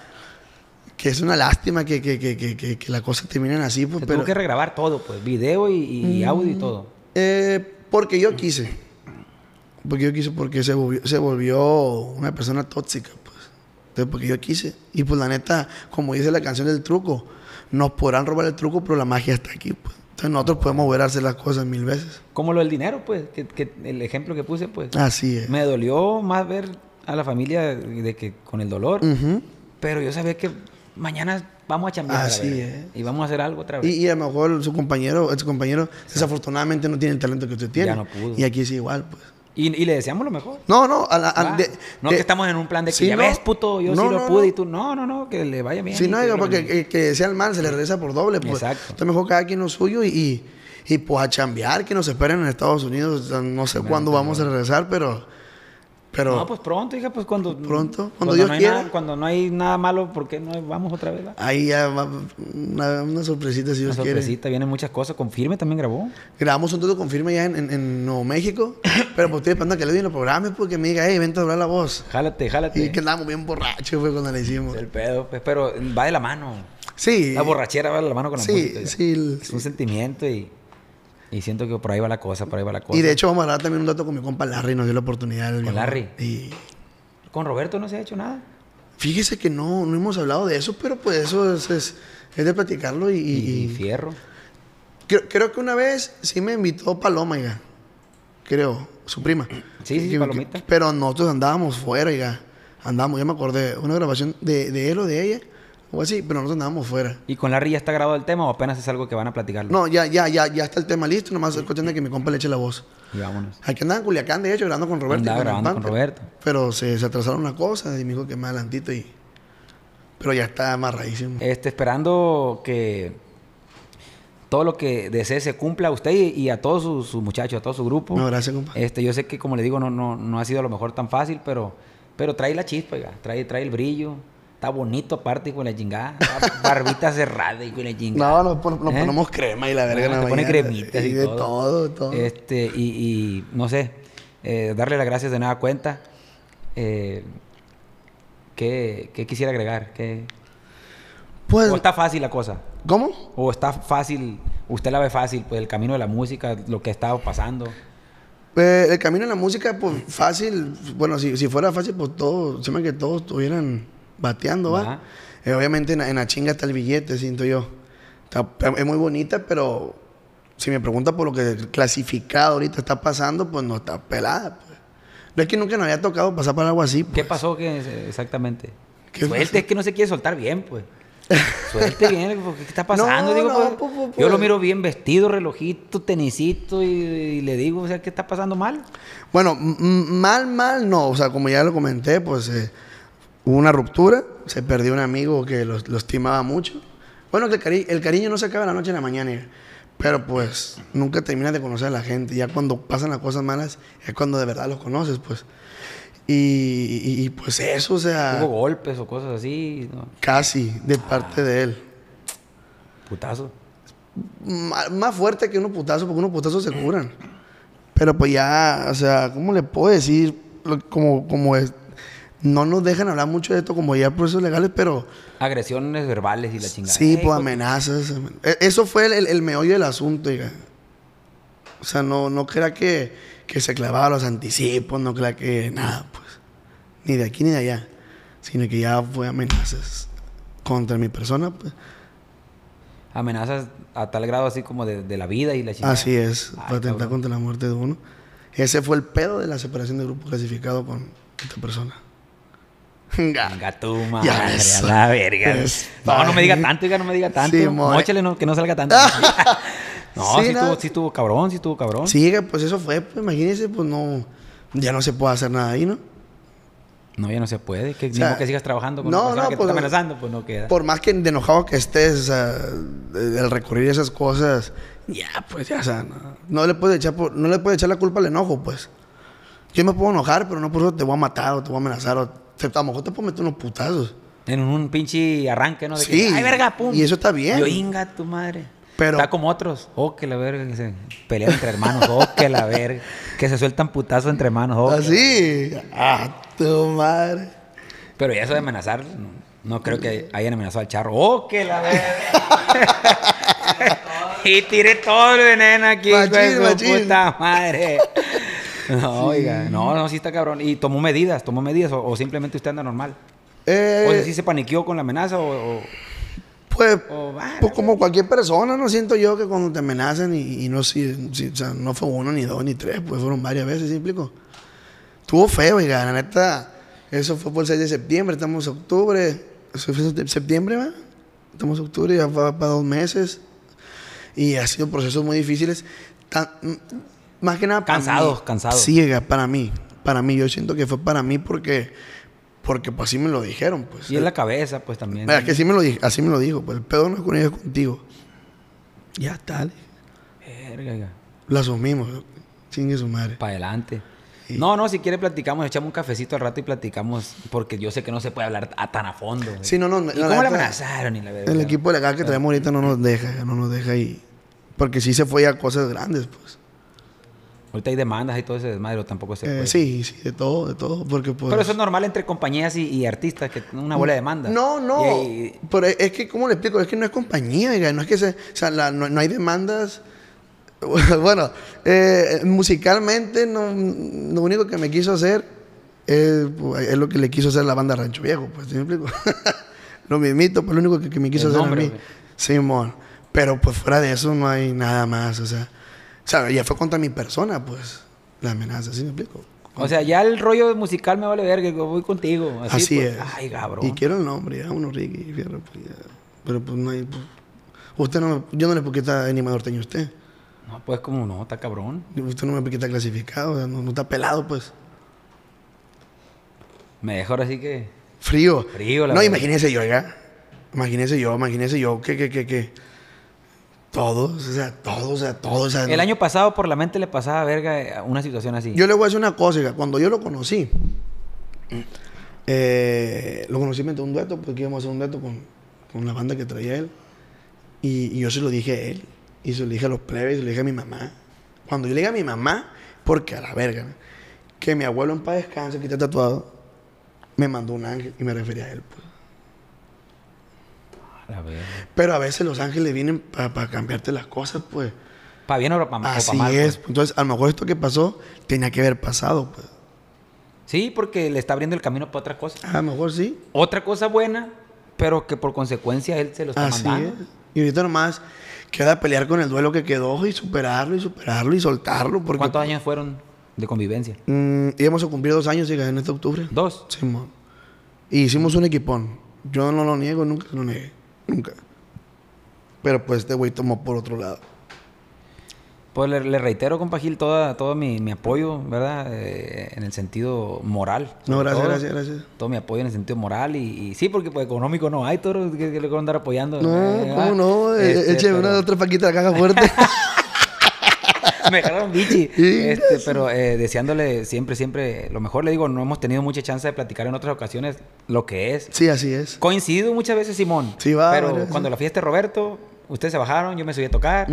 Que es una lástima que, que, que, que, que, que las cosas terminen así, pues. Pero,
tuvo que regrabar todo, pues. Video y, y audio y todo.
eh, porque yo quise. Porque yo quise, porque se volvió, se volvió una persona tóxica, pues. Entonces, porque yo quise. Y pues la neta, como dice la canción del truco, nos podrán robar el truco, pero la magia está aquí, pues. Entonces nosotros podemos volver a hacer las cosas mil veces.
Como lo del dinero, pues. Que, que el ejemplo que puse, pues.
Así es.
Me dolió más ver a la familia de que con el dolor. Pero yo sabía que mañana vamos a chambear.
Así es.
Y vamos a hacer algo otra vez.
Y, y a lo mejor su compañero, su compañero, desafortunadamente no tiene el talento que usted tiene.
Ya no pudo.
Y aquí es igual, pues.
Y, y le deseamos lo mejor.
No, no, a la- a-
Va.
de-
no
de-
que estamos en un plan de que
Sí,
ya
no.
ves, puto, yo
No,
sí lo
no,
pude y tú. No, no, no, que le vaya bien.
Sí, no,
que
porque que, que sea el mal, se le regresa por doble, pues.
Exacto.
Entonces mejor cada quien lo suyo y, y, y, pues a chambear, que nos esperen en Estados Unidos. No sé cuándo vamos a regresar, pero, Pero
No, pues pronto, hija, pues cuando...
Pronto, cuando Dios
no hay
quiera.
nada- cuando no hay nada malo, ¿por qué no vamos otra vez? va?
ahí ya va una, una sorpresita si
Una
Dios quiere.
sorpresita, vienen muchas cosas. Confirme también grabó.
Grabamos un todo con firme ya en, en- en Nuevo México. pero pues estoy esperando que le den los programas porque me diga, hey, vente a hablar la voz.
Jálate, jálate.
Y que andábamos bien borrachos fue cuando le hicimos.
Es el pedo, pues, pero va de la mano.
Sí.
La borrachera va de la mano con la
Sí,
música.
sí, el-
Es un sentimiento y, y siento que por ahí va la cosa, por ahí va la cosa.
Y de hecho vamos a hablar también un dato con mi compa Larry, nos dio la oportunidad. viejo.
Larry?
Y
Con Roberto no se ha hecho nada.
fíjese que no, no hemos hablado de eso, pero pues eso es, es, es de platicarlo y,
Y,
y-
Fierro.
creo, creo que una vez sí me invitó Paloma, oiga. Creo, su prima.
Sí, sí, Palomita.
que- pero nosotros andábamos fuera, oiga. Andábamos, ya me acordé, una grabación de, de él o de ella, o así, pero nosotros andábamos fuera.
¿Y con Larry ya está grabado el tema o apenas es algo que van a platicarlo?
No, ya, ya, ya, ya está el tema listo, nomás es cuestión de que mi compa le eche la voz.
Y vámonos.
Aquí andaba en Culiacán, de hecho, grabando con Roberto.
Andaba grabando con. Roberto.
Pero se, se atrasaron una cosa y me dijo que más adelantito y... Pero ya está amarradísimo.
Este, esperando que todo lo que desee se cumpla a usted y, y a todos sus sus muchachos, a todo su grupo.
No, gracias, compa.
Este, yo sé que como le digo, no, no, no ha sido a lo mejor tan fácil, pero, pero trae la chispa, trae, trae el brillo. Está bonito aparte con la chingada. Barbita cerrada y con la chingada.
No, nos, pon- nos
¿Eh?
ponemos crema y la verga. La
te pone cremitas y,
de
todo.
todo, todo.
Este, y, y no sé, eh, darle las gracias de nada cuenta. Eh, ¿qué, qué quisiera agregar? ¿Qué,
Pues,
¿O está fácil la cosa?
¿cómo?
¿O está fácil, usted la ve fácil, pues el camino de la música, lo que ha estado pasando?
Eh, el camino en la música, pues fácil. Bueno, si, si fuera fácil, pues todos, se me que todos estuvieran bateando, ¿va? Eh, obviamente en, la- en la chinga está el billete, siento yo. Está- es muy bonita, pero si me pregunta por lo que clasificado ahorita está pasando, pues no está pelada. Pues. No es que nunca nos había tocado pasar por algo así.
¿Qué
pues.
pasó que, exactamente?
¿Qué
Suelte,
pasó?
es que no se quiere soltar bien, pues. Suelte bien, porque ¿qué está pasando?
No,
Digo,
no,
pues, yo lo
pues.
miro bien vestido, relojito, tenisito, y, y le digo, o sea, ¿qué está pasando mal?
Bueno, mal, mal no. O sea, como ya lo comenté, pues eh, hubo una ruptura. Se perdió un amigo que lo, lo estimaba mucho. Bueno, que el, cari- el cariño no se acaba de la noche a la mañana. Pero pues nunca terminas de conocer a la gente. Ya cuando pasan las cosas malas es cuando de verdad los conoces, pues. Y, y- y, pues eso, o sea,
Hubo golpes o cosas así, ¿no?
casi de parte de él.
putazo.
Ma- más fuerte que unos putazos, porque unos putazos se curan. Pero pues ya, o sea, ¿cómo le puedo decir? Como, como es, no nos dejan hablar mucho de esto como ya procesos legales, pero
Agresiones verbales y la chingada.
sí,
Ey,
pues amenazas. amen- e- Eso fue el, el- el meollo del asunto, oiga. O sea, no, no crea que, que se clavaba los anticipos, no crea que nada, pues. Ni de aquí ni de allá. Sino que ya fue amenazas contra mi persona, pues.
Amenazas a tal grado así como de, de la vida y la chingada.
Así es,
Ay,
para atentar contra la muerte de uno. Ese fue el pedo de la separación del grupo clasificado con esta persona. Ga.
Venga tú, madre, a la verga.
Pues,
no, no me diga tanto, diga, no me diga tanto.
Sí.
Móchale, no, que no salga tanto. no,
Sí,
sí,
no.
estuvo, sí estuvo cabrón, sí estuvo cabrón.
Sí, pues eso fue, pues imagínese, pues no, ya no se puede hacer nada ahí, ¿no?
No, ya no se puede. Que,
sea,
sigas trabajando con
no,
una
no,
que
pues,
te está amenazando, pues no queda.
Por más que de enojado que estés, sea, el recurrir a esas cosas, ya, pues ya, o sea, no, no le puedes echar, por- no le puedes echar la culpa al enojo, pues. Yo me puedo enojar, pero no por eso te voy a matar o te voy a amenazar o te, a lo mejor te puedo meter unos putazos.
En un pinche arranque, ¿no? De
Sí,
que, ay, verga, pum.
y eso está bien.
Yo, inga, tu madre.
Pero-
Está como otros. Oh, que la verga, que se pelean entre hermanos. Oh, que la verga. Que se sueltan putazos entre hermanos. Oh,
Así, ah, tu madre.
Pero ya eso de amenazar, no, no creo que hayan amenazado al charro. ¡Oh, que la verga! y tiré todo el veneno aquí,
Machín, machín.
puta madre. No, oiga, no, no, sí está cabrón. ¿Y tomó medidas? ¿Tomó medidas o, o simplemente usted anda normal?
Eh,
¿O sea, sí se paniqueó con la amenaza o...? o-
Pues,
o, ah,
pues como cualquier persona, no siento yo que cuando te amenazan y, y no si, si- o sea, no fue uno, ni dos, ni tres, pues fueron varias veces, ¿sí explico? Estuvo feo, oiga, la neta, eso fue por el 6 de septiembre, estamos en octubre, eso fue de septiembre, ¿va? Estamos en octubre, ya va para dos meses, y ha sido procesos muy difíciles, tan- más que nada para
Cansados,
mí.
cansados.
Sí, oiga, para mí, para mí, yo siento que fue para mí porque, porque pues así me lo dijeron, pues.
Y en la cabeza, pues también.
Mira, que así me lo dije, así me lo dijo, pues el pedo no es con ella, es contigo. Ya está, le.
Verga,
lo asumimos, chingue su madre.
para adelante. No, no, si quiere platicamos, echamos un cafecito al rato y platicamos, porque yo sé que no se puede hablar a tan a fondo. güey.
Sí, no, no.
¿Y
la
cómo le amenazaron? Y la verga?
El equipo de acá que traemos ahorita no nos deja, no nos deja y... Porque sí se fue a cosas grandes, pues.
Ahorita hay demandas y todo ese desmadre, o tampoco se
Eh,
puede.
sí, sí, de todo, de todo. Porque pues...
Pero eso es normal entre compañías y, y artistas, que una bola de demandas.
No, no.
Y- y-
Pero es- que, ¿cómo le explico? Es que no es compañía, oiga, no es que se. O sea, la- no, no hay demandas. bueno, eh, musicalmente, no, lo único que me quiso hacer es, es lo que le quiso hacer la banda Rancho Viejo, pues, ¿sí me explico? lo mismito, pues lo único que, que me quiso
El
hacer
nombre,
a mí. Simón. Pero pues fuera de eso no hay nada más, o sea. O sea, ya fue contra mi persona, pues, la amenaza, ¿sí me explico?
O sea, ya el rollo musical me vale verga, que voy contigo. Así,
Así,
pues.
es.
Ay, cabrón.
Y quiero el nombre, ya, uno Ricky Fierro, pues ya. Pero pues no hay. pues, usted no me, yo no le puedo quitar animador teño a usted.
No, pues como no, está cabrón.
Usted no me puede quitar clasificado, o sea, no, no está pelado, pues.
Me dejo ahora sí que.
Frío.
Frío, la
No,
verdad.
imagínese yo, oiga. Imagínese yo, imagínese yo, que, que, que, que. Todos, o sea, todos, o sea, todos. o sea,
El
no-
año pasado por la mente le pasaba verga eh, una situación así.
Yo le voy a decir una cosa, cuando yo lo conocí, eh, lo conocí mediante un dueto, porque íbamos a hacer un dueto con, con la banda que traía él. Y, y yo se lo dije a él, y se lo dije a los plebes, y se lo dije a mi mamá. Cuando yo le dije a mi mamá, porque a la verga, ¿no? que mi abuelo en paz descanse, que está tatuado, me mandó un ángel y me refería a él. Pues.
A ver.
Pero a veces los ángeles vienen para cambiarte las cosas, pues.
Para bien o para mal.
Así es. Entonces, a lo mejor esto que pasó tenía que haber pasado, pues.
Sí, porque le está abriendo el camino para otra cosa.
A lo mejor sí.
Otra cosa buena, pero que por consecuencia él se lo está
Así
mandando.
es. Y ahorita nomás queda pelear con el duelo que quedó y superarlo y superarlo y soltarlo. Porque,
¿Cuántos años fueron de convivencia?
Mm, íbamos a cumplir dos años en este octubre.
Dos.
Simón. Y hicimos un equipón. Yo no lo niego, nunca lo negué. Nunca. Pero pues este güey tomó por otro lado.
Pues le, le reitero, compa Gil, toda, todo mi, mi apoyo, ¿verdad? Eh, en el sentido moral.
No, gracias,
todo.
gracias, gracias.
Todo mi apoyo en el sentido moral y, y sí, porque pues económico no hay, toro, que, que le a andar apoyando.
No,
Eh,
¿cómo no? Eh,
este,
Eche
pero-
una otra paquita de la caja fuerte.
Me dejaron bichi. Este, pero eh, deseándole siempre, siempre lo mejor. Le digo, no hemos tenido mucha chance de platicar en otras ocasiones lo que es.
sí, así es.
Coincidido muchas veces, Simón.
Sí, va,
Pero
varias,
cuando
sí.
la fiesta de Roberto, ustedes se bajaron, yo me subí a tocar.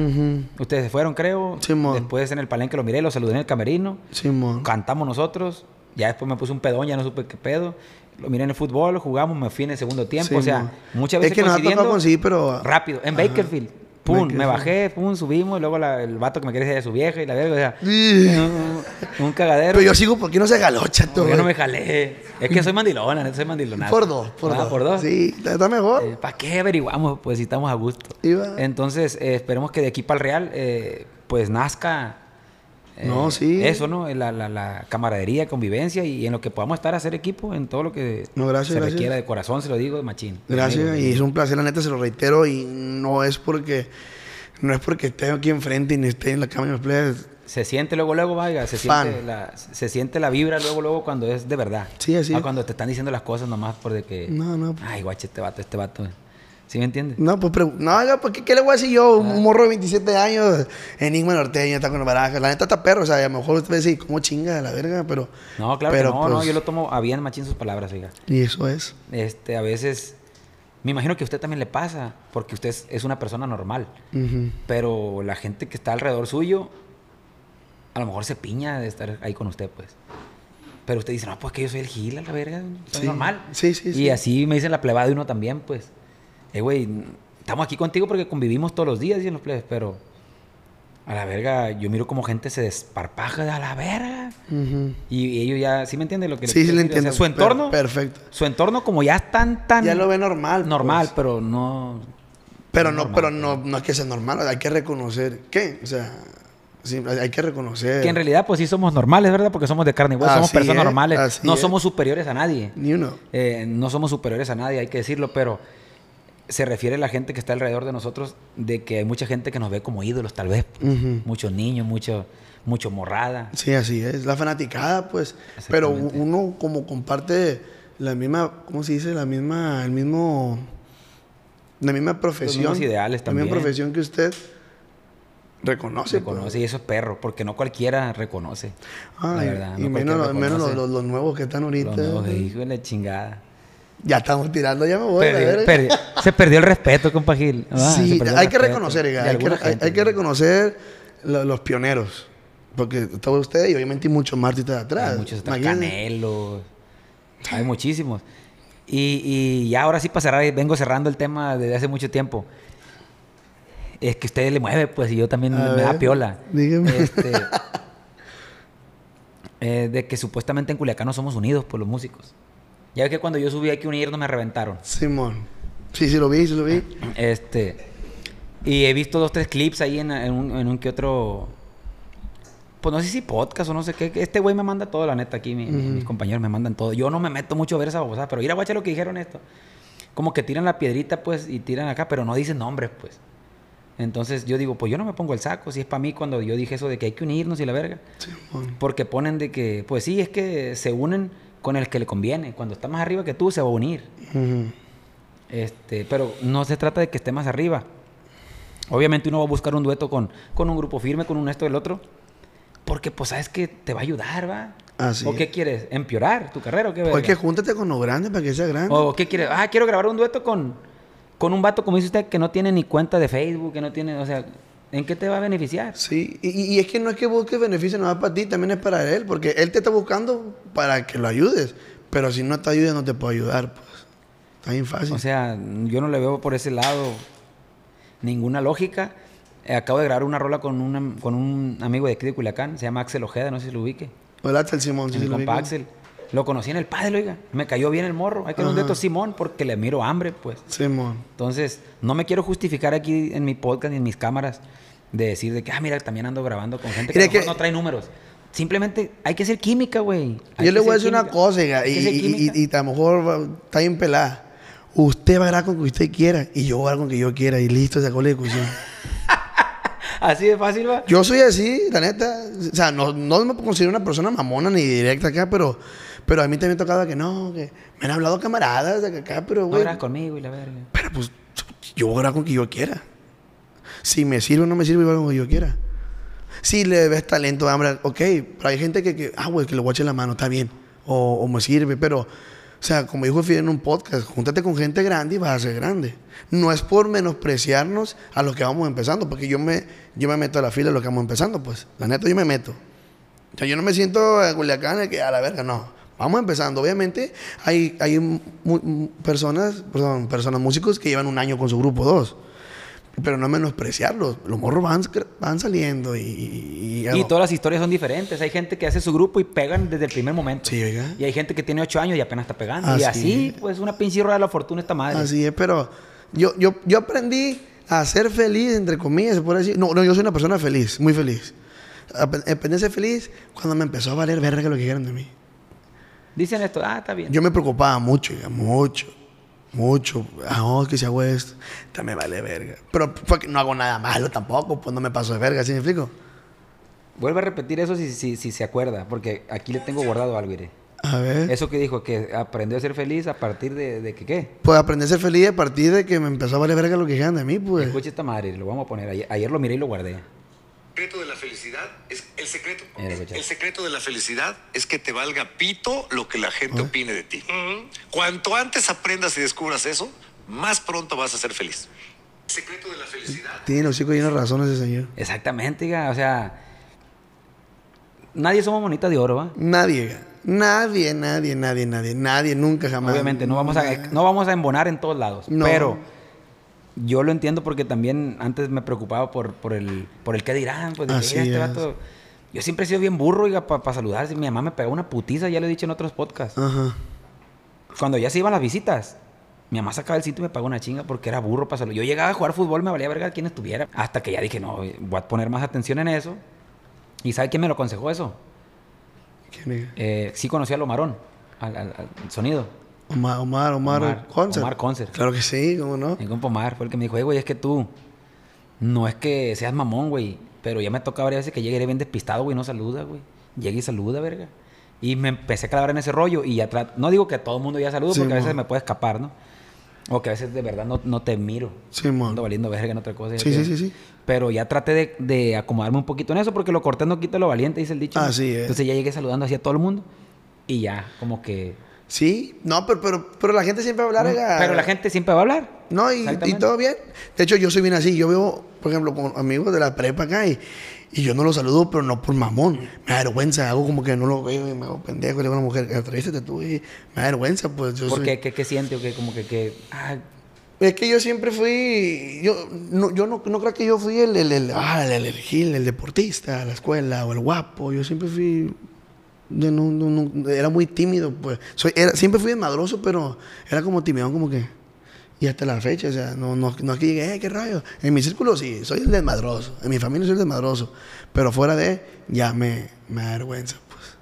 Ustedes se fueron, creo.
Simón.
Después en el palenque lo miré, lo saludé en el camerino.
Simón.
Cantamos nosotros. Ya después me puse un pedón, ya no supe qué pedo. Lo miré en el fútbol, jugamos, me fui en el segundo tiempo. o sea, muchas veces
Es que nos ha tocado conseguir, pero...
rápido. En
Ajá.
Bakerfield. Pum, me bajé, pum, subimos. Y luego la- el vato que me quería decir de su vieja y la verga. O sea, un, un cagadero.
Pero yo sigo porque no se galocha todo.
yo no me jalé. Es que soy mandilona, neta, soy mandilona.
Por dos, por
Ah,
dos.
por dos.
Sí, está mejor.
¿Para qué averiguamos? Pues si estamos a gusto.
Iba.
Entonces, eh, esperemos que de aquí para el Real, eh, pues nazca. Eh,
No, sí.
Eso, ¿no? La, la, la camaradería, convivencia y en lo que podamos estar a hacer equipo, en todo lo que
No, gracias,
se
gracias.
requiera de corazón, se lo digo, de machín.
Gracias,
Amigo,
y es un placer, la neta, se lo reitero, y no es porque, no es porque esté aquí enfrente y ni esté en la cámara de los.
Se siente luego, luego, vaya, se
Fan.
siente, la, se siente la vibra luego, luego cuando es de verdad.
Sí, así
cuando te están diciendo las cosas nomás por de que...
No, no.
Ay, guache, este vato, este vato. ¿Sí me entiendes?
No, pues, no, oiga, pues, ¿qué, qué le voy a decir yo? Un morro de 27 años, enigma norteño, está con el baraja. La neta está perro, o sea, a lo mejor usted va a decir, ¿cómo chinga de la verga? Pero,
No, claro
pero,
que no, no,
pues,
yo lo tomo a bien machín sus palabras, oiga.
Y eso es.
Este, a veces, me imagino que a usted también le pasa, porque usted es, es una persona normal, pero la gente que está alrededor suyo, a lo mejor se piña de estar ahí con usted, pues. Pero usted dice, no, pues que yo soy el gil, a la verga, soy
Sí.
normal.
Sí, sí,
Y
sí.
así me dicen la plebada de uno también, pues. Eh, güey, estamos aquí contigo porque convivimos todos los días, dicen los plebes, pero a la verga, yo miro como gente se desparpaja de a la verga. Y, y ellos ya, ¿sí me entienden lo que
Sí, sí, le
decir? O sea,
entiendo.
su entorno,
Per- perfecto.
su entorno como ya es tan,
Ya lo ve normal.
normal,
pues.
pero no.
Pero no,
normal,
pero no, no es que sea normal, hay que reconocer. ¿Qué? O sea, sí, hay que reconocer.
Que en realidad, pues sí somos normales, ¿verdad? Porque somos de carne y hueso, somos personas
es,
normales. No
es.
somos superiores a nadie.
Ni uno.
Eh, no somos superiores a nadie, hay que decirlo, pero se refiere a la gente que está alrededor de nosotros de que hay mucha gente que nos ve como ídolos, tal vez. Muchos niños, mucho, mucho morrada.
Sí, así es. La fanaticada, pues. Pero uno como comparte la misma, ¿cómo se dice? La misma, el mismo, la misma profesión.
mismos ideales
La
también.
misma profesión que usted. reconoce.
reconoce.
pues.
Y eso es perro, porque no cualquiera reconoce.
Ah,
la verdad,
y
no
menos, los,
reconoce.
los- los nuevos que están ahorita.
Los nuevos, hijo de la chingada.
Ya estamos tirando, ya me voy a ver.
perdió- se perdió el respeto, compa Gil. Ah,
Sí, hay que reconocer, hay, que,
alguna
hay-
gente,
hay que
güey.
reconocer lo- los pioneros. Porque estaba usted y obviamente muchos más de atrás.
Hay muchos
Imagínese.
Canelo. Hay muchísimos. Y, y ya ahora sí para cerrar, vengo cerrando el tema desde hace mucho tiempo. Es que usted le mueve, pues, y yo también
A
me da piola.
dígame.
Este, eh, de que supuestamente en Culiacán no somos unidos por los músicos. Ya ve que cuando yo subí hay que unirnos me reventaron.
Simón. Sí, sí lo vi, sí lo vi.
Este. Y he visto dos, tres clips ahí en, en un, en un que otro. Pues no sé si podcast o no sé qué. Este güey me manda todo, la neta, aquí. mi- mi- Mis compañeros me mandan todo. Yo no me meto mucho a ver esa babosada, pero ir a guachar lo que dijeron esto. Como que tiran la piedrita, pues, y tiran acá, pero no dicen nombres, pues. Entonces yo digo, pues yo no me pongo el saco. Si es para mí cuando yo dije eso de que hay que unirnos y la verga.
Simón.
Porque ponen de que, pues sí, es que se unen con el que le conviene. Cuando está más arriba que tú, se va a unir.
Ujú.
Este, pero no se trata de que esté más arriba. Obviamente uno va a buscar un dueto con, con un grupo firme, con un esto del otro. Porque pues sabes que te va a ayudar, ¿va?
Así
¿O qué quieres? ¿Empeorar tu carrera o qué
que júntate con lo grande para que sea grande.
¿O qué quieres? Ah, quiero grabar un dueto con, con un vato, como dice usted, que no tiene ni cuenta de Facebook, que no tiene, o sea, ¿en qué te va a beneficiar?
Sí, y, y- es que no es que busques beneficio nada para ti, también es para él, porque él te está buscando para que lo ayudes. Pero si no te ayuda, no te puede ayudar, pues. Está bien fácil.
O sea, yo no le veo por ese lado ninguna lógica. Acabo de grabar una rola con, una- con un amigo de aquí de Culiacán, se llama Axel Ojeda, no sé si lo ubique.
Hola, Axel Simón, sí, sí lo vi.
Axel. Lo conocí en el padre, oiga. Me cayó bien el morro. Hay que un dedo Simón porque le miro hambre, pues.
Simón.
Entonces, no me quiero justificar aquí en mi podcast ni en mis cámaras de decir de que, ah, mira, también ando grabando con gente que,
Mira
a lo mejor
que-
no trae números. Simplemente hay que hacer química, güey.
Yo le voy a decir una
química.
cosa, oiga,
Hay
y, y- y- y a lo mejor va- está bien pelada. Usted va a grabar con que usted quiera y yo voy a grabar con que yo quiera y listo, se acabó la discusión.
Así de fácil, va.
Yo soy así, la neta. O sea, no, no me considero una persona mamona ni directa acá, pero, pero a mí también tocaba que no, que me han hablado camaradas de acá, pero
No
güey.
grabas conmigo y la verga.
pero pues yo voy a grabar con que yo quiera. Si me sirve o no me sirve, que yo quiera. Si le ves talento, hambre, ok. Pero hay gente que, que ah, güey, que le guache la mano, está bien. O, me sirve, pero, o sea, como dijo Fidel en un podcast, júntate con gente grande y vas a ser grande. No es por menospreciarnos a los que vamos empezando, porque yo me, yo me meto a la fila de los que vamos empezando, pues. La neta, yo me meto. O sea, yo no me siento a Culiacán que a la verga, no. Vamos empezando. Obviamente, hay, hay personas, perdón, personas, músicos que llevan un año con su grupo, dos. Pero no menospreciarlos. Los morros van, van saliendo y... Y,
Y todas las historias son diferentes. Hay gente que hace su grupo y pegan desde el primer momento.
Sí, oiga.
Y hay gente que tiene ocho años y apenas está pegando.
Así
y así,
es.
pues, una pinche rueda de la fortuna esta madre.
Así es, pero yo, yo, yo aprendí a ser feliz, entre comillas, se puede decir. No, no, yo soy una persona feliz, muy feliz. Ap- Aprendí a ser feliz cuando me empezó a valer verga lo que quieran de mí.
Dicen esto, ah, está bien.
Yo me preocupaba mucho, oiga, mucho, mucho. Ah, no, que si hago esto, también vale verga. Pero fue que no hago nada malo tampoco, pues no me paso de verga, ¿sí me explico?
Vuelve a repetir eso si, si, si se acuerda, porque aquí le tengo guardado algo, iré.
A ver.
Eso que dijo, que aprendió a ser feliz a partir de, de que qué.
Pues aprendí a ser feliz a partir de que me empezó a valer verga lo que quieran de mí, pues.
Escucha esta madre, lo vamos a poner. Ayer, ayer lo miré y lo guardé.
El secreto de la felicidad es el secreto. El secreto de la felicidad es que te valga pito lo que la gente opine de ti. Cuanto antes aprendas y descubras eso, más pronto vas a ser feliz. El secreto de la felicidad.
Tiene los chicos llenos de razón ese señor.
Exactamente, o sea, nadie somos monitas de oro, ¿va?
Nadie, nadie, nadie, nadie, nadie, nadie, nunca jamás.
Obviamente, no vamos, a, no vamos a embonar en todos lados.
No.
Pero yo lo entiendo porque también antes me preocupaba por, por, el, por el qué dirán. Pues, de que,
Así
"Mira, este
es.
vato". Yo siempre he sido bien burro, oiga, para saludar. Mi mamá me pegó una putiza, ya lo he dicho en otros podcasts.
Ajá.
Cuando ya se iban las visitas, mi mamá sacaba el sitio y me pagó una chinga porque era burro para saludar. Yo llegaba a jugar fútbol, me valía verga quién estuviera. Hasta que ya dije, no, voy a poner más atención en eso. ¿Y sabe quién me lo aconsejó eso?
¿Quién es?
Eh, sí conocí a Lomarón, al, al- al sonido.
Omar, Omar, Omar,
Omar-
Concert.
Omar Concert.
Claro que sí, ¿cómo no?
Mi compa Omar fue el que me dijo, "Eh, güey, es que tú no es que seas mamón, güey, pero ya me toca varias veces que llegue bien despistado, güey, no saluda, güey. Llega y saluda, verga. Y me empecé a clavar en ese rollo y ya no digo que todo el mundo ya saluda
Sí,
porque a veces me puede escapar, ¿no? O que a veces de verdad no, no te miro.
Sí, mon.
Ando valiendo verga en otra cosa.
Sí, sí, sí, sí.
Pero ya traté de, de acomodarme un poquito en eso porque lo cortés no quita lo valiente, dice el dicho. ¿no?
Así es.
Entonces ya llegué saludando así a todo el mundo y ya, como que...
Sí, no, pero, pero, pero la gente siempre va a hablar.
Pero la gente siempre va a hablar.
No, y, todo bien. De hecho, yo soy bien así. Yo veo, por ejemplo, con amigos de la prepa acá y, y yo no los saludo, pero no por mamón. Me da vergüenza. Hago como que no lo veo y me hago pendejo. Le digo a una mujer, atravésate tú y me da vergüenza. Pues yo
¿Por
soy-
qué? ¿Qué, qué siente? ¿O qué? Como que... que ah,
Es que yo siempre fui. Yo no, yo no, no creo que yo fui el, el, el, ah, el, el, gil, el deportista, la escuela o el guapo. Yo siempre fui. Yo no, no- no- era muy tímido, pues. Soy, era, siempre fui desmadroso, pero era como timidón, como que. Y hasta la fecha, o sea, no, no, no es que llegué, eh, qué rayo. En mi círculo sí, soy el desmadroso. En mi familia soy el desmadroso. Pero fuera de, ya me, me da vergüenza, pues.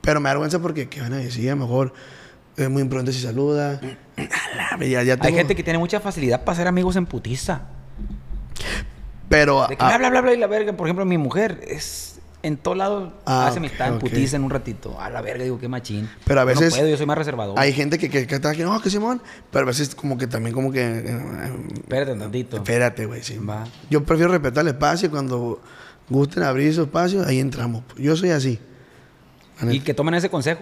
Pero me da vergüenza porque, ¿qué van a decir? A lo mejor es muy imprudente si saluda. A ya,
Hay gente que tiene mucha facilidad para ser amigos en putiza.
Pero.
De que bla, bla, bla, bla, y la verga. Por ejemplo, mi mujer es... En todo lado
Ah,
hace amistad en
ok.
putiza en un ratito. A la verga, digo, qué machín.
Pero a
no
veces
puedo, yo soy más reservado.
Hay gente que, que, que está aquí, no, que Simón. Pero a veces como que también como que... eh,
Espérate un tantito.
espérate, güey, sí.
Va.
Yo prefiero respetar el espacio. Cuando gusten abrir su espacio, ahí entramos. Yo soy así.
Y que tomen ese consejo.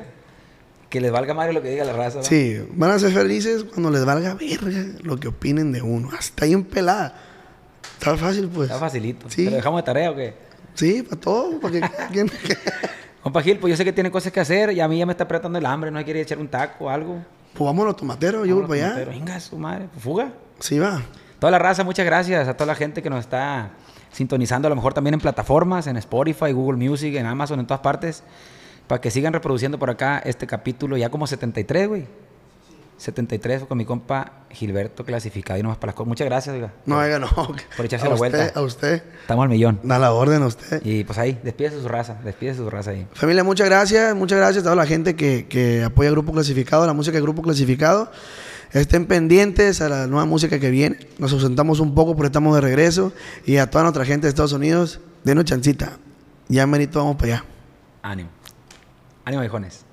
Que les valga madre lo que diga la raza.
Sí, van a ser felices cuando les valga verga lo que opinen de uno. Hasta ahí en pelada. Está fácil, pues.
Está facilito.
Sí.
¿Te lo dejamos de tarea o qué?
Sí, para todo. Para que
Compa Gil, pues yo sé que tiene cosas que hacer y a mí ya me está apretando el hambre. No se quiere echar un taco o algo.
Pues vámonos, tomateros. Yo voy para allá.
Venga, su madre. Pues fuga.
Sí, va.
Toda la raza, muchas gracias a toda la gente que nos está sintonizando, a lo mejor también en plataformas, en Spotify, Google Music, en Amazon, en todas partes, para que sigan reproduciendo por acá este capítulo, ya como 73, güey. 73 con mi compa Gilberto clasificado y nomás para las cosas. Muchas gracias, oiga.
No, oiga, no.
Por echarse
a
la
usted,
vuelta.
A usted.
Estamos al millón.
Da la orden a usted.
Y pues ahí, despídese su raza, despídese su raza ahí.
Familia, muchas gracias. Muchas gracias a toda la gente que, que apoya Grupo Clasificado, la música de Grupo Clasificado. Estén pendientes a la nueva música que viene. Nos ausentamos un poco, pero estamos de regreso. Y a toda nuestra gente de Estados Unidos, denos chancita. Ya merito vamos para allá.
Ánimo. Ánimo, viejones.